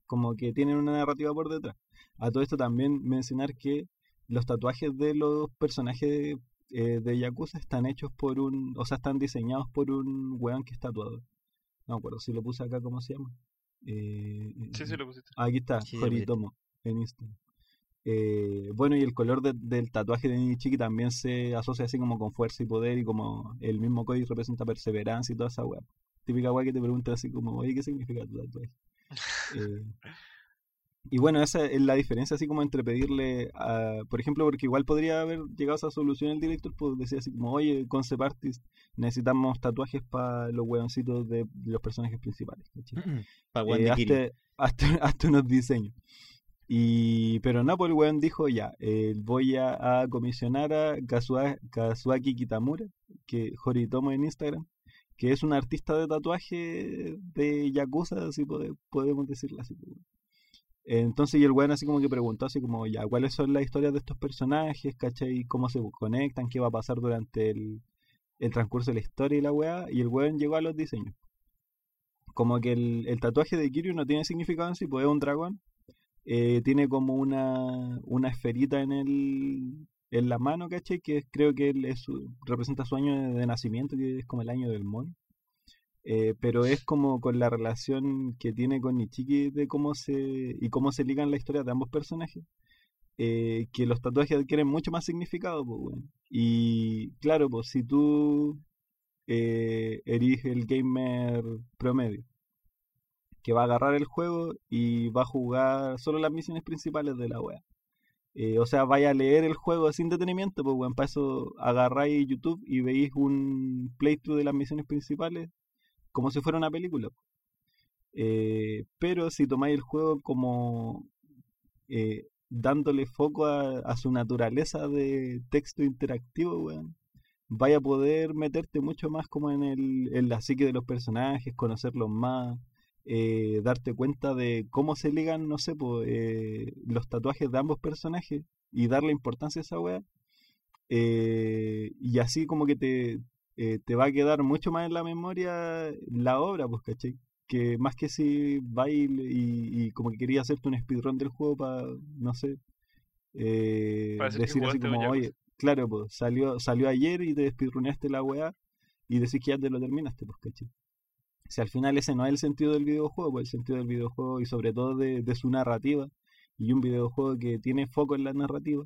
Speaker 2: Como que tienen una narrativa por detrás. A todo esto también mencionar que los tatuajes de los personajes eh, de Yakuza están hechos por un, o sea, están diseñados por un weón que es tatuador. No me acuerdo si lo puse acá, ¿cómo se llama? Eh,
Speaker 3: Sí, sí, lo pusiste.
Speaker 2: Aquí está,
Speaker 1: Sí.
Speaker 2: Horitomo, en Instagram. Eh, bueno, y el color de- del tatuaje de Nichiki también se asocia así como con fuerza y poder y como el mismo Koi representa perseverancia y toda esa weá. Típica weá que te preguntan así como, oye, ¿qué significa tu tatuaje? Eh, Y bueno, esa es la diferencia así como entre pedirle, a, por ejemplo, porque igual podría haber llegado a esa solución el director, pues decía así como, oye, concept artist, necesitamos tatuajes para los hueoncitos de los personajes principales.
Speaker 1: Para
Speaker 2: Eh, hazte, hazte- hazte unos diseños. Y, pero no, pues el weón dijo ya, eh, voy a, a comisionar a Kazua- Kazuaki Kitamura, que Horitomo en Instagram, que es un artista de tatuaje de Yakuza, así pode- podemos decirlo así. Entonces, y el weón así como que preguntó así como, ya, ¿cuáles son las historias de estos personajes? ¿Cachai? ¿Cómo se conectan? ¿Qué va a pasar durante el, el transcurso de la historia y la weá? Y el weón llegó a los diseños como que el, el tatuaje de Kiryu no tiene significado en sí, pues es un dragón. Eh, tiene como una, una esferita en el en la mano, ¿cachai? Que creo que él es representa su año de, de nacimiento, que es como el año del mono. Eh, pero es como con la relación que tiene con Nichiki de cómo se y cómo se ligan la historia de ambos personajes. eh, que los tatuajes adquieren mucho más significado, pues, weón. Y claro, pues si tú eh, eres el gamer promedio que va a agarrar el juego y va a jugar solo las misiones principales de la wea. O sea, vaya a leer el juego sin detenimiento, pues bueno, para eso agarráis YouTube y veis un playthrough de las misiones principales como si fuera una película. Eh, pero si tomáis el juego como eh, dándole foco a, su naturaleza de texto interactivo, weón, vaya a poder meterte mucho más como en, el, en la psique de los personajes, conocerlos más, eh, darte cuenta de cómo se ligan, no sé, eh, los tatuajes de ambos personajes y darle importancia a esa. Eh, y así como que te, eh, te va a quedar mucho más en la memoria la obra, pues, ¿cachai? Que más que si va y, y, como que quería hacerte un speedrun del juego para, no sé, eh,
Speaker 3: decir
Speaker 2: así como,
Speaker 3: Yakuza.
Speaker 2: oye, claro, pues salió, salió ayer y te speedruneaste la weá y decís que ya te lo terminaste, pues, ¿cachai? Si al final ese no es el sentido del videojuego, pues el sentido del videojuego y sobre todo de, de su narrativa, y un videojuego que tiene foco en la narrativa,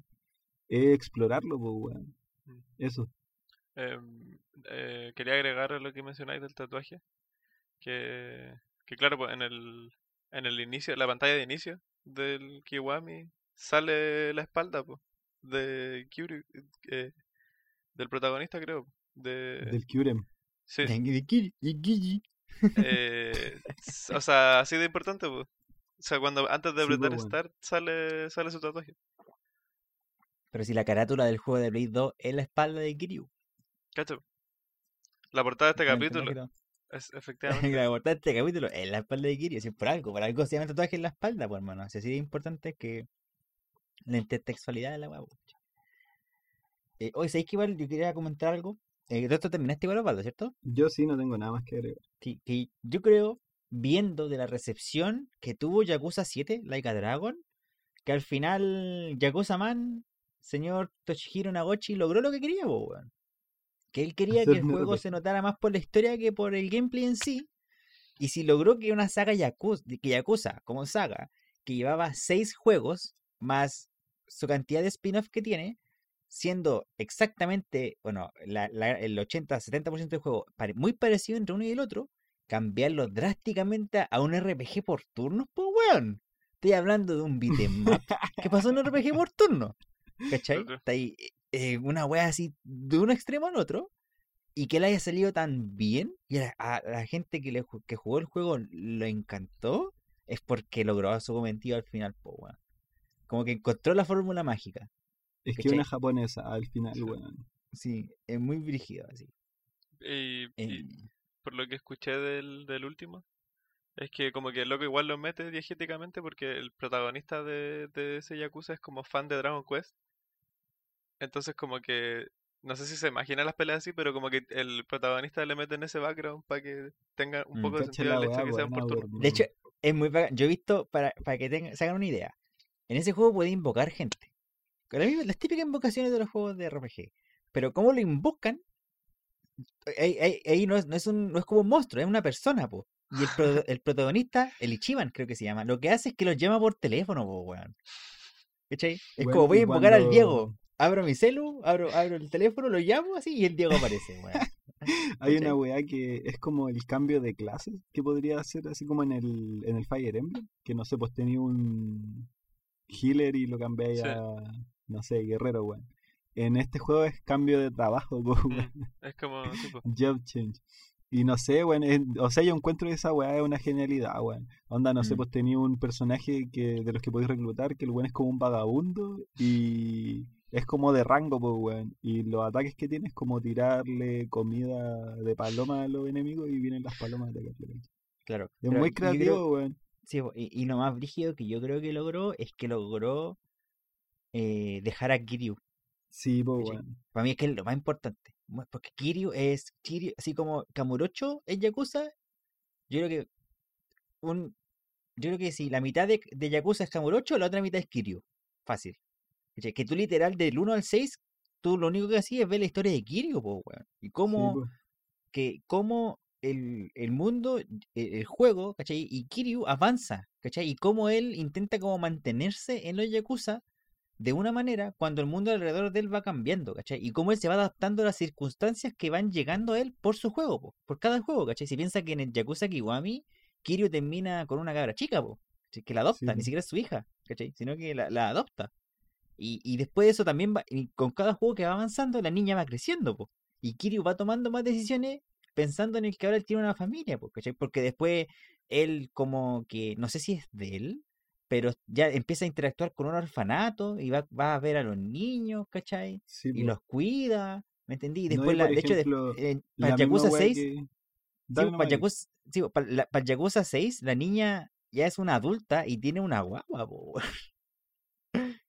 Speaker 2: es explorarlo, pues, weón.
Speaker 3: Mm.
Speaker 2: Eso.
Speaker 3: Em, eh, quería agregar a lo que mencionáis del tatuaje. Que, que claro, pues en el, en el inicio, la pantalla de inicio del Kiwami sale la espalda pues, de Kyuri, eh, del protagonista creo. De,
Speaker 2: Del Kyurem.
Speaker 3: sí, eh, o sea, así de importante pues. O sea, cuando antes de
Speaker 2: Sí, pues,
Speaker 3: apretar
Speaker 2: bueno.
Speaker 3: Start sale, sale su tatuaje.
Speaker 1: Pero si la carátula del juego de Play 2 es la espalda de Kiryu.
Speaker 3: ¿Cacho? La portada de este capítulo es efectivamente.
Speaker 1: La portada de este capítulo es la espalda de Kiryu. Si es por algo, por algo se llama tatuaje en la espalda, pues hermano. Así de importante que la intertextualidad de la hueá. Eh, oye, ¿sabéis que igual yo quería comentar algo? Eh, todo esto terminaste igual, Osvaldo, ¿cierto?
Speaker 2: Yo sí no tengo nada más que agregar.
Speaker 1: que, que yo creo, viendo de la recepción que tuvo Yakuza 7, Like a Dragon, que al final Yakuza Man, señor Toshihiro Nagoshi, logró lo que quería, po, weón. Que él quería que el juego se notara más por la historia que por el gameplay en sí. Y si logró que una saga Yakuza, que Yakuza como saga, que llevaba seis juegos, más su cantidad de spin-off que tiene, siendo exactamente, bueno, la- la- el 80-70% del juego muy parecido entre uno y el otro, cambiarlo drásticamente a un RPG por turnos, pues weón. Estoy hablando de un beat'em up que pasó en un RPG por turno. ¿Cachai? Está ahí, eh, una wea así de un extremo al otro. Y que le haya salido tan bien y a, la gente que, le, que jugó el juego lo encantó, es porque logró su cometido al final, weón. Como que encontró la fórmula mágica.
Speaker 2: Es que una japonesa al final,
Speaker 3: Sí.
Speaker 2: weón.
Speaker 1: Sí, es muy brígido así.
Speaker 3: Y, y
Speaker 1: Eh,
Speaker 3: por lo que escuché del, del último, es que como que el loco igual lo mete diegéticamente porque el protagonista de, de ese Yakuza es como fan de Dragon Quest. Entonces como que, no sé si se imagina las peleas así, pero como que el protagonista le mete en ese background para que tenga un
Speaker 1: Mm.
Speaker 3: poco de sentido el hecho de que sean por turno.
Speaker 1: De hecho, es muy bacán. Yo he visto, para, para que tengan, se hagan una idea, en ese juego puede invocar gente. Con las típicas invocaciones de los juegos de RPG. Pero cómo lo invocan, ahí, ahí- ahí no, es, no, es un, no es como un monstruo, es una persona, po. Y el, pro- el protagonista, el Ichiban creo que se llama, lo que hace es que los llama por teléfono, po, weón. ¿Cachai? Es como voy a invocar al Diego. Abro mi celu, abro, abro el teléfono, lo llamo así y el Diego aparece, weón.
Speaker 2: Hay una weá que es como el cambio de clases que podría hacer así como en el, en el Fire Emblem. Que no sé, pues tenía un healer y lo cambiáis
Speaker 3: Sí.
Speaker 2: a, no sé, guerrero, weón. En este juego es cambio de trabajo,
Speaker 3: Mm,
Speaker 2: weón.
Speaker 3: Es como, tipo,
Speaker 2: Job change. Y no sé, weón, es- o sea, yo encuentro que esa weá es una genialidad, weón. Onda, no sé,
Speaker 1: Mm.
Speaker 2: pues tenía un personaje que de los que podéis reclutar, que el weón es como un vagabundo y es como de rango, pues, weón. Y los ataques que tiene es como tirarle comida de paloma a los enemigos y vienen las palomas a atacarle.
Speaker 1: Claro.
Speaker 2: Es
Speaker 1: pero
Speaker 2: muy creativo,
Speaker 1: creo-
Speaker 2: weón.
Speaker 1: sí, y, y lo más brígido que yo creo que logró es que logró eh, dejar a Kiryu.
Speaker 2: Sí, pues.
Speaker 1: Para mí es que es lo más importante. Porque Kiryu es. Kiryu, así como Kamurocho es Yakuza. Yo creo que. un Yo creo que si la mitad de, de Yakuza es Kamurocho, la otra mitad es Kiryu. Fácil. ¿Cachai? Que tú literal del 1 al 6, tú lo único que hacías es ver la historia de Kiryu, po, weón. Y
Speaker 2: Sí,
Speaker 1: cómo, que, cómo el, el mundo, el, el juego, ¿cachai? Y Kiryu avanza, ¿cachai? Y cómo él intenta como mantenerse en los Yakuza de una manera cuando el mundo alrededor de él va cambiando, ¿cachai? Y cómo él se va adaptando a las circunstancias que van llegando a él por su juego, po, por cada juego, ¿cachai? Si piensa que en el Yakuza Kiwami, Kiryu termina con una cabra chica, que la adopta,
Speaker 2: Sí,
Speaker 1: ni siquiera es su hija, ¿cachai? Sino que la, la adopta. Y, y después de eso también va, y con cada juego que va avanzando, la niña va creciendo, po. Y Kiryu va tomando más decisiones pensando en el que ahora él tiene una familia, po. Porque después él como que, no sé si es de él, pero ya empieza a interactuar con un orfanato y va, va a ver a los niños, ¿cachai?
Speaker 2: Sí,
Speaker 1: Y
Speaker 2: po.
Speaker 1: los cuida, ¿me entendí? Y
Speaker 2: No, y
Speaker 1: después, la- de hecho, de-
Speaker 2: La
Speaker 1: para Yakuza
Speaker 2: weá
Speaker 1: 6,
Speaker 2: que-
Speaker 1: Sí, para Yakuza, sí, para, la- para el Yakuza 6, la niña ya es una adulta y tiene una guagua, po.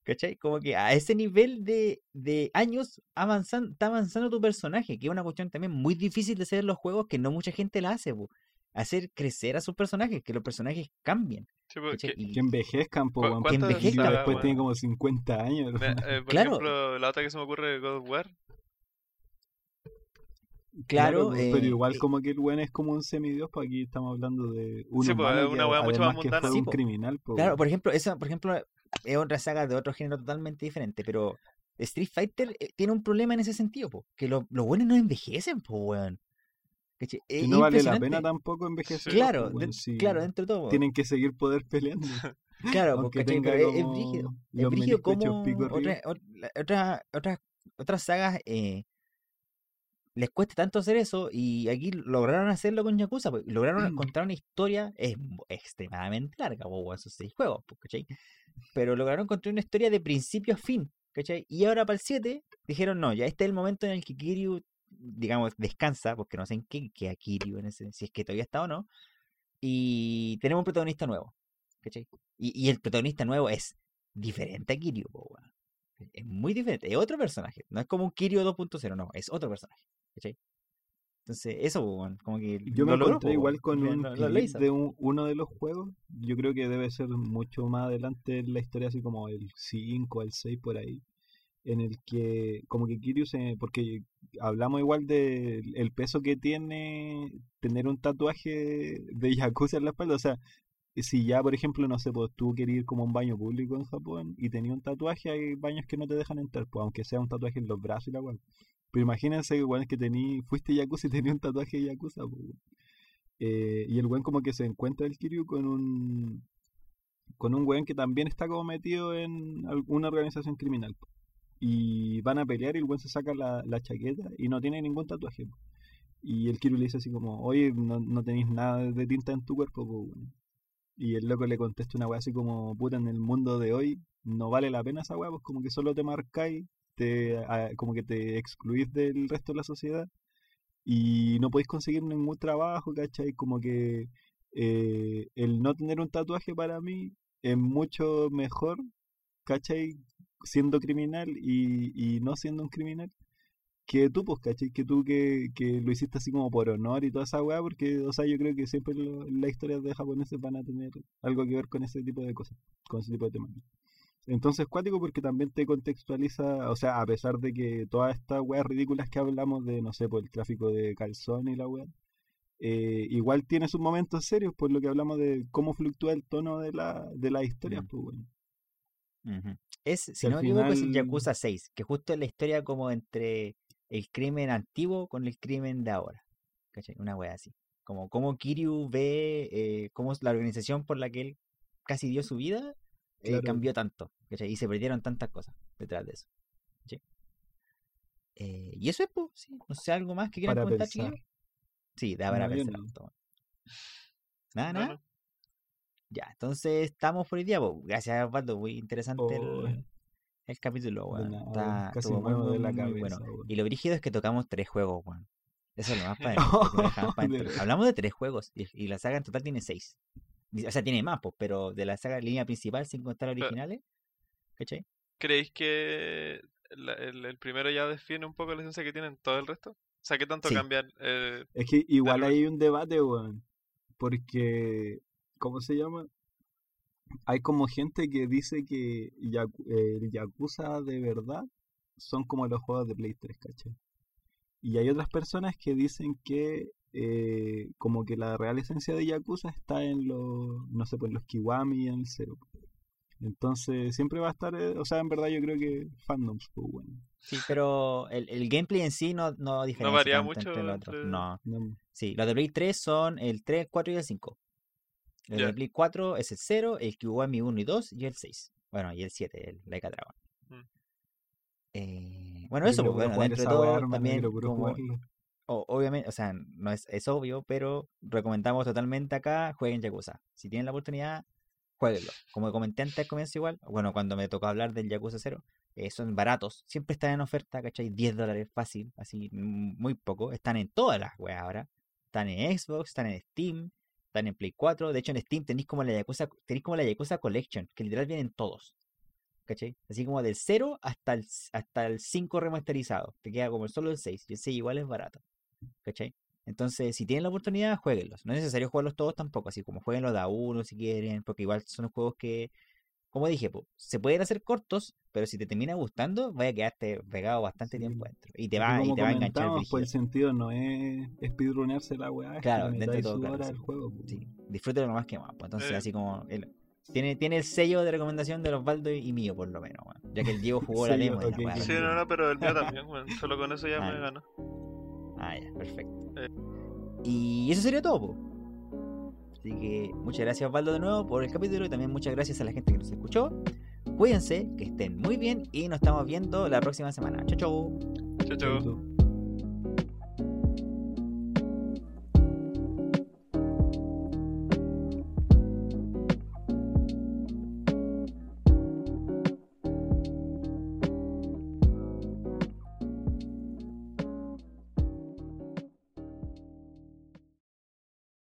Speaker 1: ¿Cachai? Como que a ese nivel de, de años avanzan, está avanzando tu personaje, que es una cuestión también muy difícil de hacer en los juegos que no mucha gente la hace, po. Hacer crecer a sus personajes, que los personajes cambien.
Speaker 3: sí, porque,
Speaker 1: ¿cachai? Y-
Speaker 2: Que envejezcan, po,
Speaker 3: ¿Cu-
Speaker 2: weón.
Speaker 3: cuántas
Speaker 2: porque Kiryu
Speaker 1: sagas,
Speaker 2: después tiene como 50 años,
Speaker 3: eh, por
Speaker 1: Claro.
Speaker 3: ejemplo, la otra que se me ocurre de God of War,
Speaker 1: Claro,
Speaker 2: pero
Speaker 1: eh,
Speaker 2: igual
Speaker 1: eh,
Speaker 2: como que el weón es como un semidios, pues aquí estamos hablando de un
Speaker 3: Sí, pues,
Speaker 2: humano que
Speaker 3: una weá mucho más
Speaker 2: que fue
Speaker 1: Sí,
Speaker 2: un
Speaker 1: po.
Speaker 2: criminal, po,
Speaker 1: Claro, por ejemplo, esa, por ejemplo, es otra saga de otro género totalmente diferente, pero Street Fighter eh, tiene un problema en ese sentido, po, que lo- los buenos no envejecen, po, weón.
Speaker 2: Que
Speaker 1: Es
Speaker 2: no vale la pena tampoco envejecer.
Speaker 1: Claro,
Speaker 2: po,
Speaker 1: claro, dentro de todo.
Speaker 2: Tienen que seguir poder peleando.
Speaker 1: Claro, Pero es, brígido. Es brígido como otra- otra- otras otras sagas eh, les cuesta tanto hacer eso y aquí lograron hacerlo con Yakuza. pues, Lograron contar una historia es extremadamente larga, weón, esos seis juegos, pues, ¿cachai? Pero lograron contar una historia de principio a fin, ¿cachai? Y ahora para el 7 dijeron, no, ya este es el momento en el que Kiryu, digamos, descansa, porque no sé en qué queda Kiryu, en ese, si es que todavía está o no. Y tenemos un protagonista nuevo, ¿cachai? Y, y el protagonista nuevo es diferente a Kiryu, weón. Es muy diferente, es otro personaje. No es como un Kiryu 2.0, no, es otro personaje. ¿Cachai? Entonces, eso, weón, como que.
Speaker 2: Yo me
Speaker 1: lo
Speaker 2: encontré igual con un clip de un- uno de los juegos. Yo creo que debe ser mucho más adelante en la historia, así como el 5, el 6 por ahí. En el que, como que Kiryu se. Porque hablamos igual del el peso que tiene tener un tatuaje de Yakuza en la espalda. O sea, si ya, por ejemplo, no sé, pues tú querías ir como a un baño público en Japón y tenías un tatuaje, hay baños que no te dejan entrar, pues aunque sea un tatuaje en los brazos y la weá. Pero imagínense que weón, que tení, fuiste Yakuza y tenías un tatuaje de Yakuza, pues, y el weón como que se encuentra el Kiryu con un con un weón que también está como metido en alguna organización criminal. Y van a pelear y el weón se saca la, chaqueta y no tiene ningún tatuaje. Y el Kiryu le dice así como, oye, no, no tenéis nada de tinta en tu cuerpo. Y el loco le contesta una weá así como, puta, en el mundo de hoy no vale la pena esa weá, pues como que solo te marcáis, te, como que te excluís del resto de la sociedad y no podéis conseguir ningún trabajo, ¿cachai? Como que eh, el no tener un tatuaje para mí es mucho mejor, ¿cachai? Siendo criminal y, y no siendo un criminal. Que tú, pues, ¿cachai? Que tú que, que lo hiciste así como por honor y toda esa weá, porque, o sea, yo creo que siempre las historias de japoneses van a tener algo que ver con ese tipo de cosas, con ese tipo de temas. Entonces, cuático porque también te contextualiza, o sea, a pesar de que todas estas weas ridículas que hablamos de, no sé, por el tráfico de calzón y la wea, eh, igual tiene sus momentos serios, por lo que hablamos de cómo fluctúa el tono de la, de la historia,
Speaker 1: Mm.
Speaker 2: pues, weón.
Speaker 1: Ujú. Es, si no me equivoco, es el
Speaker 2: final-
Speaker 1: Yakuza 6, que justo es la historia como entre el crimen antiguo con el crimen de ahora. ¿Cachai? Una wea así. Como cómo Kiryu ve eh, cómo la organización por la que él casi dio su vida eh,
Speaker 2: Claro.
Speaker 1: cambió tanto. ¿cachai? Y se perdieron tantas cosas detrás de eso. Eh, y eso es, pues, sí. No sé, algo más que quieran
Speaker 2: Para
Speaker 1: comentar,
Speaker 2: pensar.
Speaker 1: Sí, da para
Speaker 2: No,
Speaker 1: pensar.
Speaker 2: no.
Speaker 1: Nada, nada.
Speaker 3: no.
Speaker 1: Ya, entonces estamos por el día. po. Gracias, Osvaldo. Muy interesante el,
Speaker 2: Oh,
Speaker 1: el capítulo, weón.
Speaker 2: nada,
Speaker 1: Está,
Speaker 2: casi
Speaker 1: estuvo muy,
Speaker 2: de la cabeza,
Speaker 1: bueno. Y lo brígido es que tocamos tres juegos, weón. Eso es lo más padre. Hablamos de tres juegos y, y la saga en total tiene seis. O sea, tiene más, pues, pero de la saga línea principal, sin contar originales, ¿cachai?
Speaker 3: ¿Creéis que la- el, el primero ya define un poco la esencia que tienen todo el resto? O sea, ¿qué tanto
Speaker 1: Sí.
Speaker 3: cambian? eh,
Speaker 2: Es que igual hay un debate, weón. Porque, ¿cómo se llama? Hay como gente que dice que Yaku- el Yakuza de verdad son como los juegos de Play 3, ¿cachai? Y hay otras personas que dicen que eh, como que la real esencia de Yakuza está en los, no sé, pues en los Kiwami y en el Zero. Entonces siempre va a estar, eh, o sea, en verdad yo creo que fandoms, pues, bueno.
Speaker 1: Sí, pero el, el gameplay en sí no, no diferencia
Speaker 3: varía
Speaker 1: tanto
Speaker 3: mucho
Speaker 1: entre los otros.
Speaker 3: entre-
Speaker 1: No,
Speaker 2: No,
Speaker 1: sí, los de Play 3 son el 3, el 4 y el 5. El
Speaker 3: Ya.
Speaker 1: de Play 4 es el 0, el Kiwami 1 y 2 y el 6. Bueno, y el 7, el Laika Dragon.
Speaker 3: Mm.
Speaker 1: Eh, bueno, eso, pues, bueno, dentro de todo también como. O- obviamente, o sea, no es, es obvio, pero recomendamos totalmente acá, jueguen Yakuza. Si tienen la oportunidad, jueguenlo. Como comenté antes al comienzo igual, bueno, cuando me tocó hablar del Yakuza 0, eh, son baratos, siempre están en oferta, ¿cachai? 10 dólares fácil, así, muy poco. Están en todas las weas ahora. Están en Xbox, están en Steam, están en Play 4. De hecho, en Steam tenéis como la Yakuza, tenéis como la Yakuza Collection, que literal vienen todos. ¿Cachai? Así como del 0 hasta el, hasta el 5 remasterizado. Te queda como solo el 6. Y el 6 igual es barato. ¿Cachai? Entonces, si tienen la oportunidad, jueguenlos. No es necesario jugarlos todos tampoco, así como jueguenlos de a uno si quieren, porque igual son juegos que, como dije, po, se pueden hacer cortos, pero si te termina gustando, vaya a quedarte pegado bastante
Speaker 2: Sí.
Speaker 1: tiempo dentro. Y te va, y te va a enganchar
Speaker 2: comentamos, pues el sentido no es speedrunearse la weá,
Speaker 1: Claro, dentro de todo, claro, sí.
Speaker 2: juego.
Speaker 1: Sí, disfrútelo lo más que más. Pues entonces,
Speaker 3: Eh.
Speaker 1: así como. el- tiene, tiene el sello de recomendación de los Baldo y, mío, por lo menos, weón. Ya que el Diego jugó la demo y la.
Speaker 3: Sí, no, no, pero el mío también, weón. Solo con eso ya
Speaker 1: Ah,
Speaker 3: me ganó.
Speaker 1: Ah, ya, perfecto.
Speaker 3: Eh.
Speaker 1: Y eso sería todo, po. Así que muchas gracias, Osvaldo, de nuevo por el capítulo y también muchas gracias a la gente que nos escuchó. Cuídense, que estén muy bien y nos estamos viendo la próxima semana. Chau, chau.
Speaker 3: Chau, chau.